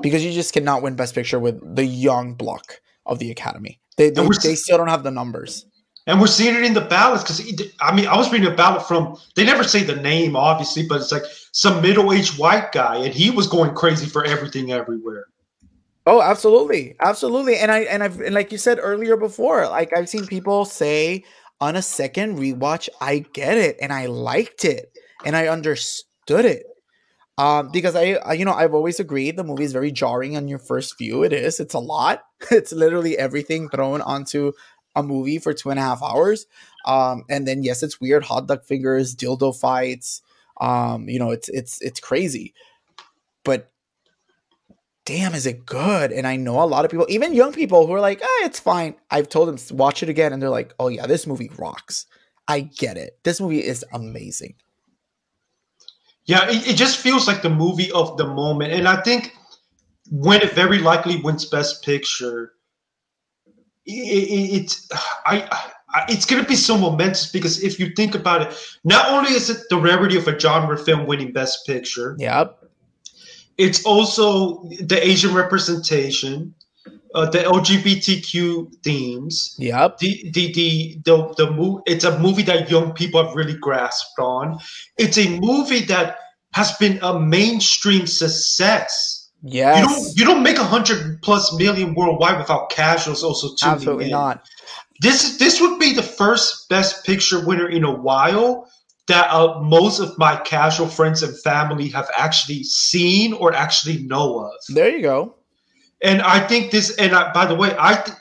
Because you just cannot win best picture with the young block of the academy. They, they, they still don't have the numbers And we're seeing it in the ballots because I mean I was reading a ballot from they never say the name obviously, but it's like some middle-aged white guy, and he was going crazy for everything everywhere. Oh, absolutely, absolutely. And I and I've and like you said earlier before, like I've seen people say on a second rewatch, I get it, and I liked it, and I understood it. Um, because I, I, you know, I've always agreed the movie is very jarring on your first view. It is. It's a lot. [laughs] It's literally everything thrown onto a movie for two and a half hours. Um, and then yes, it's weird. Hot dog fingers, dildo fights. Um, you know, it's it's it's crazy. But damn, is it good? And I know a lot of people, even young people, who are like, "Ah, it's fine." I've told them watch it again, and they're like, "Oh yeah, this movie rocks." I get it. This movie is amazing. Yeah, it, it just feels like the movie of the moment, and I think when it very likely wins Best Picture, it, it, it's I, it's going to be so momentous because if you think about it, not only is it the rarity of a genre film winning Best Picture, Yep. it's also the Asian representation, uh, the LGBTQ themes, Yep. the the the the, the mo- it's a movie that young people have really grasped on. It's a movie that has been a mainstream success. You don't you don't make a hundred plus million worldwide without casuals also tuning Absolutely in. not. This is this would be the first Best Picture winner in a while that uh, most of my casual friends and family have actually seen or actually know of. There you go. And I think this, and I, by the way, I th-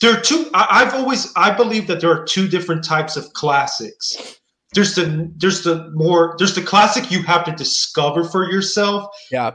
there are two. I, I've always I believe that there are two different types of classics. There's the there's the more there's the classic you have to discover for yourself Yeah.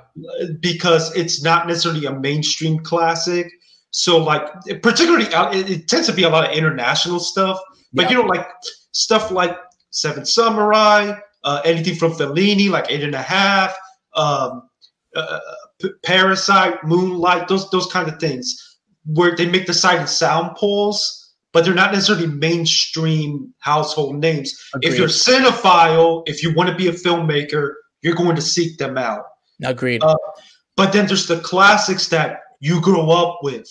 because it's not necessarily a mainstream classic. So like, particularly, it, it tends to be a lot of international stuff. But yeah. you know, like stuff like Seven Samurai, uh, anything from Fellini, like Eight and a Half, um, uh, P- Parasite, Moonlight, those those kind of things, where they make the sight and sound polls, but they're not necessarily mainstream household names. Agreed. If you're cinephile, if you want to be a filmmaker, you're going to seek them out. Agreed. Uh, but then there's the classics that you grow up with.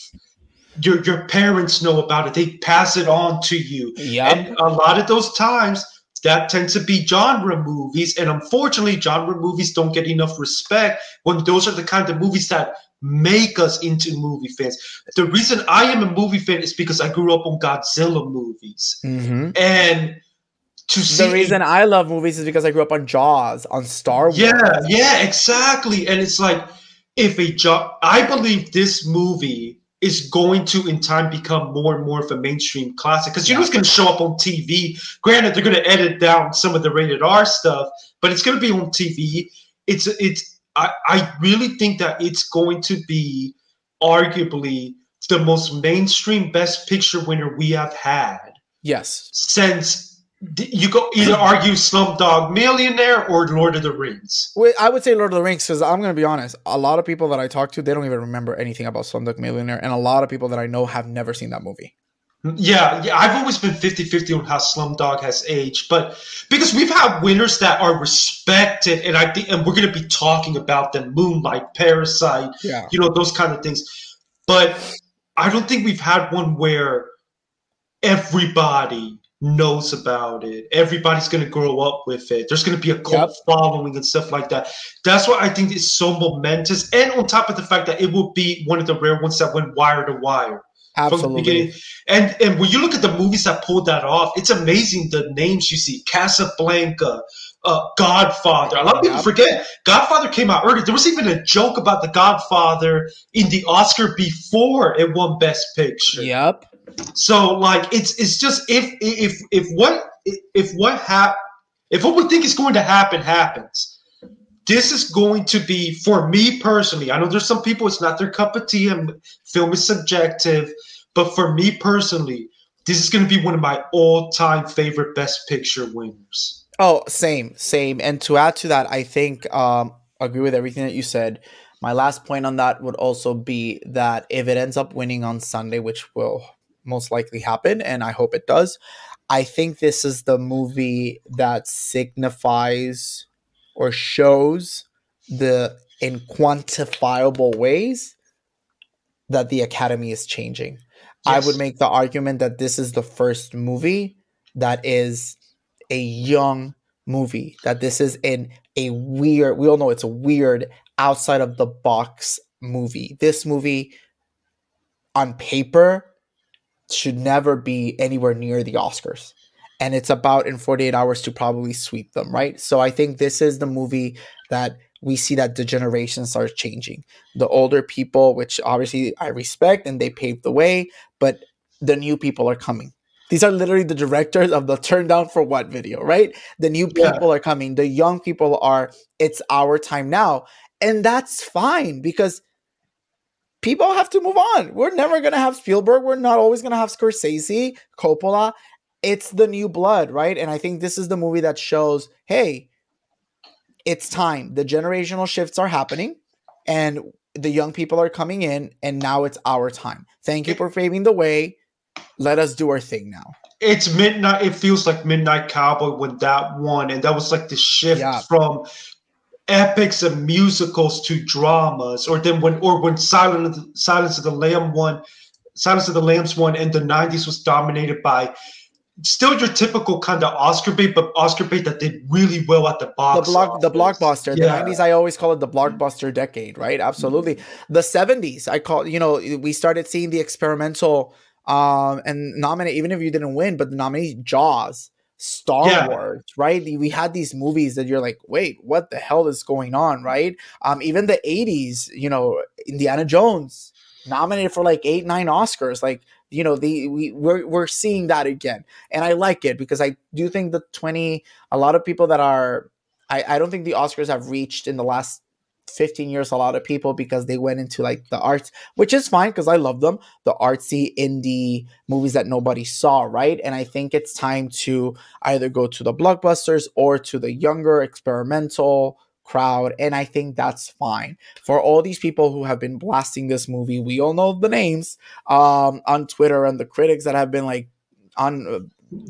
Your your parents know about it. They pass it on to you. Yeah. And a lot of those times that tends to be genre movies. And unfortunately, genre movies don't get enough respect when those are the kind of movies that make us into movie fans. The reason I am a movie fan is because I grew up on Godzilla movies. Mm-hmm. And to see the reason I love movies is because I grew up on Jaws, on Star Wars. Yeah, yeah, exactly. And it's like if a job I believe this movie is going to in time become more and more of a mainstream classic because you know it's going to show up on TV. Granted, they're going to edit down some of the rated R stuff, but it's going to be on TV. It's it's I, I really think that it's going to be arguably the most mainstream best picture winner we have had. Yes. Since you go either argue Slumdog Millionaire or Lord of the Rings. Wait, I would say Lord of the Rings because I'm going to be honest. A lot of people that I talk to, they don't even remember anything about Slumdog Millionaire, and a lot of people that I know have never seen that movie. Yeah, yeah, I've always been 50-50 on how Slumdog has aged, but because we've had winners that are respected, and I think, and we're going to be talking about them, Moonlight, Parasite, yeah. you know, those kind of things. But I don't think we've had one where everybody knows about it. Everybody's going to grow up with it. There's going to be a cult yep. following and stuff like that. That's why I think it's so momentous. And on top of the fact that it will be one of the rare ones that went wire to wire. Absolutely. And and when you look at the movies that pulled that off, it's amazing the names you see: Casablanca, uh, Godfather. A lot of people forget Godfather came out early. There was even a joke about the Godfather in the Oscar before it won Best Picture. Yep. So like it's it's just if if if what if what hap if what we think is going to happen happens, this is going to be for me personally. I know there's some people it's not their cup of tea and film is subjective, but for me personally, this is going to be one of my all-time favorite best picture winners. Oh, same, same. And to add to that, I think um agree with everything that you said. My last point on that would also be that if it ends up winning on Sunday, which will most likely happen, and I hope it does. I think this is the movie that signifies or shows the in quantifiable ways that the Academy is changing. Yes. I would make the argument that this is the first movie that is a young movie, that this is in a weird, we all know it's a weird outside of the box movie. This movie on paper should never be anywhere near the Oscars. And it's about in 48 hours to probably sweep them, right? So I think this is the movie that we see that the generations are changing. The older people, which obviously I respect and they paved the way, but the new people are coming. These are literally the directors of the turn down for what video, right? The new people yeah. are coming. The young people are, it's our time now. And that's fine because people have to move on. We're never going to have Spielberg. We're not always going to have Scorsese, Coppola. It's the new blood, right? And I think this is the movie that shows hey, it's time. The generational shifts are happening and the young people are coming in, and now it's our time. Thank you for paving the way. Let us do our thing now. It's midnight. It feels like Midnight Cowboy when that one, and that was like the shift yeah. from epics and musicals to dramas, or then when or when Silence Silence of the Lamb one, Silence of the Lambs one in the '90s was dominated by still your typical kind of Oscar bait, but Oscar bait that did really well at the box. The block, the blockbuster. Yeah. The 90s, I always call it the blockbuster decade, right? Absolutely. Mm-hmm. The 70s, I call, you know, we started seeing the experimental um and nominate, even if you didn't win, but the nominee Jaws. Star yeah. Wars, right? We had these movies that you're like, wait, what the hell is going on, right? Um, even the 80s, you know, Indiana Jones nominated for like eight, nine Oscars. Like, you know, the we we're we're seeing that again. And I like it because I do think the 20 a lot of people that are I, I don't think the Oscars have reached in the last 15 years a lot of people because they went into like the arts, which is fine because I love them, the artsy indie movies that nobody saw, right? And I think it's time to either go to the blockbusters or to the younger experimental crowd. And I think that's fine. For all these people who have been blasting this movie, we all know the names um, on Twitter and the critics that have been like on uh,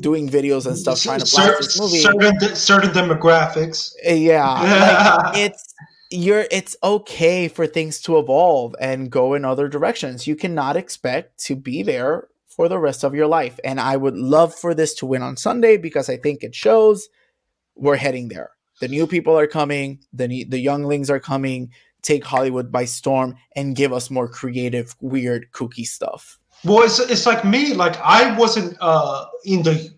doing videos and stuff trying to blast this movie. Certain, certain demographics. Uh, yeah, [laughs] like it's you're it's okay for things to evolve and go in other directions. You cannot expect to be there for the rest of your life. And I would love for this to win on Sunday because I think it shows we're heading there the new people are coming, the the younglings are coming, take Hollywood by storm and give us more creative, weird, kooky stuff. Well, it's, it's like me. Like I wasn't uh, in the,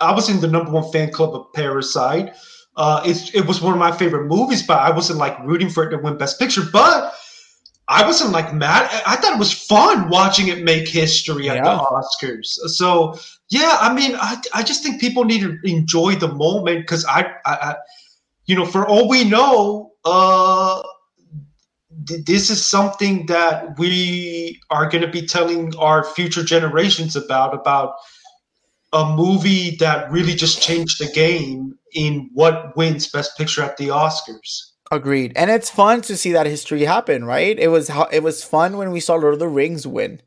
I was in the number one fan club of Parasite. Uh, it, it was one of my favorite movies, but I wasn't like rooting for it to win Best Picture. But I wasn't like mad. I thought it was fun watching it make history at yeah. the Oscars. So yeah, I mean, I, I just think people need to enjoy the moment because I, I, I, you know, for all we know, uh, th- this is something that we are going to be telling our future generations about about a movie that really just changed the game in what wins Best Picture at the Oscars. Agreed, and it's fun to see that history happen. Right? It was it was fun when we saw Lord of the Rings win.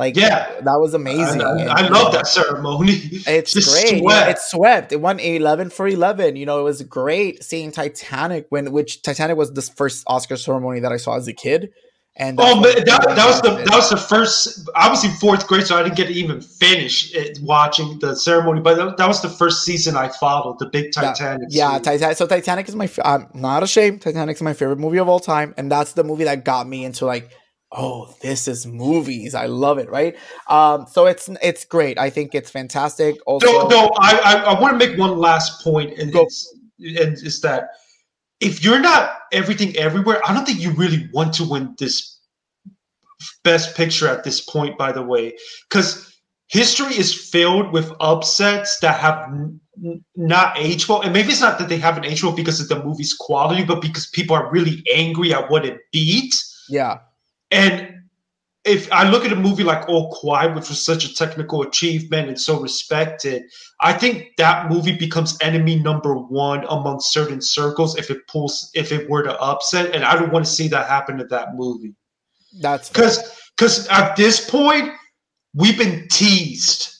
Like, yeah, that was amazing. I, I, I love that ceremony. [laughs] It's great. Swept. It swept. It won 11 for 11. You know, it was great seeing Titanic when, which Titanic was the first Oscar ceremony that I saw as a kid. And oh, that, that was the that was the first. I was in fourth grade, so I didn't get to even finish it, watching the ceremony. But that was the first season I followed, the big Titanic. yeah, Titanic. So Titanic is my. I'm not ashamed. Titanic is my favorite movie of all time, and that's the movie that got me into like oh this is movies. I love it right? Um so it's it's great. I think it's fantastic. Also no, no i i, I want to make one last point and Go. it's and it's that if you're not everything everywhere i don't think you really want to win this best picture at this point by the way because history is filled with upsets that have n- not aged well. And maybe it's not that they haven't aged well because of the movie's quality but because people are really angry at what it beat yeah and if I look at a movie like All Quiet, which was such a technical achievement and so respected, I think that movie becomes enemy number one among certain circles if it pulls if it were to upset. And I don't want to see that happen to that movie. That's because because at this point we've been teased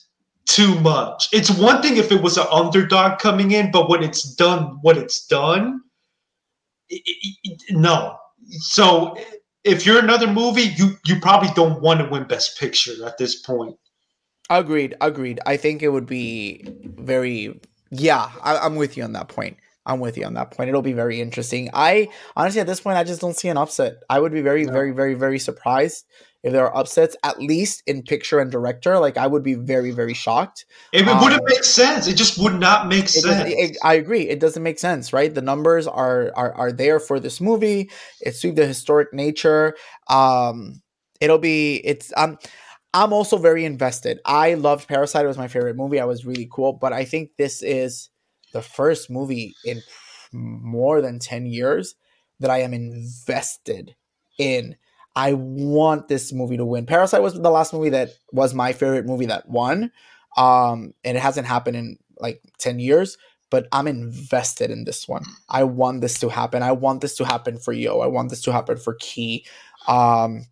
too much. It's one thing if it was an underdog coming in, but when it's done, what it's done, it, it, no. So if you're another movie, you you probably don't want to win Best Picture at this point. Agreed. Agreed. I think it would be very. Yeah, I, am with you on that point. I'm with you on that point. It'll be very interesting. I honestly, at this point, I just don't see an upset. I would be very, no. very, very, very surprised if there are upsets, at least in picture and director, like I would be very, very shocked. It, um, wouldn't make sense. It just would not make sense. It, I agree. It doesn't make sense, right? The numbers are are are there for this movie. It's through the historic nature. Um, it'll be. It's um. I'm also very invested. I loved Parasite. It was my favorite movie. I was really cool, but I think this is the first movie in more than 10 years that I am invested in I want this movie to win. Parasite was the last movie that was my favorite movie that won. Um, and it hasn't happened in like 10 years, but I'm invested in this one. I want this to happen. I want this to happen for Yeoh. I want this to happen for Ke. Um,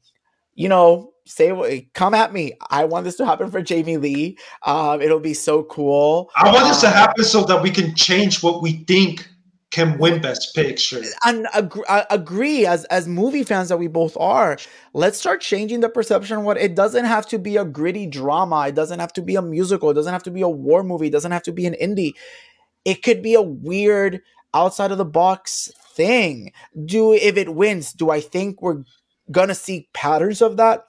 you know, say come at me. I want this to happen for Jamie Lee. Um, it'll be so cool. I want this to um, happen so that we can change what we think can win Best Picture. And agree, uh, agree, as as movie fans that we both are. Let's start changing the perception. What it doesn't have to be a gritty drama. It doesn't have to be a musical. It doesn't have to be a war movie. It doesn't have to be an indie. It could be a weird outside of the box thing. Do if it wins, do I think we're gonna see patterns of that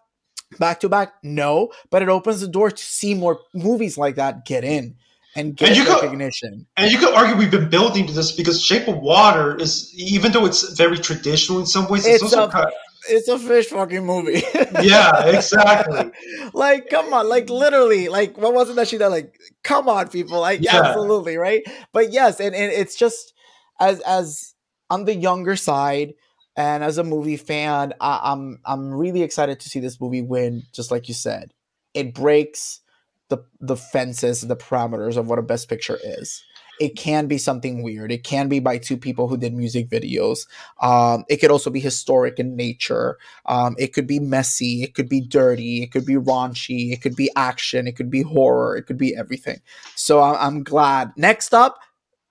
back to back? No, but it opens the door to see more movies like that get in and get and you recognition. Could, and you could argue we've been building to this because Shape of Water is, even though it's very traditional in some ways, it's, it's also a, kind of, it's a fish fucking movie. [laughs] yeah, exactly. [laughs] like, come on, like literally, like what wasn't that she did? Like, come on, people, like yeah. absolutely, right? But yes, and, and it's just as as on the younger side, And as a movie fan, I, I'm I'm really excited to see this movie win. Just like you said, it breaks the the fences, the parameters of what a best picture is it can be something weird. It can be by two people who did music videos. Um, it could also be historic in nature. Um, it could be messy. It could be dirty. It could be raunchy. It could be action. It could be horror. It could be everything. So I- I'm glad. Next up,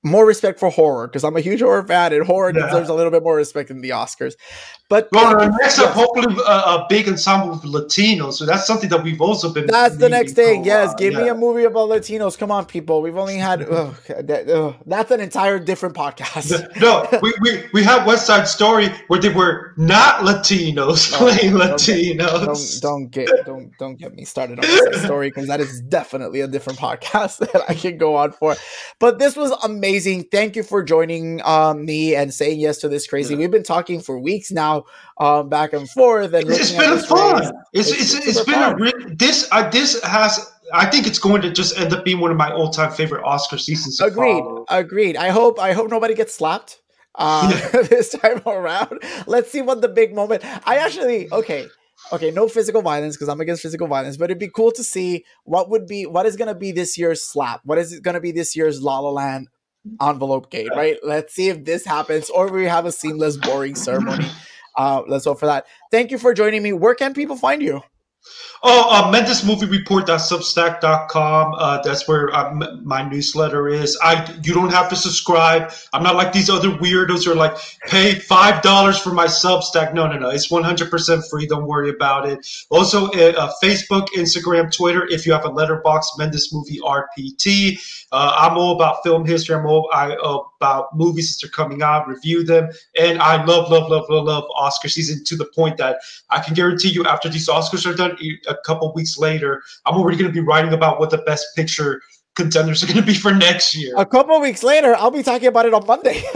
more respect for horror because I'm a huge horror fan, and horror Yeah. deserves a little bit more respect in the Oscars. But Well, uh, next up, Yes. hopefully, uh, a big ensemble of Latinos. So that's something that we've also been. That's the next thing. Yes, while. give me a movie about Latinos. Come on, people. We've only had [laughs] ugh, that, ugh, that's an entire different podcast. [laughs] No, we, we, we had West Side Story where they were not Latinos playing don't- Latinos. don't don't get don't don't get me started on this [laughs] story because that is definitely a different podcast that I can go on for. But this was amazing. Thank you for joining um, me and saying yes to this crazy. We've been talking for weeks now, um, back and forth, and It's been fun. race. It's It's- it's, it's been a fun. re- this uh, this has. I think it's going to just end up being one of my all time favorite Oscar seasons. Agreed. Agreed. I hope I hope nobody gets slapped uh, [laughs] this time around. Let's see what the big moment. I actually okay. Okay, no physical violence because I'm against physical violence, but it'd be cool to see what would be what is going to be this year's slap. What is it going to be this year's La La Land envelope gate, right? Let's see if this happens or we have a seamless, boring ceremony. Uh, let's hope for that. Thank you for joining me. Where can people find you? Oh, uh, MendezMovieReport.substack.com. Uh, that's where uh, m- my newsletter is. I you don't have to subscribe. I'm not like these other weirdos who are like pay five dollars for my Substack. No, no, no. It's 100 percent free. Don't worry about it. Also, uh, uh, Facebook, Instagram, Twitter. If you have a Letterboxd, Mendez Movie RPT. Uh, I'm all about film history. I'm all I, uh, about movies as they're coming out, review them, and I love, love, love, love, love Oscar season to the point that I can guarantee you, after these Oscars are done, a couple weeks later, I'm already going to be writing about what the best picture contenders are going to be for next year. A couple weeks later, I'll be talking about it on Monday. [laughs]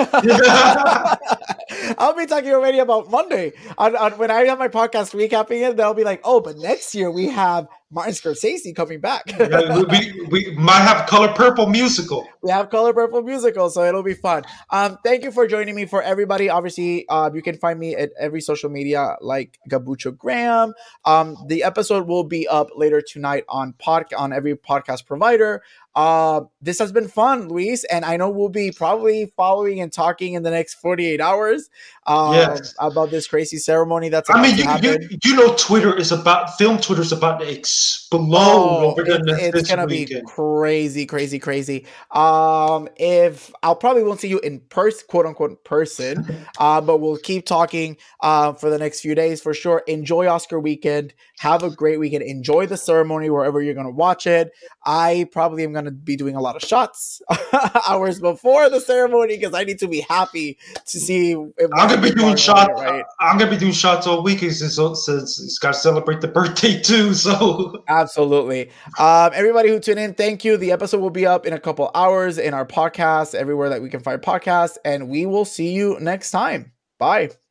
I'll be talking already about Monday. On, on when I have my podcast recapping it, they'll be like, "Oh, but next year we have Martin Scorsese coming back. [laughs] we, we, might have Color Purple musical. we have Color Purple musical, so it'll be fun. Um, thank you for joining me. For everybody, obviously, uh, you can find me at every social media like Gabucho Graham. Um, the episode will be up later tonight on pod on every podcast provider. Uh, this has been fun, Luis, and I know we'll be probably following and talking in the next 48 hours um, Yes. about this crazy ceremony that's I mean, you, you you know, Twitter is about film. Twitter is about to explode Oh, over the it's, it's gonna weekend. be crazy, crazy, crazy. Um, if I'll probably won't see you in person, quote unquote, in person, [laughs] uh, but we'll keep talking uh, for the next few days for sure. Enjoy Oscar weekend. Have a great weekend. Enjoy the ceremony wherever you're gonna watch it. I probably am gonna be doing a lot of shots [laughs] hours before the ceremony because I need to be happy to see. If I'm gonna be doing shots. right? I'm gonna be doing shots all week since, since it's got to celebrate the birthday too. [laughs] So [laughs] Absolutely. Um, everybody who tuned in, thank you. The episode will be up in a couple hours in our podcast, everywhere that we can find podcasts, and we will see you next time. Bye.